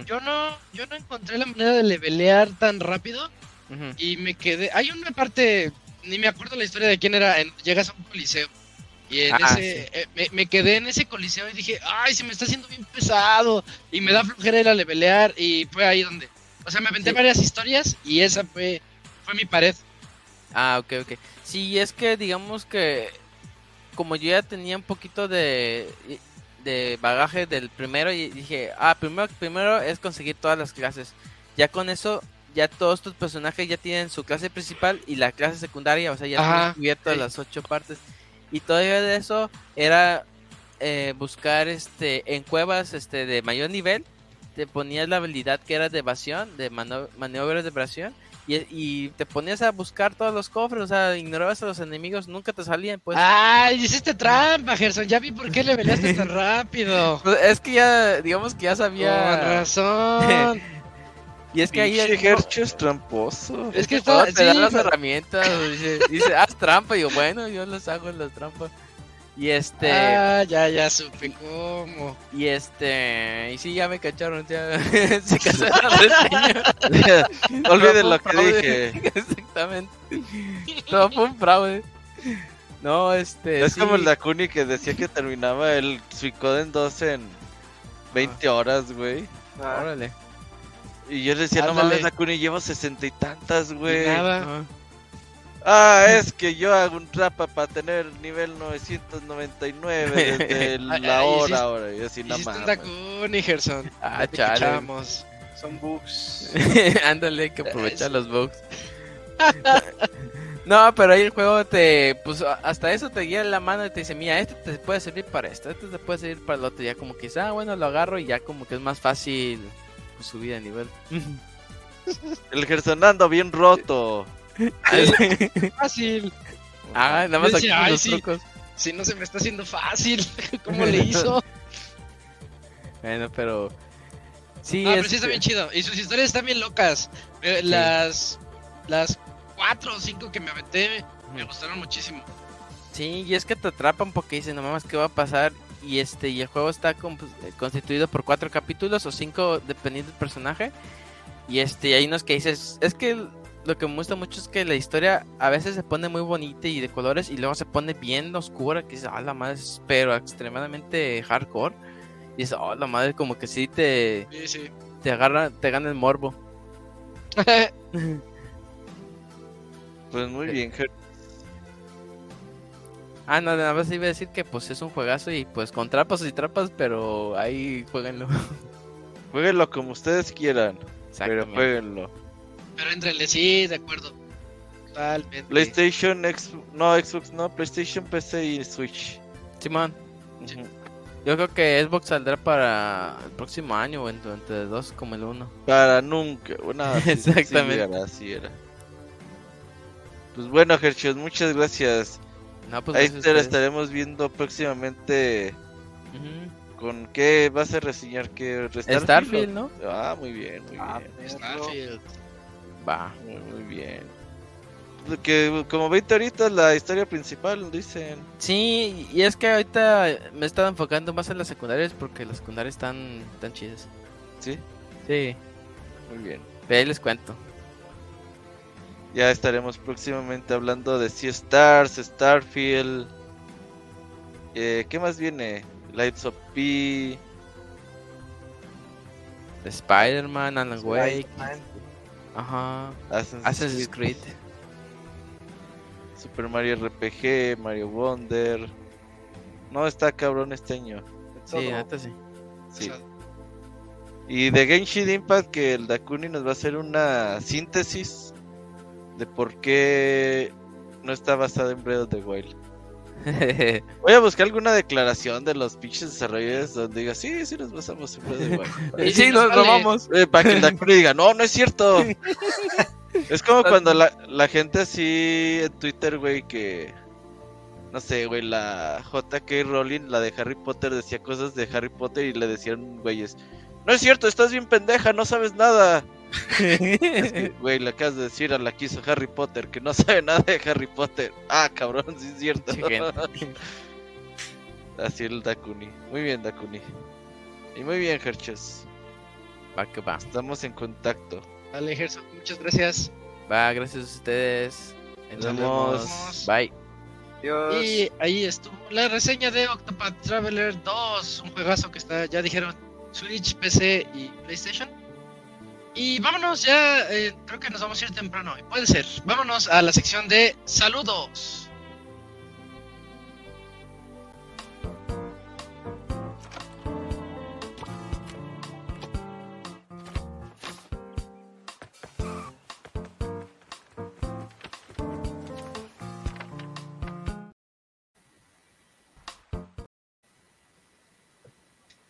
Yo no yo no encontré la manera de levelear tan rápido y me quedé. Hay una parte, ni me acuerdo la historia de quién era. llegas a un coliseo y en ah, ese, eh, me, me, quedé en ese coliseo y dije, ay, se me está haciendo bien pesado y me da flojera ir a levelear y fue ahí donde o sea, me aventé varias historias y esa fue, fue mi pared. Ah, ok, ok. Sí, es que digamos que como yo ya tenía un poquito de, de bagaje del primero y dije, ah, primero, primero es conseguir todas las clases. Ya con eso ya todos tus personajes ya tienen su clase principal y la clase secundaria, o sea, ya han cubierto las ocho partes. Y todavía de eso era eh, buscar este en cuevas este de mayor nivel, te ponías la habilidad que era de evasión, de maniobras de evasión, y, te ponías a buscar todos los cofres, o sea, ignorabas a los enemigos, nunca te salían, pues. ¡Ay, hiciste trampa, Gerson! Ya vi por qué le peleaste tan (laughs) rápido. Pues, es que ya, digamos que ya sabía. Con razón. (laughs) y es que ahí. Gercho es tramposo. Es que todo, te dan las herramientas, dice, dice, haz trampa, y yo, bueno, yo las hago en las trampas. Y este. Ah, ya, ya supe cómo. Y este. Y sí, ya me cacharon. Ya. (laughs) Se casaron (laughs) Olviden lo que dije. (laughs) Exactamente. Todo fue un fraude. No, este. Es como el Dakuni que decía que terminaba el Suicoden 2 en 20 horas, güey. Ah. Órale. Y yo le decía, no mames, Dakuni, llevo sesenta y tantas, güey. Nada. Ah, es que yo hago un trapa para tener nivel 999 desde (laughs) la hora ahora. Y así nada más. con Gerson. Ah, chale. Son bugs. (laughs) Ándale, hay que aprovechar (laughs) los bugs. no, pero ahí el juego te. Pues hasta eso te guía la mano y te dice: Mira, este te puede servir para esto, este te puede servir para el otro. Ya como que, ah, bueno, lo agarro y ya como que es más fácil pues, subir de nivel. el Gerson ando bien roto. (laughs) fácil. Ah, nada más aquí los trucos. Si no se me está haciendo fácil, (laughs) ¿cómo le (laughs) hizo? bueno, pero. Sí, ah, pero sí está bien chido. Y sus historias están bien locas. Eh, las. Las cuatro o cinco que me aventé me gustaron muchísimo. Sí, y es que te atrapan porque dicen, no mames, ¿qué va a pasar? Y este y el juego está eh, constituido por cuatro capítulos o cinco dependiendo del personaje. Y este, hay unos que dices, es que lo que me gusta mucho es que la historia a veces se pone muy bonita y de colores y luego se pone bien oscura, que dice, ah, la madre, pero extremadamente hardcore. Y dice, oh, la madre, como que sí te, te agarra, te gana el morbo. (laughs) pues muy bien, Ah, no, nada más iba a decir que pues es un juegazo y pues con trapas y trapas, pero ahí jueguenlo. (laughs) Jueguenlo como ustedes quieran, pero jueguenlo. Pero entrenle, sí, de acuerdo. Totalmente. PlayStation, no, Xbox, no, PlayStation, PC y Switch. Simón. Yo creo que Xbox saldrá para el próximo año o entre, dos como el uno. Para nunca. Bueno, (laughs) Exactamente. Así era, Pues bueno, Herschel, muchas gracias. pues Ahí te lo estaremos viendo próximamente. ¿Con qué vas a reseñar? que Starfield, ¿no? Ah, muy bien, muy ah, bien. Starfield. Va. Muy, bien. Que como veis ahorita la historia principal, dicen. Sí, y es que ahorita me he estado enfocando más en las secundarias porque las secundarias están tan chidas. ¿Sí? Sí. Muy bien. ahí les cuento. Ya estaremos próximamente hablando de Sea Stars, Starfield. Eh, ¿Qué más viene? Lights of P. Spider-Man, Alan Wake. Ajá. Assassin's, Creed. Super Mario RPG, Mario Wonder. No, está cabrón este año. Sí, hasta sí. Sí. Y de Genshin Impact que el Dakuni nos va a hacer una síntesis de por qué no está basado en Breath of the Wild. (laughs) Voy a buscar alguna declaración de los pinches desarrolladores donde diga, sí, sí nos the (laughs) Wild. sí, nos robamos. Eh, para que el Dakuni diga, no, no es cierto. (laughs) Es como cuando la, la gente así en Twitter, güey, que. No sé, güey, la J.K. Rowling, la de Harry Potter, decía cosas de Harry Potter y le decían, güeyes, no es cierto, estás bien pendeja, no sabes nada. (laughs) güey, le acabas de decir a la que hizo Harry Potter que no sabe nada de Harry Potter. Ah, cabrón, sí es cierto. (laughs) Así el Dakuni. Muy bien, Dakuni. Y muy bien, Herches. Va que va. Estamos en contacto. Dale, Gerson, muchas gracias. Va, gracias a ustedes. Nos vemos. Bye. Y ahí estuvo la reseña de Octopath Traveler 2, un juegazo que está, ya dijeron, Switch, PC y PlayStation. Y vámonos ya, eh, creo que nos vamos a ir temprano, puede ser. Vámonos a la sección de saludos.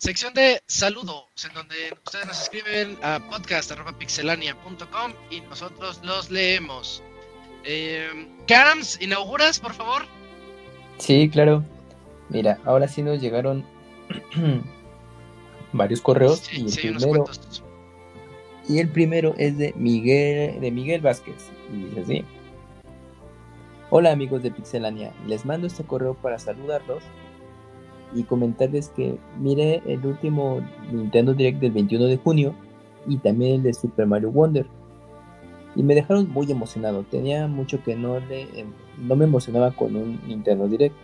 Sección de saludos, en donde ustedes nos escriben a podcast.pixelania.com y nosotros los leemos. Eh, Carams, ¿inauguras, por favor? Sí, claro. Mira, ahora sí nos llegaron (clears throat) varios correos y el primero y el primero es de Miguel de Miguel Vázquez y dice así. Hola amigos de Pixelania, les mando este correo para saludarlos y comentarles que mire el último Nintendo Direct del 21 de junio y también el de Super Mario Wonder. Y me dejaron muy emocionado. Tenía mucho que no, le, em, no me emocionaba con un Nintendo Direct.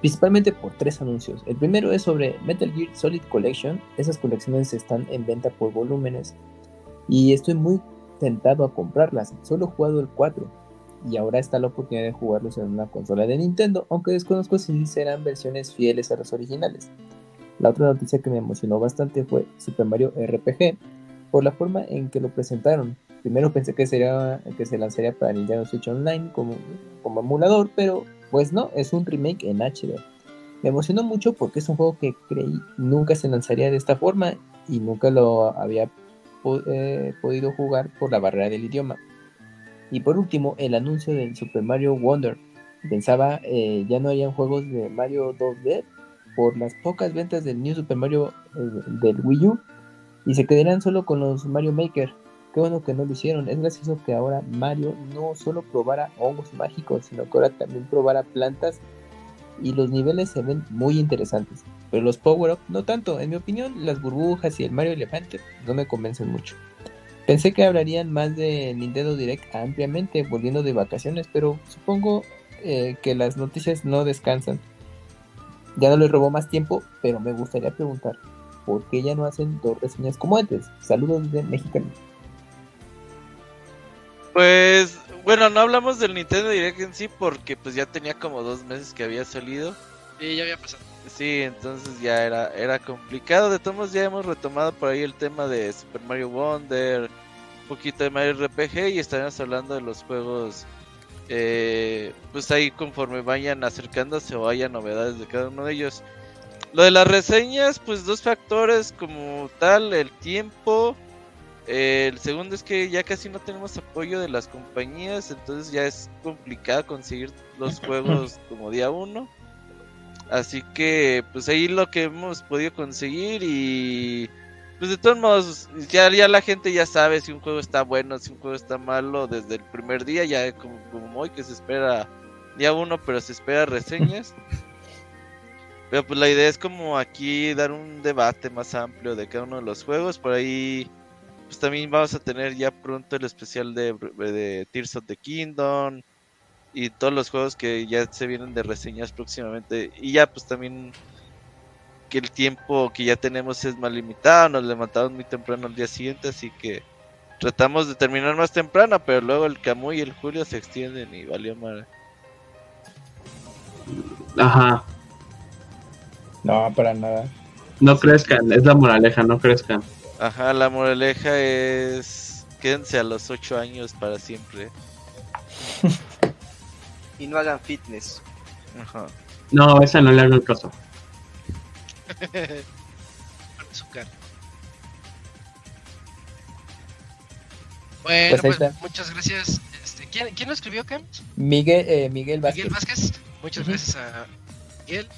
Principalmente por tres anuncios. El primero es sobre Metal Gear Solid Collection. Esas colecciones están en venta por volúmenes. Y estoy muy tentado a comprarlas. Solo he jugado el 4 y ahora está la oportunidad de jugarlos en una consola de Nintendo, aunque desconozco si serán versiones fieles a los originales. La otra noticia que me emocionó bastante fue Super Mario RPG, por la forma en que lo presentaron. Primero pensé que, sería, que se lanzaría para Nintendo Switch Online como, como emulador, pero pues no, es un remake en HD. Me emocionó mucho porque es un juego que creí nunca se lanzaría de esta forma y nunca lo había eh, podido jugar por la barrera del idioma. Y por último, el anuncio del Super Mario Wonder. Pensaba eh, ya no harían juegos de Mario 2D por las pocas ventas del New Super Mario eh, del Wii U y se quedarían solo con los Mario Maker. Qué bueno que no lo hicieron. Es gracioso que ahora Mario no solo probara hongos mágicos, sino que ahora también probara plantas y los niveles se ven muy interesantes. Pero los power-up no tanto. En mi opinión, las burbujas y el Mario Elefante no me convencen mucho. Pensé que hablarían más de Nintendo Direct ampliamente volviendo de vacaciones, pero supongo eh, que las noticias no descansan. Ya no les robó más tiempo, pero me gustaría preguntar, ¿por qué ya no hacen dos reseñas como antes? Saludos de México. Pues bueno, no hablamos del Nintendo Direct en sí porque pues ya tenía como dos meses que había salido. Sí, ya había pasado. Sí, entonces ya era, era complicado. De todos modos ya hemos retomado por ahí el tema de Super Mario Wonder, un poquito de Mario RPG y estaremos hablando de los juegos. Eh, pues ahí conforme vayan acercándose o haya novedades de cada uno de ellos. Lo de las reseñas, pues dos factores como tal, el tiempo. Eh, el segundo es que ya casi no tenemos apoyo de las compañías, entonces ya es complicado conseguir los (laughs) juegos como día uno. Así que pues ahí lo que hemos podido conseguir y pues de todos modos ya, ya la gente ya sabe si un juego está bueno, si un juego está malo desde el primer día, ya como, como hoy que se espera día uno pero se espera reseñas. (laughs) Pero pues la idea es como aquí dar un debate más amplio de cada uno de los juegos. Por ahí pues también vamos a tener ya pronto el especial de, de Tears of the Kingdom y todos los juegos que ya se vienen de reseñas próximamente. Y ya pues también que el tiempo que ya tenemos es más limitado, nos levantamos muy temprano al día siguiente, así que tratamos de terminar más temprano, pero luego el Camu y el Julio se extienden y valió mal. Ajá. No, para nada. No crezcan, es la moraleja, no crezcan. Ajá, la moraleja es quédense a los 8 años para siempre. (laughs) y no hagan fitness. Ajá. No, esa no le hago el caso. (laughs) azúcar. Bueno, pues, pues muchas gracias. Este, ¿quién, ¿quién, lo escribió, Cam? Miguel, eh, Miguel Vázquez. Miguel Vázquez. Muchas gracias a Miguel.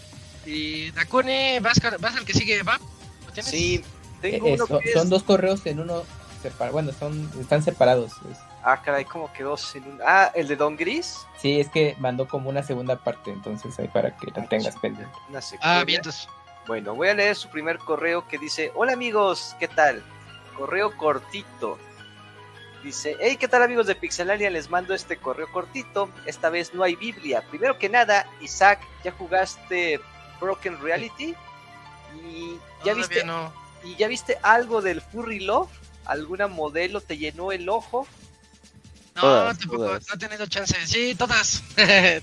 Y Dakune, vas, vas al que sigue, ¿va? ¿Lo tienes? Sí, tengo eh, uno son, que son es... dos correos en uno separado. Bueno, son, están separados. Es- Ah, caray, como que dos en un... Ah, el de Don Gris. Sí, es que mandó como una segunda parte, entonces ahí para que la tengas pendiente. Una secuela. Ah, bien, entonces. Bueno, voy a leer su primer correo que dice, hola amigos, ¿qué tal? Correo cortito. Dice, hey, ¿qué tal amigos de Pixelaria? Les mando este correo cortito. Esta vez no hay Biblia. Primero que nada, Isaac, ¿ya jugaste Broken Reality? ¿Y ya, Todavía viste, no. ¿Y ya viste algo del Furry Love? ¿Alguna modelo te llenó el ojo? No, Todas, tampoco, todas. no he tenido chance. Sí, todas. (laughs)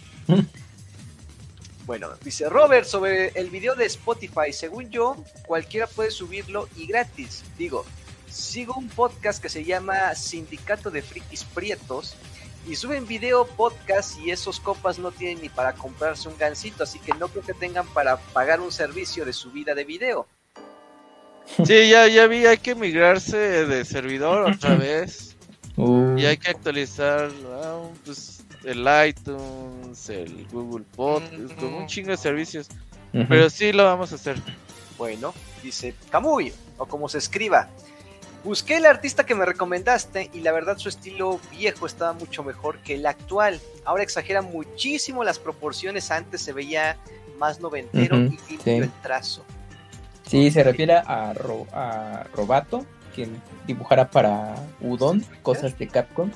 Bueno, dice Robert sobre el video de Spotify. Según yo, cualquiera puede subirlo y gratis. Digo, sigo un podcast que se llama Sindicato de Frikis Prietos y suben video, podcast y esos copas no tienen ni para comprarse un gancito, así que no creo que tengan para pagar un servicio de subida de video. Sí, ya, ya vi, hay que migrarse de servidor otra (laughs) vez. Y hay que actualizar ah, pues, el iTunes, el Google Podcast, como un chingo de servicios. Pero sí lo vamos a hacer. Bueno, dice Camuy, o como se escriba. Busqué el artista que me recomendaste y la verdad su estilo viejo estaba mucho mejor que el actual. Ahora exagera muchísimo las proporciones, antes se veía más noventero y limpio el trazo. Sí, se refiere a, a Robato, quien dibujara para Udon, cosas de Capcom.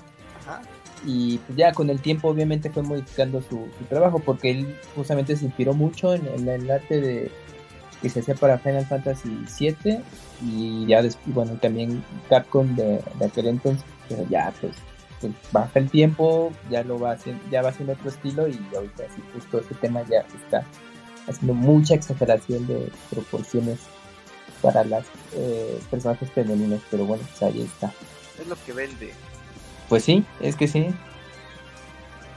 Y pues ya con el tiempo obviamente fue modificando su, trabajo porque él justamente se inspiró mucho en, el arte de que se hacía para Final Fantasy VII y ya después, bueno, también Capcom de, aquel entonces, pero ya pues, pues, baja el tiempo, ya lo va haciendo, ya va haciendo otro estilo y ahorita sí, justo ese tema ya está haciendo mucha exageración de proporciones para las eh, personajes femeninos, pero bueno, pues ahí está. Es lo que vende. Pues sí, es que sí.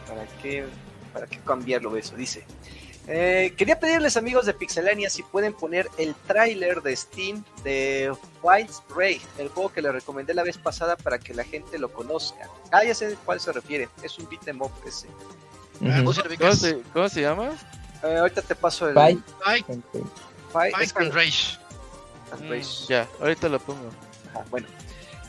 ¿Para qué, para qué cambiarlo eso? Dice. Eh, quería pedirles amigos de Pixelania si pueden poner el tráiler de Steam de White Ray, el juego que les recomendé la vez pasada para que la gente lo conozca. Ah, ya sé a cuál se refiere, es un beat'em up ese. ¿Cómo, se, llama? Eh, ahorita te paso el... Fight, Fight, and Rage. Mm, ya, ahorita lo pongo. bueno,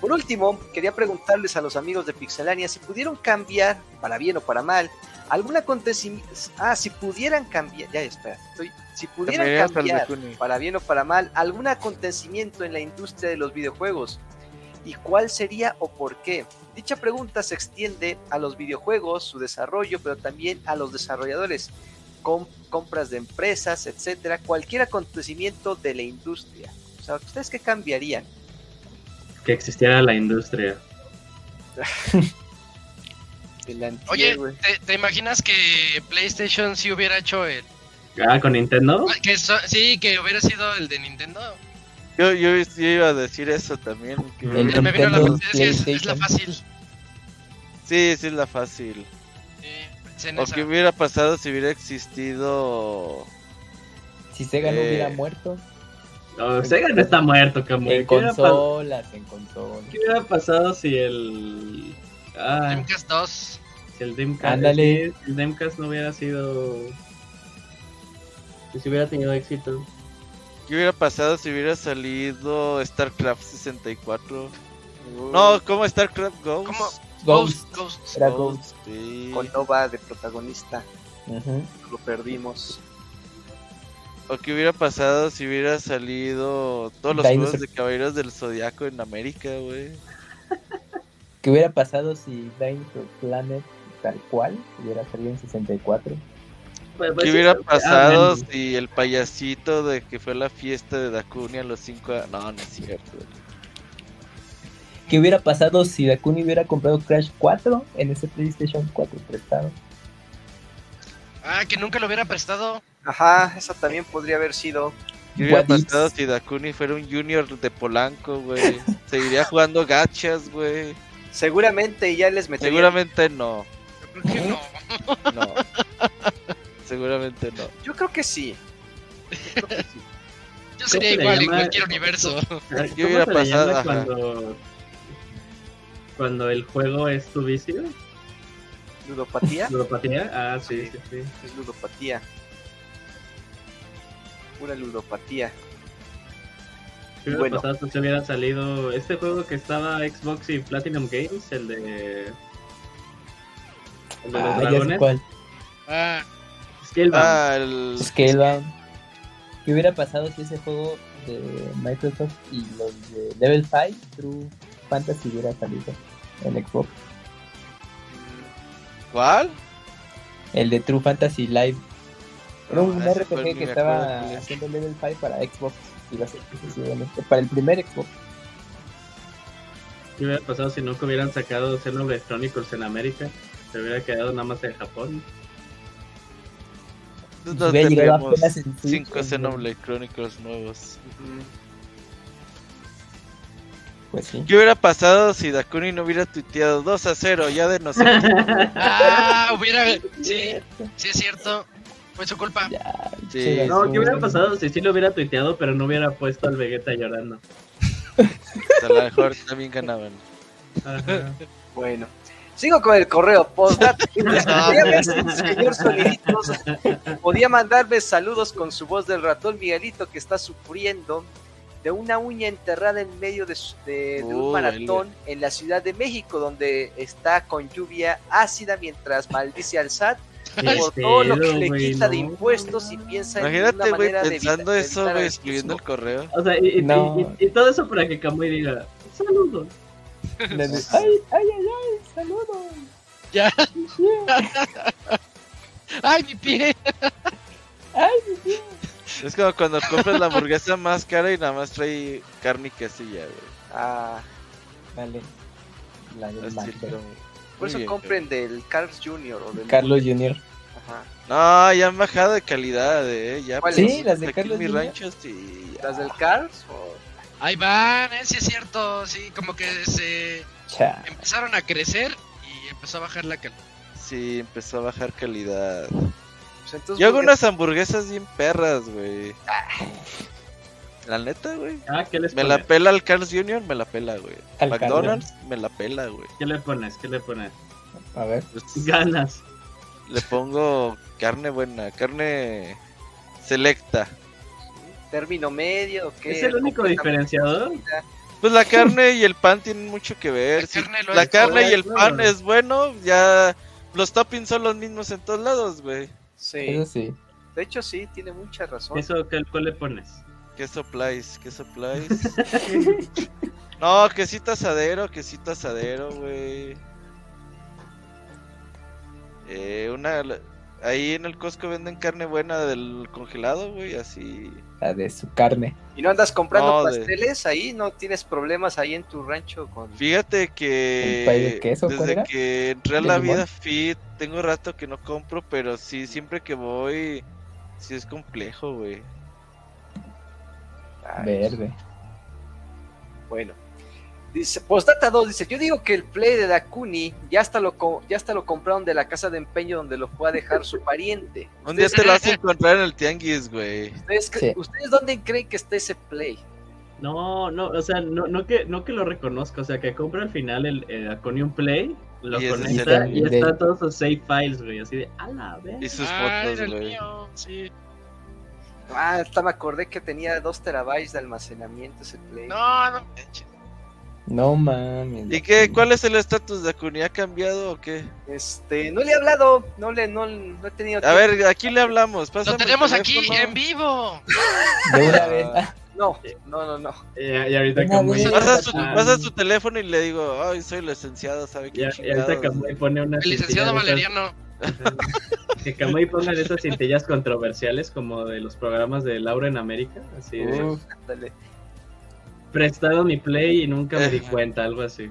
por último, quería preguntarles a los amigos de Pixelania si pudieron cambiar, para bien o para mal, algún acontecimiento. Ah, si pudieran cambiar, ya espera, estoy. Si pudieran cambiar, para bien o para mal, algún acontecimiento en la industria de los videojuegos, ¿y cuál sería o por qué? Dicha pregunta se extiende a los videojuegos, su desarrollo, pero también a los desarrolladores, compras de empresas, etcétera, cualquier acontecimiento de la industria. Sea, ¿ustedes qué cambiarían? Que existiera la industria. (laughs) Oye, ¿te, imaginas que PlayStation sí hubiera hecho el... Ah, con Nintendo? Ah, que sí, que hubiera sido el de Nintendo. Yo, yo, iba a decir eso también. Que... El, me vino la es, es, la fácil. Sí, sí es la fácil. Sí, o qué hubiera pasado si hubiera existido... Si Sega no hubiera eh, muerto. No, Sega no está muerto, Camuy. En consolas, en consolas. ¿Qué hubiera pasado si el Ah, Dreamcast 2. Si el Dreamcast, el Dreamcast no hubiera sido. Si hubiera tenido éxito. ¿Qué hubiera pasado si hubiera salido StarCraft 64? No, ¿cómo StarCraft Ghost? ¿Cómo? Ghost. Ghost. Era Ghost. Con Nova de protagonista. Lo perdimos. ¿O qué hubiera pasado si hubiera salido todos los juegos de Caballeros del Zodiaco en América, güey? (laughs) ¿Qué hubiera pasado si Dinosaur Planet tal cual hubiera salido en 64? Pues, pues ¿Qué hubiera pasado si el payasito de que fue la fiesta de Dakuni a los 5 No, no es cierto. ¿Qué hubiera pasado si Dakuni hubiera comprado Crash 4 en ese PlayStation 4 prestado? Ah, que nunca lo hubiera prestado. Ajá, eso también podría haber sido. ¿Qué hubiera pasado si Dakuni fuera un junior de Polanco, güey? Seguiría jugando gachas, güey. Seguramente ya les metería. Seguramente no. no? No. Seguramente no. Yo creo que sí. Yo, sería igual en cualquier universo. ¿Qué hubiera pasado cuando, cuando el juego es tu vicio? ¿Ludopatía? ¿Ludopatía? Ah, sí, sí, sí. Es ludopatía. Pura ludopatía. ¿Qué hubiera pasado si hubiera salido este juego que estaba Xbox y Platinum Games? El de. El de los ah, dragones. Cuál. Ah, Scalebound. Ah, el... Scalebound. ¿Qué hubiera pasado si ese juego de Microsoft y los de Level 5 True Fantasy hubiera salido en Xbox? ¿Cuál? El de True Fantasy Live. Era un ah, RPG que estaba haciendo Level 5 para Xbox a ser para el primer Xbox. ¿Qué hubiera pasado si nunca hubieran sacado Xenoblade Chronicles en América? Se hubiera quedado nada más en Japón. No tenemos cinco Xenoblade Chronicles nuevos. Pues sí. ¿Qué hubiera pasado si Dakuni no hubiera tuiteado 2 a 0 ya de nosotros? (laughs) ah, hubiera. Sí, sí es cierto. Fue su culpa. sí. No, ¿qué hubiera pasado si sí lo hubiera tuiteado, pero no hubiera puesto al Vegeta llorando? (laughs) A lo mejor también ganaban. Bueno. Sigo con el correo. Postdata. (laughs) señor Soniditos podía mandarme saludos con su voz del ratón Miguelito que está sufriendo de una uña enterrada en medio de, un maratón en la Ciudad de México, donde está con lluvia ácida mientras maldice al SAT por todo lo que le quita de impuestos y piensa Imagínate, en una manera pensando eso, güey, escribiendo el correo. O sea, y, y, todo eso para que Camuy diga, saludos. (laughs) ay, ay, ay, ay, saludos. Ya. (laughs) ay, mi pie. ay, mi pie. Es como cuando compras la hamburguesa más cara y nada más trae carne y quesilla, güey. Ah, vale. La del Por eso compren del Carlos Jr. o del Carlos Jr. Ajá. No, ya han bajado de calidad, eh. Ya, sí, las de Carlos mi rancho, sí. ¿Las del Carlos? Ahí van, eh, sí es cierto, sí, como que se empezaron a crecer y empezó a bajar la calidad. Sí, empezó a bajar calidad. Pues Yo hago unas hamburguesas bien perras, güey. La neta, güey. Ah, ¿qué les Me la pela al Carl's Jr., me la pela, güey. McDonald's, me la pela, güey. ¿Qué le pones? ¿Qué le pones? A ver. Pues, Ganas. Le pongo carne buena, carne selecta. ¿Término medio qué? ¿Es el único diferenciador? Pues la carne y el pan tienen mucho que ver. La carne, y el pan es bueno, ya los toppings son los mismos en todos lados, güey. Sí. sí. De hecho, sí, tiene mucha razón. ¿Eso qué, cuál le pones? ¿Qué supplies? ¿Qué supplies? (laughs) no, quesito asadero, quesito asadero, güey. Eh, una... Ahí en el Costco venden carne buena del congelado, güey, así. La de su carne. ¿Y no andas comprando pasteles ahí? ¿No tienes problemas ahí en tu rancho con...? Fíjate que... desde que entré a la vida fit, tengo rato que no compro, pero sí, siempre que voy, sí es complejo, güey. Verde. Bueno. Dice, postdata 2, dice, yo digo que el play de Dakuni ya hasta lo ya hasta lo compraron de la casa de empeño donde lo fue a dejar su pariente. Un día te lo vas a encontrar en el tianguis, güey. ¿Ustedes, dónde creen que está ese play? No, no, o sea, no, no, que, no que lo reconozca, o sea, que compra al final el, Dakuni un play, lo conecta y está todos sus save files, güey, así de, a la vez. Y sus fotos, güey. Sí. Ah, hasta me acordé que tenía 2 terabytes de almacenamiento ese play. No, no No mames. ¿Y qué? ¿Cuál es el estatus de Akuni? ¿Ha cambiado o qué? Este, no le he hablado, no le, no, no he tenido. A ver, aquí le hablamos. Lo tenemos aquí en vivo. De una (laughs) vez. No, no, no, no. Eh, y ahorita como pasa, su, pasa su teléfono y le digo, ay, soy licenciado, ¿sabe qué? Y, ahorita Camuy pone una. El licenciado Valeriano. Que Camuy ponga esas cintillas controversiales como de los programas de Laura en América. Así de. Prestado mi play y nunca me di cuenta, algo así.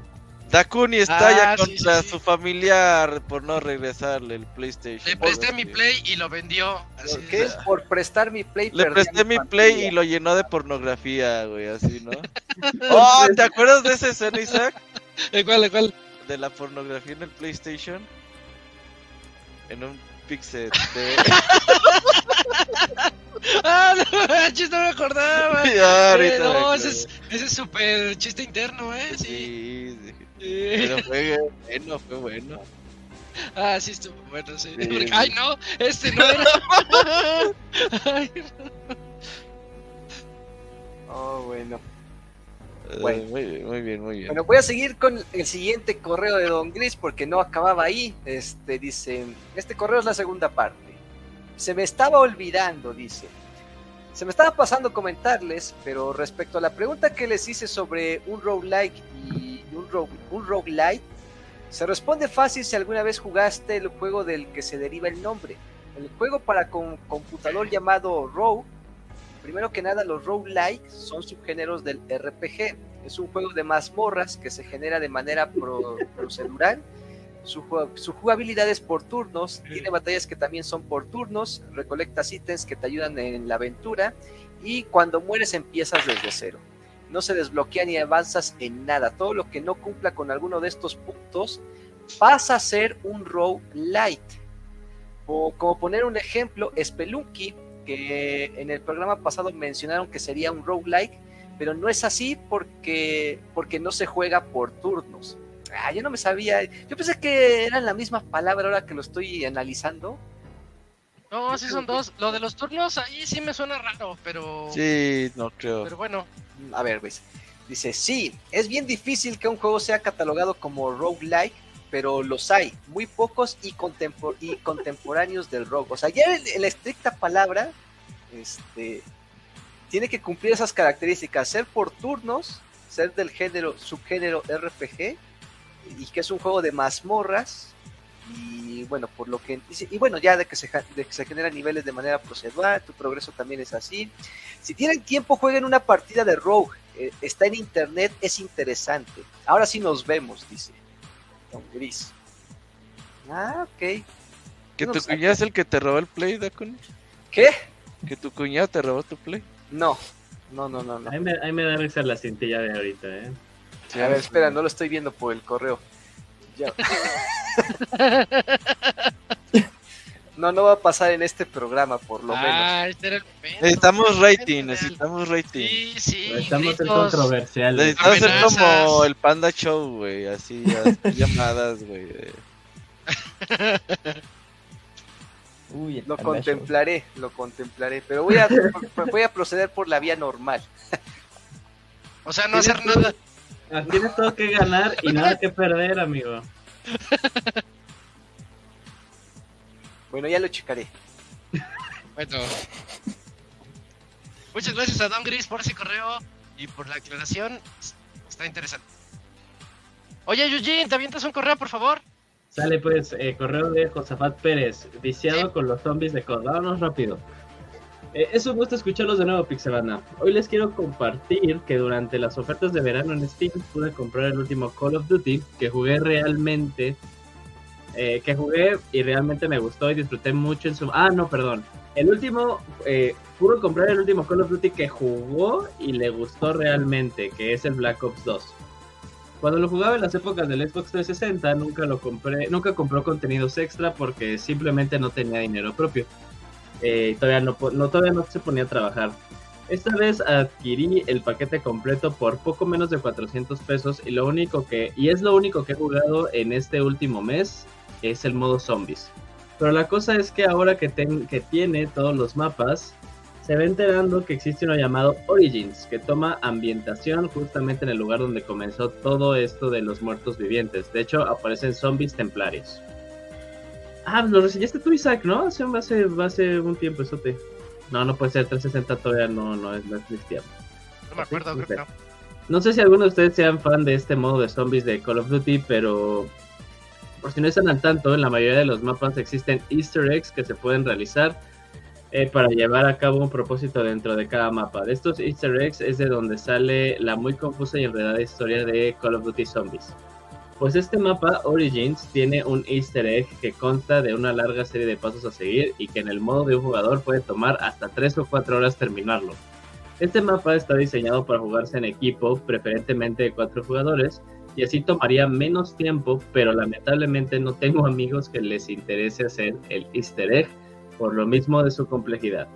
Dakuni está ya ah, contra su familiar por no regresarle el PlayStation. Le presté mi Play y lo vendió. ¿Qué es? Por prestar mi Play. Le presté mi Play y lo llenó de pornografía, güey, así, ¿no? (laughs) oh, ¿te acuerdas de ese escena, Isaac? ¿De cuál, de cuál? De la pornografía en el PlayStation. En un pixel. (laughs) ah, no, chiste no me acordaba. Eh, no, ese es súper chiste interno, ¿eh? Sí. sí. Pero fue bueno, fue bueno. Ah, sí, estuvo bueno, sí. Ay, no, este no era. (laughs) (laughs) Ay, Oh, bueno. Eh, bueno. muy bien, muy bien, muy bien. Bueno, voy a seguir con el siguiente correo de Don Gris porque no acababa ahí. Este dice, este correo es la segunda parte. Se me estaba olvidando, dice. Se me estaba pasando comentarles, pero respecto a la pregunta que les hice sobre un roguelike y un, un roguelite? Se responde fácil si alguna vez jugaste el juego del que se deriva el nombre. El juego para computador llamado Rogue. Primero que nada, los roguelike son subgéneros del RPG. Es un juego de mazmorras que se genera de manera procedural. Su, su, jugabilidad es por turnos, tiene batallas que también son por turnos, recolectas ítems que te ayudan en la aventura y cuando mueres empiezas desde cero no se desbloquea ni avanzas en nada. Todo lo que no cumpla con alguno de estos puntos pasa a ser un rogue light. O como poner un ejemplo, Spelunky, que en el programa pasado mencionaron que sería un roguelike, pero no es así porque, porque no se juega por turnos. Ah, yo no me sabía. Yo pensé que eran la misma palabra ahora que lo estoy analizando. No, sí son dos. Lo de los turnos ahí sí me suena raro, pero. Sí, no creo. Pero bueno. A ver, pues. Dice, sí, es bien difícil que un juego sea catalogado como roguelike, pero los hay, muy pocos y, y contemporáneos del rogue. O sea, ya en, la estricta palabra, este, tiene que cumplir esas características, ser por turnos, ser del género, subgénero RPG, y que es un juego de mazmorras, y bueno, por lo que y bueno, ya de que, se, de que se generan niveles de manera procedural, tu progreso también es así. Si tienen tiempo, jueguen una partida de Rogue, eh, está en internet, es interesante. Ahora sí nos vemos, dice Gris. Ah, ok. ¿Que tu cuñado es el que te robó el play, Dakun? ¿Qué? ¿Que tu cuñado te robó tu play? No, no, no, no. no. Ahí, me, ahí me da risa la cintilla de ahorita, ¿eh? a ver, espera, no lo estoy viendo por el correo. Ya. (laughs) no, no va a pasar en este programa, por lo ah, Este era el necesitamos rating, necesitamos rating. Sí, sí. Estamos en controversial. Necesitamos hacer como el Panda Show, güey, así, (laughs) llamadas, güey. (laughs) Uy, lo contemplaré, lo contemplaré, pero voy a, (laughs) voy a proceder por la vía normal. O sea, no hacer nada. Tienes todo que ganar y nada que perder, amigo. Bueno, ya lo checaré. Bueno. Muchas gracias a Don Gris por ese correo y por la aclaración. Está interesante. Oye, Eugene, ¿te avientas un correo, por favor? Sale pues, eh, correo de Josafat Pérez, viciado con los zombies de COD. Vámonos rápido. Eh, es un gusto escucharlos de nuevo, Pixelana. Hoy les quiero compartir que durante las ofertas de verano en Steam pude comprar el último Call of Duty que jugué realmente. Eh, que jugué y realmente me gustó y disfruté mucho en su. Ah, no, perdón. El último. Eh, pude comprar el último Call of Duty que jugó y le gustó realmente, que es el Black Ops 2. Cuando lo jugaba en las épocas del Xbox 360, nunca lo compré, nunca compró contenidos extra porque simplemente no tenía dinero propio eh, todavía, no, todavía no se ponía a trabajar. Esta vez adquirí el paquete completo por poco menos de 400 pesos y lo único que y es lo único que he jugado en este último mes es el modo zombies. Pero la cosa es que ahora que, que tiene todos los mapas, se va enterando que existe uno llamado Origins, que toma ambientación justamente en el lugar donde comenzó todo esto de los muertos vivientes. De hecho, aparecen zombies templarios. Ah, lo reseñaste tú, Isaac, ¿no? Hace, hace, hace un tiempo, eso te. No, no puede ser 360 todavía, no, no es, no cristiano. No me acuerdo, creo que no. No sé si alguno de ustedes sean fan de este modo de zombies de Call of Duty, pero por si no están al tanto, en la mayoría de los mapas existen easter eggs que se pueden realizar eh, para llevar a cabo un propósito dentro de cada mapa. De estos easter eggs es de donde sale la muy confusa y enredada historia de Call of Duty Zombies. Pues este mapa Origins tiene un easter egg que consta de una larga serie de pasos a seguir y que en el modo de un jugador puede tomar hasta 3 o 4 horas terminarlo. Este mapa está diseñado para jugarse en equipo, preferentemente de 4 jugadores, y así tomaría menos tiempo, pero lamentablemente no tengo (laughs) amigos que les interese hacer el easter egg por lo mismo de su complejidad.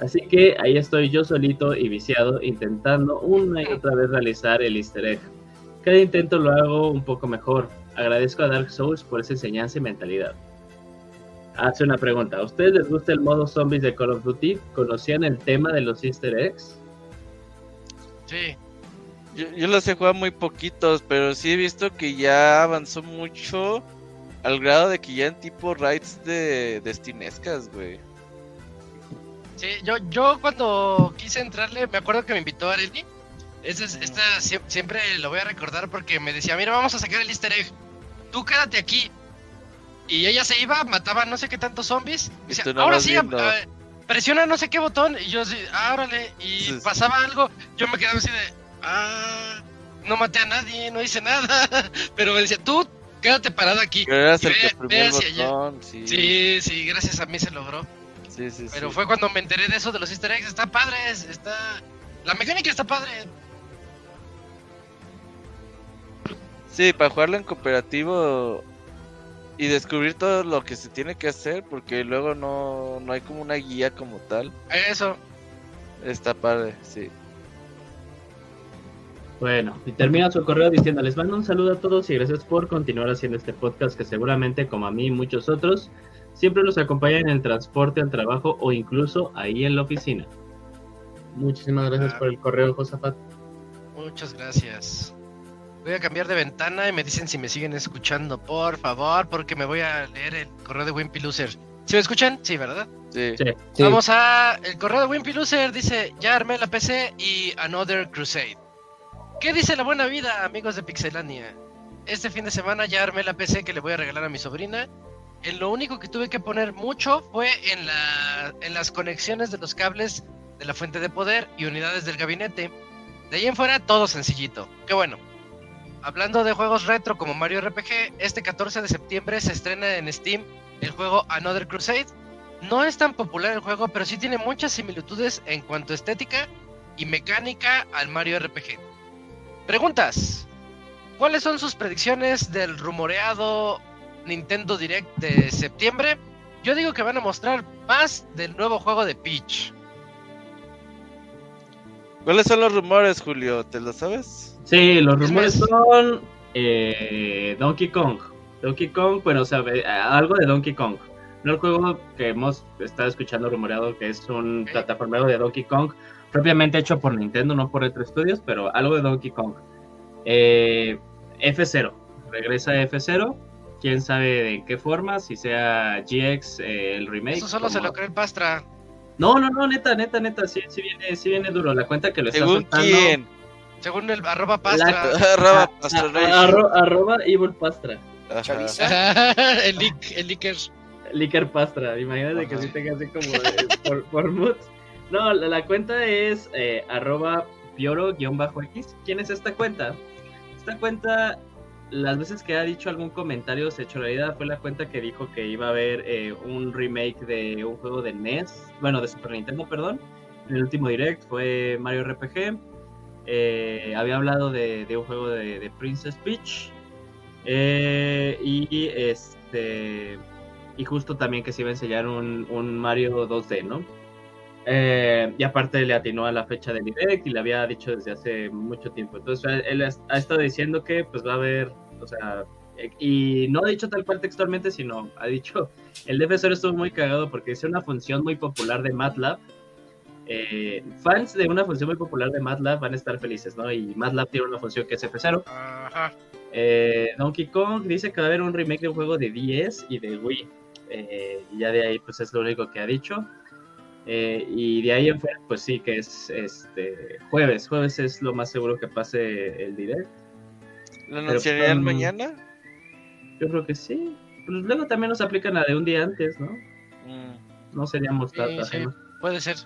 Así que ahí estoy yo solito y viciado intentando una y otra vez realizar el easter egg cada intento lo hago un poco mejor. Agradezco a Dark Souls por esa enseñanza y mentalidad. Hace una pregunta. ¿A ustedes les gusta el modo zombies de Call of Duty? ¿Conocían el tema de los easter eggs? Sí. Yo, los he jugado muy poquitos, pero sí he visto que ya avanzó mucho al grado de que ya en tipo raids de destinescas, güey. Sí, yo, yo cuando quise entrarle, me acuerdo que me invitó a Arely esta siempre lo voy a recordar porque me decía, mira, vamos a sacar el easter egg. Tú quédate aquí. Y ella se iba, mataba no sé qué tantos zombies. Y decía, ahora sí, presiona no sé qué botón. Y yo así, ah, Y pasaba algo. Yo me quedaba así de, ah, no maté a nadie, no hice nada. (laughs) Pero me decía, tú quédate parado aquí. el que sí. sí. sí, gracias a mí se logró. Sí, sí, Pero fue cuando me enteré de eso de los easter eggs. Está padre, está... La mecánica está padre. Sí, para jugarlo en cooperativo y descubrir todo lo que se tiene que hacer, porque luego no, no hay como una guía como tal. Eso. Está padre, sí. Bueno, y termina su correo diciendo, les mando un saludo a todos y gracias por continuar haciendo este podcast que seguramente, como a mí y muchos otros, siempre los acompaña en el transporte al trabajo o incluso ahí en la oficina. Muchísimas gracias Ah. por el correo, Josafat. Muchas gracias. Voy a cambiar de ventana y me dicen si me siguen escuchando, por favor, porque me voy a leer el correo de Wimpy Loser. ¿Sí me escuchan? Sí, ¿verdad? Sí. Sí. Sí. Vamos a. El correo de Wimpy Loser dice: Ya armé la PC y Another Crusade. ¿Qué dice la buena vida, amigos de Pixelania? Este fin de semana ya armé la PC que le voy a regalar a mi sobrina. En lo único que tuve que poner mucho fue en, la, las conexiones de los cables de la fuente de poder y unidades del gabinete. De ahí en fuera, todo sencillito. Qué bueno. Hablando de juegos retro como Mario RPG, este 14 de septiembre se estrena en Steam el juego Another Crusade. No es tan popular el juego, pero sí tiene muchas similitudes en cuanto a estética y mecánica al Mario RPG. Preguntas. ¿Cuáles son sus predicciones del rumoreado Nintendo Direct de septiembre? Yo digo que van a mostrar más del nuevo juego de Peach. ¿Cuáles son los rumores, Julio? ¿Te lo sabes? Sí, los Es rumores más- son eh, Donkey Kong. Donkey Kong, bueno, o sea, algo de Donkey Kong. No el juego que hemos estado escuchando rumoreado, que es un plataformero de Donkey Kong, propiamente hecho por Nintendo, no por Retro Studios, pero algo de Donkey Kong. Eh, F0, regresa F0, quién sabe de qué forma, si sea GX, eh, el remake. Eso solo se lo cree el Pastra. No, no, no, neta, neta, neta, sí, sí viene, sí viene duro. La cuenta que lo está ¿Según soltando. quién? Según el arroba Pastra. (laughs) Arroba A- Pastor a- Rage. arro- arroba Evil Pastra. (laughs) El leak, el leaker. Licker Pastra, imagínate que sí tenga así como de- por, por moods. No, la, cuenta es eh, arroba pioro-x. ¿Quién es esta cuenta? Esta cuenta, las veces que ha dicho algún comentario se hecho realidad, fue la cuenta que dijo que iba a haber eh, un remake de un juego de NES, bueno, de Super Nintendo, perdón. El último direct fue Mario RPG. Eh, había hablado de, un juego de, de Princess Peach. Eh, y este y justo también que se iba a enseñar un, un Mario 2D, ¿no? Eh, y aparte le atinó a la fecha del direct y le había dicho desde hace mucho tiempo. Entonces él ha, estado diciendo que pues va a haber, o sea, eh, y no ha dicho tal cual textualmente, sino ha dicho, (laughs) el defensor estuvo muy cagado porque es una función muy popular de MATLAB. Eh, fans de una función muy popular de MATLAB van a estar felices, ¿no? Y MATLAB tiene una función que es F0. Ajá. Eh, Donkey Kong dice que va a haber un remake de un juego de 10 y de Wii. Eh, y ya de ahí, pues es lo único que ha dicho. Eh, y de ahí en fuera, pues sí, que es este jueves. Jueves es lo más seguro que pase el direct. ¿Lo anunciarían um, mañana? Yo creo que sí. Pues luego también nos aplican la de un día antes, ¿no? Mm. No seríamos Sí, tan sí, puede ser.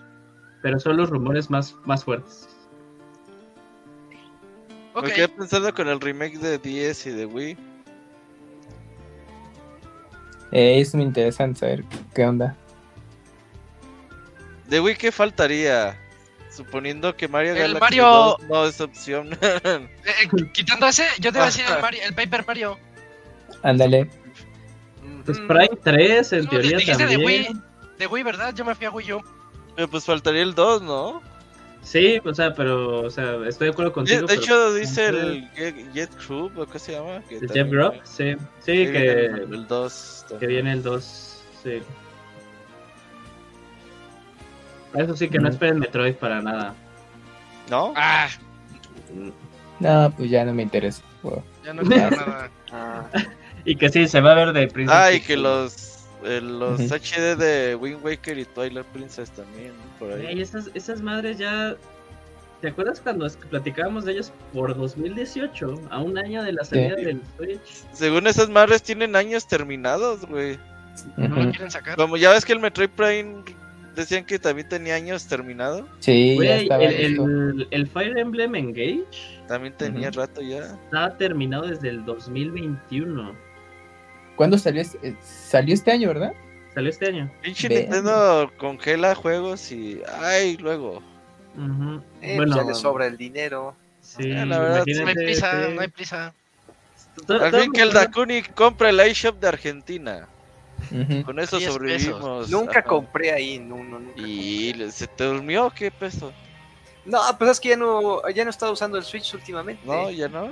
Pero son los rumores más, más fuertes. Ok. Me quedé pensando con el remake de 10 y de Wii. Eh, es muy interesante saber qué onda. ¿De Wii qué faltaría? Suponiendo que Mario El Galaxy Mario- 2 no es opción. (laughs) Eh, eh, quitando ese, yo te iba a decir el, Mario, el Paper Mario. Ándale. Pues Mm, Prime 3, en no, teoría dijiste de también. Wii, de Wii, ¿verdad? Yo me fui a Wii U. Pero pues faltaría el 2, ¿no? Sí, o sea, pero, o sea, estoy de acuerdo contigo. de pero- hecho, dice el Jet- Jet Crew, ¿o qué se llama? Que El también- Jeff Grubb, sí. Sí, que que, viene el 2. que viene el 2. Sí. Eso sí, que no Mm. esperen Metroid para nada. ¿No? Ah, No, pues ya no me interesa. Wow. ya no quiero (laughs) nada. Ah, Y que sí, se va a ver de Princess Ah, y que los, eh, los. HD de Wind Waker y Twilight Princess también, por ahí. Ey, esas, esas madres ya. ¿Te acuerdas cuando es- platicábamos de ellas por 2018? A un año de la salida Sí. del Switch. Según esas madres tienen años terminados, güey. No lo Ujú. quieren sacar. Como ya ves que el Metroid Prime decían que también tenía años terminado. Sí, ya estaba el, el, el Fire Emblem Engage También tenía rato ya. está terminado desde el 2021. ¿Cuándo salió? este- eh, Salió este año, ¿verdad? Salió este año. Pinche. Nintendo congela juegos y. ¡Ay! Luego. Eh, bueno, ya le sobra el dinero. sí, Ah, la verdad, No hay prisa, sí. no hay prisa. Al fin que el Dakuni compra el iShop de Argentina. Con eso sobrevivimos. Nunca compré ahí, no, no, ¿Y se te durmió? ¿Qué peso? No, pues es que ya no, ya no he estado usando el Switch últimamente. No, ya no.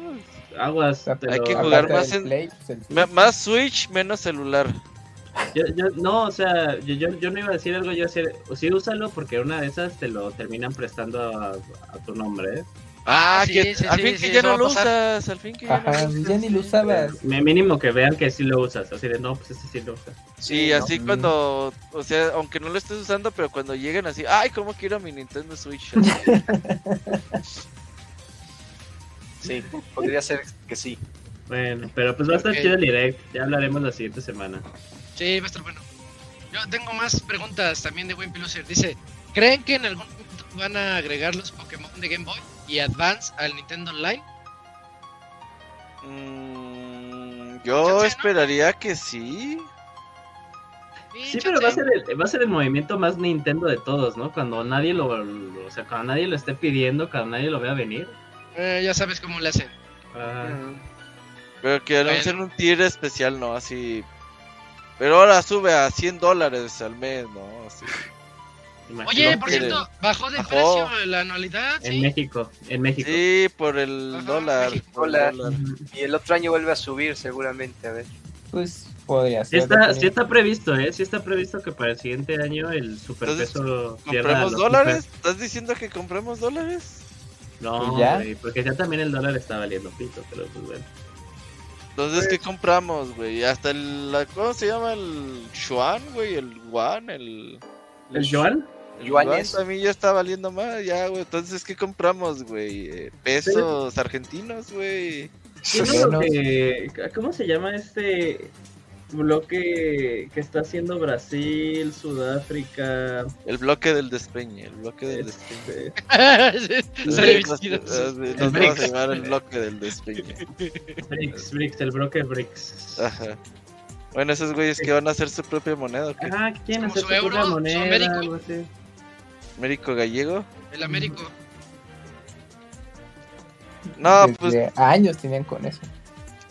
Aguas. Hay que jugar más en. Pues, más Switch, menos celular. Yo, yo, no, o sea, yo, yo, no iba a decir algo, yo decir, sí, úsalo porque una de esas te lo terminan prestando a, a tu nombre, ¿eh? Ah, que al fin que ya no lo usas, al fin que ya, Ajá, ya ni lo usabas. Mínimo que vean que sí lo usas, así de no, pues ese sí lo usas. Sí, así cuando, o sea, aunque no lo estés usando, pero cuando lleguen así, ay, cómo quiero mi Nintendo Switch. (laughs) sí, podría ser que sí. Bueno, pero pues va a estar chido el direct, ya hablaremos la siguiente semana. Sí, va a estar bueno. Yo tengo más preguntas también de Win Dice, ¿creen que en algún punto van a agregar los Pokémon de Game Boy? Y Advance al Nintendo Online? Mm, yo esperaría que sí. Sí, pero va a, ser el, va a ser el movimiento más Nintendo de todos, ¿no? Cuando nadie lo, o sea, cuando nadie lo esté pidiendo, cuando nadie lo vea venir. Eh, ya sabes cómo le hacen. Pero que anuncien un tier especial, ¿no? Así. Pero ahora sube a 100 dólares al mes, ¿no? Así. (laughs) Oye, por cierto, bajó de precio la anualidad. En México, en México. Sí, por el dólar, Y el otro año vuelve a subir seguramente, a ver. Pues podría ser. Está, sí está previsto, ¿eh? Sí está previsto que para el siguiente año el superpeso ¿Compremos dólares? ¿Estás diciendo que compremos dólares? No, ¿Ya? porque ya también el dólar está valiendo pito, pero pues bueno. Entonces, ¿qué pues compramos, güey? Hasta el... ¿Cómo se llama? El Yuan, güey, el Yuan, el... ¿El Yuan? Yuanes. A mí ya está valiendo más, ya, güey. Entonces, ¿qué compramos, güey? Eh, pesos argentinos, güey. ¿Cómo se llama este bloque que está haciendo Brasil, Sudáfrica? El bloque del despeñe, el bloque del despeñe. (laughs) Nos vamos a llamar el bloque del despeñe. BRICS, BRICS, el bloque BRICS. Ajá. Bueno, esos güeyes que van a hacer su propia moneda. Ah, ¿quién hacer su propia moneda? Américo Gallego. El Américo. No, pues. Años tenían con eso.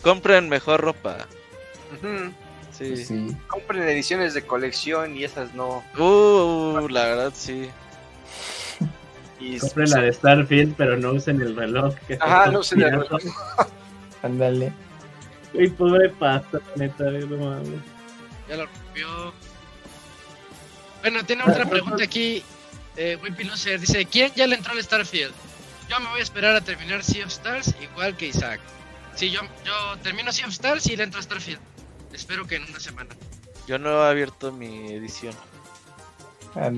Compren mejor ropa. sí. sí. Compren ediciones de colección y esas no. Uh, la verdad sí. Compren la de Starfield, pero no usen el reloj. Ajá, no usen el reloj. (laughs) Ándale. Uy, pobre pasta, neta, no mames. Ya lo rompió. Bueno, tiene otra pregunta aquí eh, dice, ¿quién ya le entró al Starfield? Yo me voy a esperar a terminar Sea of Stars igual que Isaac. Sí, yo, yo termino Sea of Stars y le entro a Starfield. Espero que en una semana. Yo no he abierto mi edición.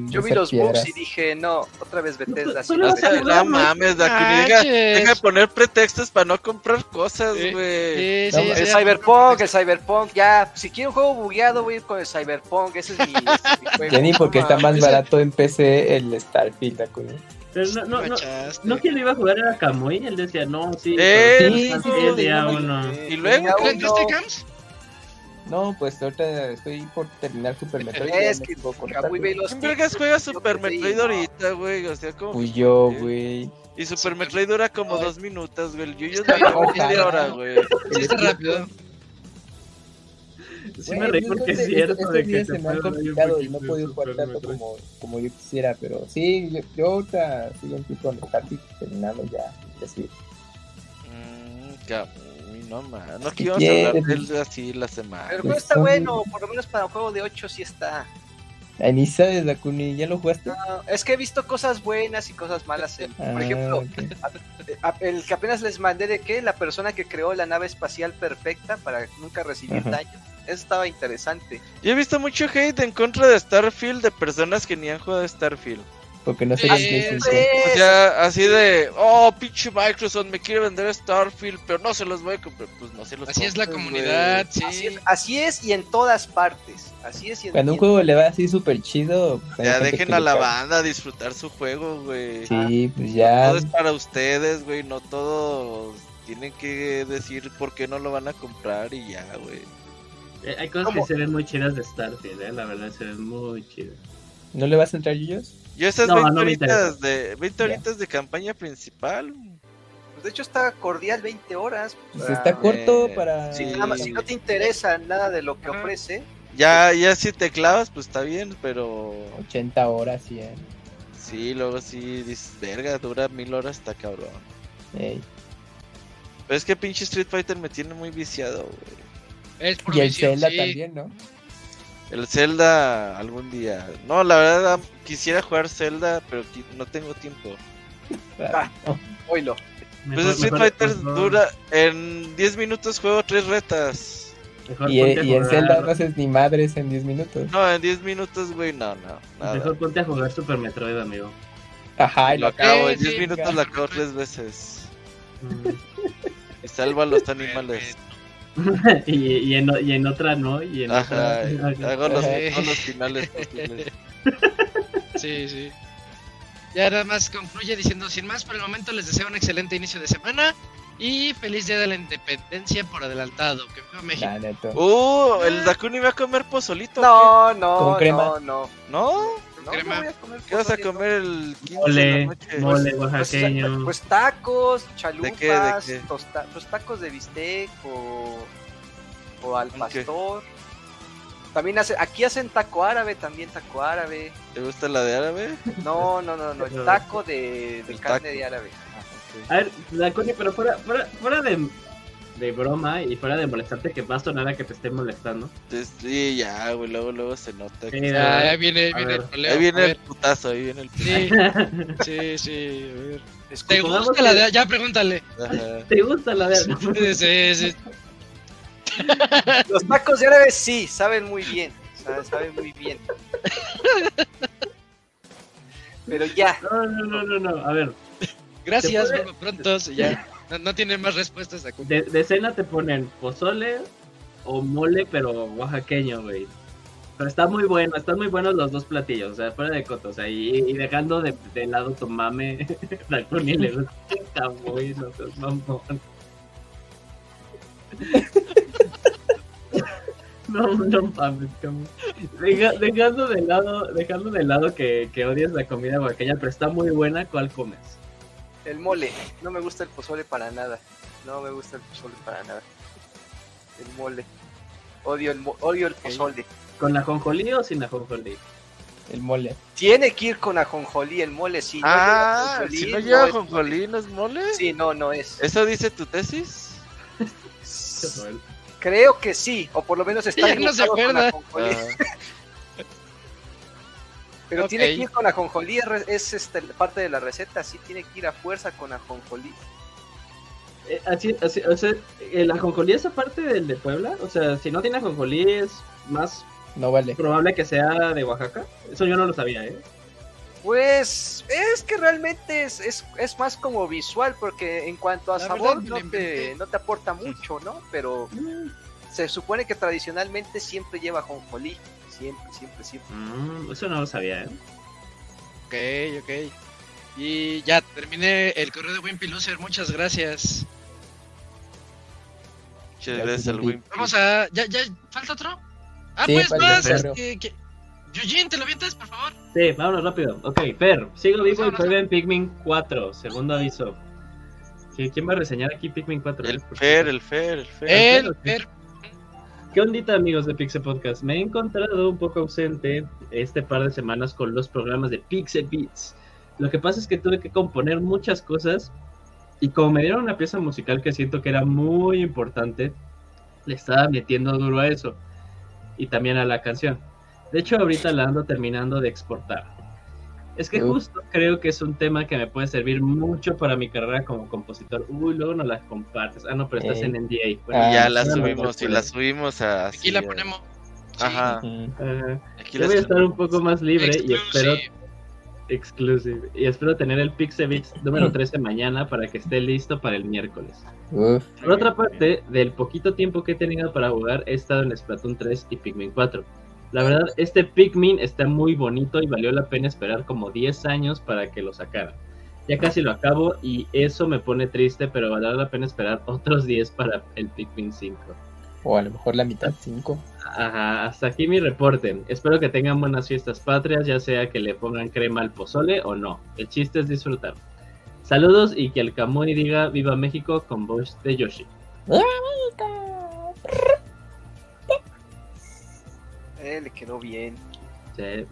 Yo vi los bugs y dije, no, otra vez Bethesda. no, mames, deja, de poner pretextos para no comprar cosas, güey. el Cyberpunk, el Cyberpunk, ya, si quiero un juego bugueado, voy a ir con el Cyberpunk, ese es mi, (laughs) juego. Ya ni porque está más barato en PC el Starfield, pero no, no, no, no que lo iba a jugar era Kamui, él decía, no, sí, sí, sí, uno. ¿Y luego? ¿Le entraste Cams? No, pues ahorita estoy por terminar Super Metroid. Es que muy veloz. ¿Quién vergas juega Super Metroid ahorita, güey? O sea, como. Pues yo, güey. Y Super Metroid dura como dos minutos, güey. Yo ya la media hora, güey. Sí, está rápido. Sí me reí porque es cierto de que se me han complicado y no he podido jugar tanto como, como yo quisiera, pero sí, yo, yo ahorita estoy un poco con terminando ya, así. Mmm, no, man. No que íbamos a hablar de él así la semana. Pero el juego está bueno, por lo menos para un juego de 8 sí está. Ay, ni sabes, Dakuni, ¿ya lo jugaste? No, es que he visto cosas buenas y cosas malas. por ah, ejemplo, el que apenas les mandé de que la persona que creó la nave espacial perfecta para nunca recibir daño. Eso estaba interesante. Yo he visto mucho hate en contra de Starfield de personas que ni han jugado Starfield. Porque no sé qué O sea, así de, oh, pinche Microsoft me quiere vender Starfield, pero no se los voy a comprar. Pues no se los Así es la comunidad, sí. Así es, y en todas partes. Así es y en Cuando un juego le va así súper chido. Pues, ya dejen a la banda disfrutar su juego, güey. Sí, pues ya. Todo es para ustedes, güey. No todos tienen que decir por qué no lo van a comprar y ya, güey. Eh, hay cosas que se ven muy chidas de Starfield, eh, la verdad, se ven muy chidas. ¿No le vas a entrar, Yuyos? Yo esas 20 horitas de 20 horitas de campaña principal. Pues de hecho está cordial 20 horas. Pues está corto Eh, para... Si, nada más- si no te interesa nada de lo que Ajá. ofrece, Ya, ya si te clavas, pues está bien, pero 80 horas, 100. sí, luego sí dices, verga, dura mil horas, está cabrón. Ey. Pero es que pinche Street Fighter me tiene muy viciado, güey. Es por Y el Zelda sí. también, ¿no? El Zelda algún día. No, la verdad quisiera jugar Zelda, pero no tengo tiempo. Ah, oílo. Pues Mejor- Street Fighter mejor- dura en 10 minutos juego tres retas. mejor Y, en Zelda no haces ni madres en 10 minutos. No, en 10 minutos, güey, no, no, nada. Mejor ponte a jugar Super Metroid, amigo. Ajá, y Lo lo acabo, en 10 sí, minutos lo acabo tres veces. Mm. Y salva a los animales. (laughs) y, y, en, y en otra no, y en Ajá, otra... hago los, Ajá. todos los (laughs) finales posibles. Sí, sí. Ya nada más concluye diciendo, sin más, por el momento les deseo un excelente inicio de semana y feliz día de la independencia por adelantado. Que viva México. Uh, el Dakuni va a comer pozolito. No, no, Con crema. no, no. ¿No? No, crema. no voy a comer ¿Qué vas a comer el 15 de la Mole, noche? mole Pues, oaxaqueño. pues tacos, chalupas, qué, de qué? tosta- pues tacos de bistec o, o al pastor. También hace, aquí hacen taco árabe, también taco árabe. ¿Te gusta la de árabe? No, no, no, no, el taco de, de El carne taco. de árabe. A ver, Daconi, pero fuera, fuera, fuera de, de broma y fuera de molestarte, que va a sonar a que te esté molestando. Entonces, Sí, ya, güey, luego, luego se nota. que- Sí, Ya, ya viene, viene el problema. Ahí viene el putazo, ahí viene el Sí, (laughs) sí, sí. a ver. ¿Te gusta la de Ya pregúntale. Ajá. ¿Te gusta la de Sí, sí, sí. (laughs) Los tacos de árabe sí, saben muy bien. sa- Saben muy bien. Pero ya, No, no, no, no, no. A ver, Gracias, ¿Te puede- pronto. Ya. No, no tiene más respuestas de de, de cena te ponen pozole o mole, pero oaxaqueño, güey. Pero está muy bueno, están muy buenos los dos platillos, o sea, fuera de cotos, o sea, y, y dejando de, de lado tu mame, (laughs) Daconi le gusta el caboy, no mamón. (laughs) No, no mames. Deja- dejando de lado, dejando de lado que, que odias la comida oaxaqueña, pero está muy buena, ¿cuál comes? El mole. No me gusta el pozole para nada. No me gusta el pozole para nada. El mole. Odio el, mo- odio el pozole. ¿Con ajonjolí o sin ajonjolí? El mole. Tiene que ir con ajonjolí, el mole. Si no Ah, lleva ajonjolí, si no lleva es jonjolí, ¿no es mole? Sí, no, no es. ¿Eso dice tu tesis? Creo que sí, o por lo menos está (laughs) Ya no se dibujado con acuerda. ajonjolí. Ah, Pero tiene que ir con ajonjolí, es, este, parte de la receta, sí tiene que ir a fuerza con ajonjolí. Eh, así, así, o sea, ¿el ajonjolí es aparte del de Puebla? O sea, si no tiene ajonjolí es más No vale. probable que sea de Oaxaca. Eso yo no lo sabía, ¿eh? Pues es que realmente es, es, es más como visual, porque en cuanto a La sabor no te, no te aporta mucho, ¿no? Pero se supone que tradicionalmente siempre lleva ajonjolí. Siempre, siempre, siempre. Mm, eso no lo sabía, ¿eh? Ok, ok. Y ya terminé el correo de Wimpy Loser. Muchas gracias. Muchas gracias al. Wimpy. Vamos a. ¿Ya, ya falta otro? Ah, Sí, pues más. Este, que... Eugene, ¿te lo avientas, por favor? Sí, vámonos rápido. Ok, Fer, sigo vivo y juego en Pikmin 4. Segundo aviso. ¿Qui- ¿Quién va a reseñar aquí Pikmin 4? El Fer, el Fer, el Fer. El. Fer. ¿Qué ondita amigos de Pixel Podcast? Me he encontrado un poco ausente este par de semanas con los programas de Pixel Beats. Lo que pasa es que tuve que componer muchas cosas y como me dieron una pieza musical que siento que era muy importante, le estaba metiendo duro a eso y también a la canción. De hecho, ahorita la ando terminando de exportar. Es que justo creo que es un tema que me puede servir mucho para mi carrera como compositor. Uy, luego no la compartes. Ah, no, pero estás Ey. en NDA. Y Ah, ya la no, subimos, y la subimos a. Aquí así, la ponemos. Ajá. Ajá. Aquí Yo voy a estar un poco más libre y espero Exclusive. exclusive y espero tener el Pixel Beats número (laughs) 13 mañana para que esté listo para el miércoles. Uf. Por otra parte, del poquito tiempo que he tenido para jugar, he estado en Splatoon 3 y Pikmin 4. La verdad, este Pikmin está muy bonito y valió la pena esperar como 10 años para que lo sacaran. Ya casi lo acabo y eso me pone triste, pero valdrá la pena esperar (laughs) otros 10 para el Pikmin 5. O a lo mejor la mitad, 5. Ajá, hasta aquí mi reporte. Espero que tengan buenas fiestas patrias, ya sea que le pongan crema al pozole o no. El chiste es disfrutar. Saludos y que el Camuy diga Viva México con voz de Yoshi. Eh, le quedó bien. Sí.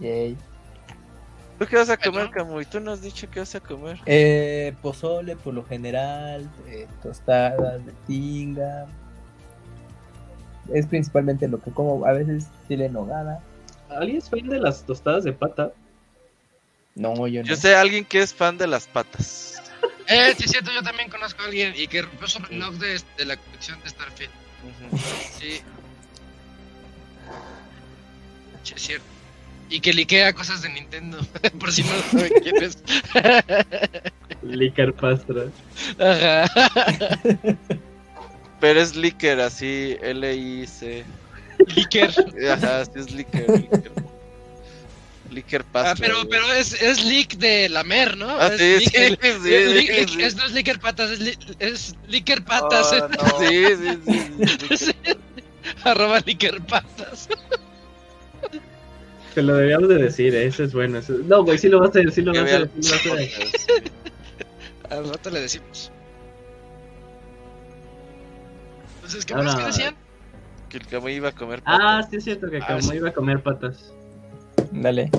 Yay. ¿Tú qué vas a comer, Camuy? Tú nos has dicho que vas a comer. Eh, pozole por lo general, eh, tostadas de tinga. Es principalmente lo que como, a veces chile en nogada. ¿Alguien es fan de las tostadas de pata? No, yo no. Yo sé a alguien que es fan de las patas. Eh, sí, cierto, yo también conozco a alguien y que rompió su reloj de, de la colección de Starfield. Ujú. Sí. Sí, es cierto. Y que liquea cosas de Nintendo, (laughs) por si no saben quién es. (laughs) Licker Pastra. Ajá. Pero es Licker, así, L-I-C. Licker. Ajá, sí es Licker. Licker, Licker Ah, Pastra, pero, güey. pero es, es leak de lamer, ¿no? Ah, es sí, leak- sí, sí, es, leak- sí. es- no es licker patas, es, li- es licker patas. Oh, no. Sí, sí, sí. sí, Sí. (laughs) (laughs) Arroba licker patas. Te lo debíamos de decir, ¿eh? eso es bueno. eso- No, güey, sí lo vas a decir, sí lo vas a decir. sí lo vas a el decir. podcast, (laughs) sí. Al rato le decimos. Entonces, ¿qué Ahora- más que decían? Que el Camuy iba a comer Ah, patas. sí es cierto que Ah, como sí. iba a comer patas. Dale,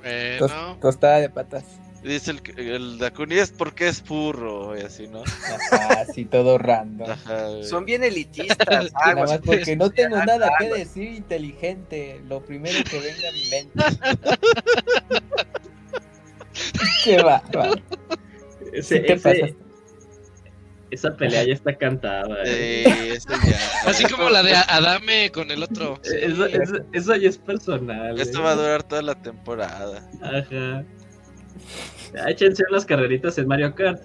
Bueno, tostada de patas. Dice el, el Dakuni es porque es furro, y así, ¿no? Ajá, así todo random. Ajá. Son bien elitistas. (laughs) Nada aguas. más porque no tengo Ah, nada que decir inteligente. Lo primero que venga a mi mente. (laughs) Qué va, va. Ese, Sí te ese- pasas. esa pelea ya está cantada. ¿eh? Sí, eso ya. así como la de Adame con el otro. Eso, eso- eso ya es personal. Esto ¿eh? va a durar toda la temporada. Ajá. Ah, Échense unas carreritas en Mario Kart.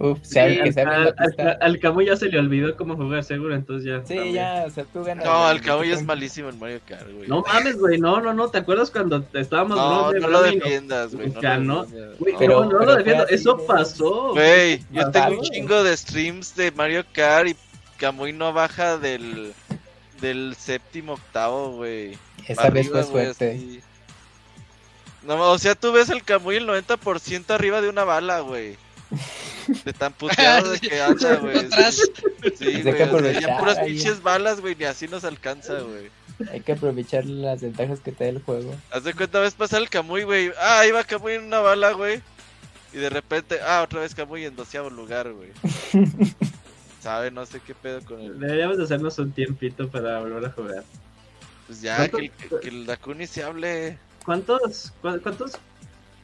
Uf, Sí, que al, la al, al- al Camuy ya se le olvidó cómo jugar, seguro, entonces ya. Sí, también. ya, o sea, tú ganas. No, güey. el Camuy es malísimo en Mario Kart, güey. No mames, güey, no, no, no, ¿te acuerdas cuando estábamos No, no lo no- defiendas, güey. No Ganó. lo defiendas. Güey, Pero- no, no pero lo defiendo, así, eso güey. pasó. Güey, yo tengo un güey. chingo de streams de Mario Kart y Camuy no baja del, del séptimo octavo, güey. Esa vez fue güey, suerte. así. No, o sea, tú ves el Camuy el 90% arriba de una bala, güey. De tan puteado de que (laughs) anda, güey. Atrás. Sí, Hay que güey. o sea, aprovechar ya puras ahí. pinches balas, güey, ni así nos alcanza, güey. Hay que aprovechar las ventajas que te da el juego. Haz de cuenta, ves pasar el Camuy, güey. Ah, iba Camuy en una bala, güey. Y de repente, ah, otra vez Camuy en doceavo lugar, güey. (laughs) ¿Sabe? No sé qué pedo con él. Deberíamos de hacernos un tiempito para volver a jugar. Pues ya, ¿Cuánto- que el, que el Dakuni se hable. ¿Cuántos, cu- cuántos,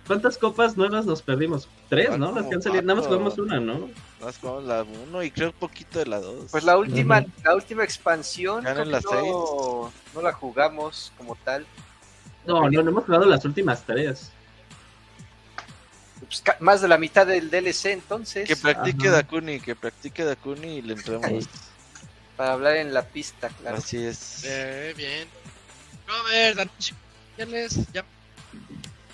cuántas copas nuevas nos perdimos? Tres, Ah, ¿no? Las como que han salido. Nada más jugamos una, ¿no? Nos jugamos la 1 y creo un poquito de la 2. Pues la última, la última expansión creo no, no la jugamos como tal. No, no, no hemos jugado las últimas tres. Pues más de la mitad del DLC entonces. Que practique Ajá. Dakuni, que practique Dakuni y le entramos. Ahí. Para hablar en la pista, claro. Así es. Eh, bien. Robert, anuncio. Ya les- ya-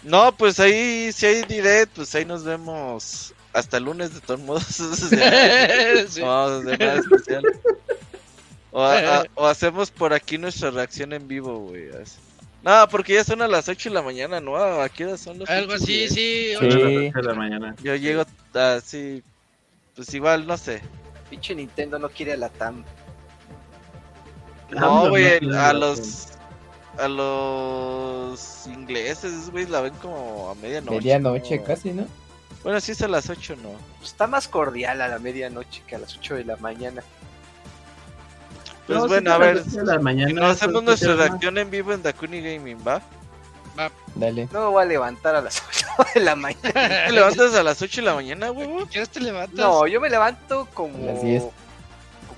No, pues ahí, si hay direct, pues ahí nos vemos hasta el lunes de todos modos. (laughs) Sí. no hacer nada especial. O, a- a- (laughs) o hacemos por aquí nuestra reacción en vivo, güey. No, porque ya son a las 8 de la mañana, ¿no? Aquí son los Algo así, sí. Sí. A las ocho de la mañana. Yo llego así, pues igual, no sé. Pinche Nintendo no quiere a la TAM. No, güey, no, a no, los a los ingleses, güeyes la ven como a medianoche. Medianoche ¿no? casi, ¿no? Bueno, sí es a las 8, ¿no? Pues está más cordial a la medianoche que a las 8 de la mañana. Pues No, bueno, a las ver, si no hacemos nuestra reacción en vivo en Dakuni Gaming, ¿va? Dale. No me voy a levantar a las (laughs) 8 de la mañana. ¿Te levantas a las 8 de la mañana, huevo? ¿Quieres te levantas? No, yo me levanto A como las 10.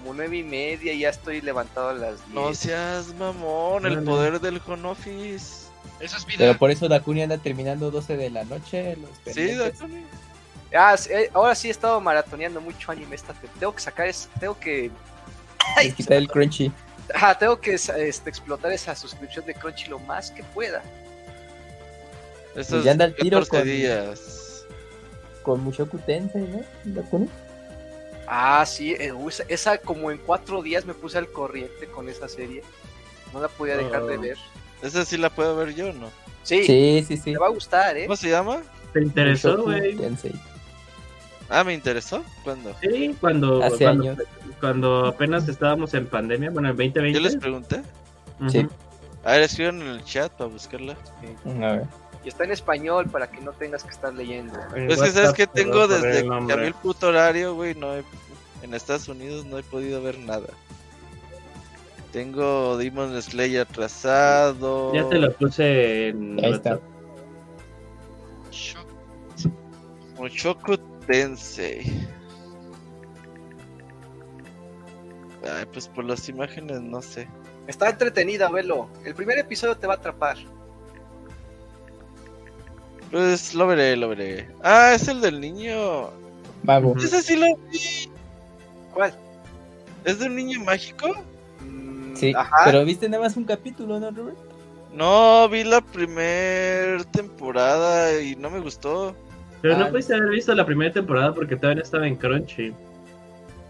Como nueve y media y ya estoy levantado a las 10. No seas mamón, el poder del home office. Eso es vida. Pero por eso Dakuni anda terminando 12 de la noche. Los Sí. Dakuni. Ah, sí, eh, ahora sí he estado maratoneando mucho anime esta te- Tengo que sacar es, tengo que (laughs) Les quita el crunchy. ajá, tengo que este, explotar esa suscripción de Crunchy lo más que pueda. Ya anda al tiro 14 con- días. Con mucho Tensei, ¿no? Dakuni. Ah, sí, eh, esa, esa como en cuatro días me puse al corriente con esa serie. No la podía dejar de Oh. ver. Esa sí la puedo ver yo, ¿no? Sí, Sí, sí, sí. te va a gustar, ¿eh? ¿Cómo se llama? ¿Te interesó, güey? Ah, ¿me interesó? ¿Cuándo? Sí, cuando, Hace cuando, años. cuando apenas estábamos en pandemia, bueno, en 2020. Yo les pregunté. Sí. A ver, escriban en el chat para buscarla. A ver. Y está en español para que no tengas que estar leyendo. En Pues que sabes que te tengo desde que el puto horario, güey, no he- en Estados Unidos no he podido ver nada. Tengo Demon Slayer atrasado. Ya te lo puse en Ahí está. Mushoku Tensei. Ay, pues por las imágenes no sé. Está entretenida, velo. El primer episodio te va a atrapar. Pues lo veré, lo veré. Ah, es el del niño. Mago. Ese sí lo vi. ¿Cuál? ¿Es de un niño mágico? Mm, Sí, Ajá. pero viste nada más un capítulo, ¿no, Robert? No, vi la primer temporada y no me gustó. Pero no Ah. pudiste haber visto la primera temporada porque todavía estaba en Crunchy.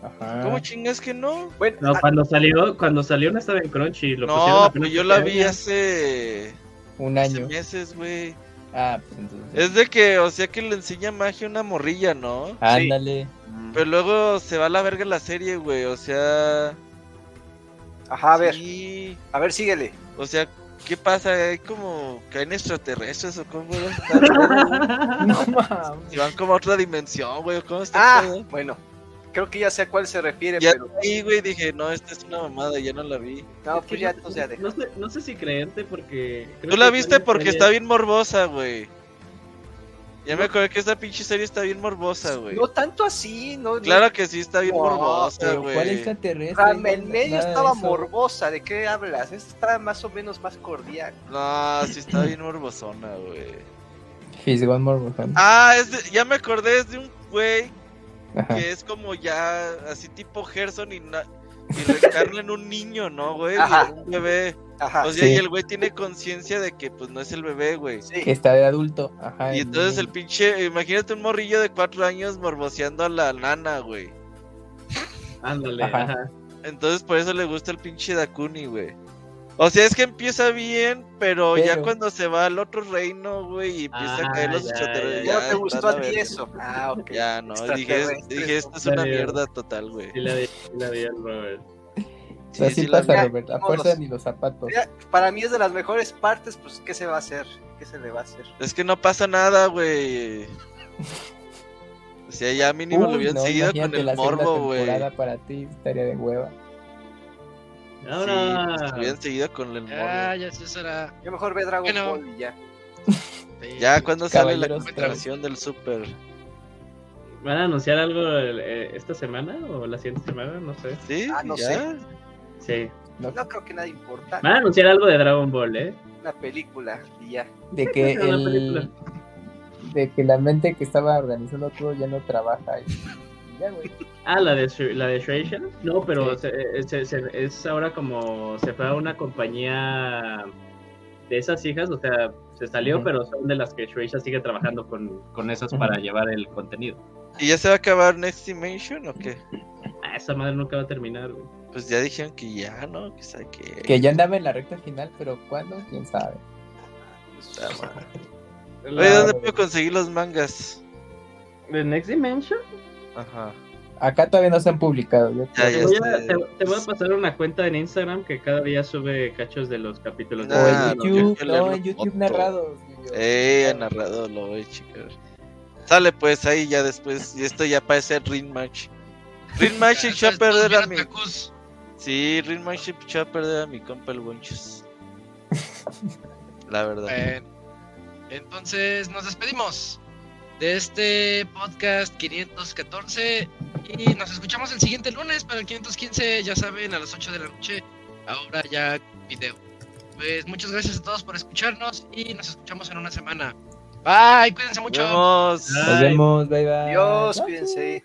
Ajá. ¿Cómo chingas que no? Bueno, No, ah, cuando salió, cuando salió no estaba en Crunchy. Lo pusieron No, apenas pues yo la vi hace, Un hace año. meses, güey. Ah, pues entonces. Es de que, o sea, que le enseña magia a una morrilla, ¿no? Ándale. Pero luego se va a la verga la serie, güey. O sea. ajá, a ver, sí. a ver, síguele. O sea, ¿qué pasa? ¿Hay como caen extraterrestres o cómo? (laughs) No (laughs) mames. Si van como a otra dimensión, güey. ¿o ¿Cómo está? Ah, bueno. Creo que ya sé a cuál se refiere, Ya pero. vi, güey, dije, no, esta es una mamada, ya no la vi. No, Es pues ya, no- ya deja. no, sé, no sé si creerte porque... creo Tú la que viste porque está bien morbosa, güey. Ya me acordé que esta pinche serie está bien morbosa, güey. No tanto así, no. Claro que sí está bien No, morbosa, ¿cuál güey. extraterrestre? Ah, en medio de estaba morbosa, ¿de qué hablas? Esta estaba más o menos más cordial. No, sí está bien morbosona, güey. He's gone more fun. Ah, es de- ya me acordé, es de un güey que es como ya así tipo Gerson y, na- y en un niño, ¿no, güey? Un bebé. Ajá. O sea, Sí. y el güey tiene conciencia de que pues no es el bebé, güey. sí. Que está de adulto. Ajá. Y entonces el pinche, imagínate un morrillo de cuatro años morboseando a la nana, güey. Ándale, Ajá. ajá. Entonces por eso le gusta el pinche Dakuni, güey. O sea, es que empieza bien, pero, ya cuando se va al otro reino, güey, y empieza a Ah, caer los ya, extraterrestres, Ya ya no te gustó a ti eso. Ah, ok. Ya, no, dije, dije, esto es Ya una mierda total, güey. Sí la vi, sí la vi al Robert. Sí, sí sí pasa. Robert. A fuerza ni los zapatos. Para mí es de las mejores partes, pues, ¿qué se va a hacer? ¿Qué se le va a hacer? Es que no pasa nada, güey. O sea, ya mínimo lo hubieran no, seguido con el la morbo, güey. temporada para ti estaría de hueva. Sí, Ahora, pues, hubieran seguido con el morbo. Ya, ya eso será. Yo mejor ve Dragon Bueno. Ball y ya. Ya, cuando sale la continuación del Super? ¿van a anunciar algo eh, esta semana o la siguiente semana? No sé. ¿Sí? Ah, no ¿Ya? sé. Sí. No creo que nada importa. Van a anunciar algo de Dragon Ball, ¿eh? Una película y ya. De que (laughs) el... De que la mente que estaba organizando todo ya no trabaja. Y... y Ya, güey. Ah, la de, la de Shueisha. No, pero Sí. se- se- se- es ahora como se fue a una compañía de esas hijas, o sea, se salió, Ujú. pero son de las que Shueisha sigue trabajando con, con esas para llevar el contenido. ¿Y ya se va a acabar Next Dimension o qué? Ah, esa madre nunca va a terminar, güey. Pues ya dijeron que ya, ¿no? Que sabe que... Que ya andaba en la recta final, pero ¿cuándo? ¿Quién sabe? Está mal. La- Oye, ¿dónde puedo conseguir los mangas? ¿De Next Dimension? Ajá. Acá todavía no se han publicado. yo Ya, ya voy, a, te, te voy a pasar una cuenta en Instagram que cada día sube cachos de los capítulos. de O Ah, en no, YouTube, yo quiero no, leerlo en YouTube narrados. Eh, ha narrado, lo voy a checar. Sale pues ahí ya después. Y esto ya parece Ring Match. Ring (laughs) Match echó a perder a mi. Sí, Ring Match echó a perder a mi compa el Bonchus. La verdad. Bueno, entonces nos despedimos de este podcast 514 y nos escuchamos el siguiente lunes para el 515, ya saben, a las 8 de la noche, ahora ya video. Pues muchas gracias a todos por escucharnos y nos escuchamos en una semana. Bye, cuídense mucho. Nos vemos. Nos vemos, bye bye. Adiós, Bye. cuídense.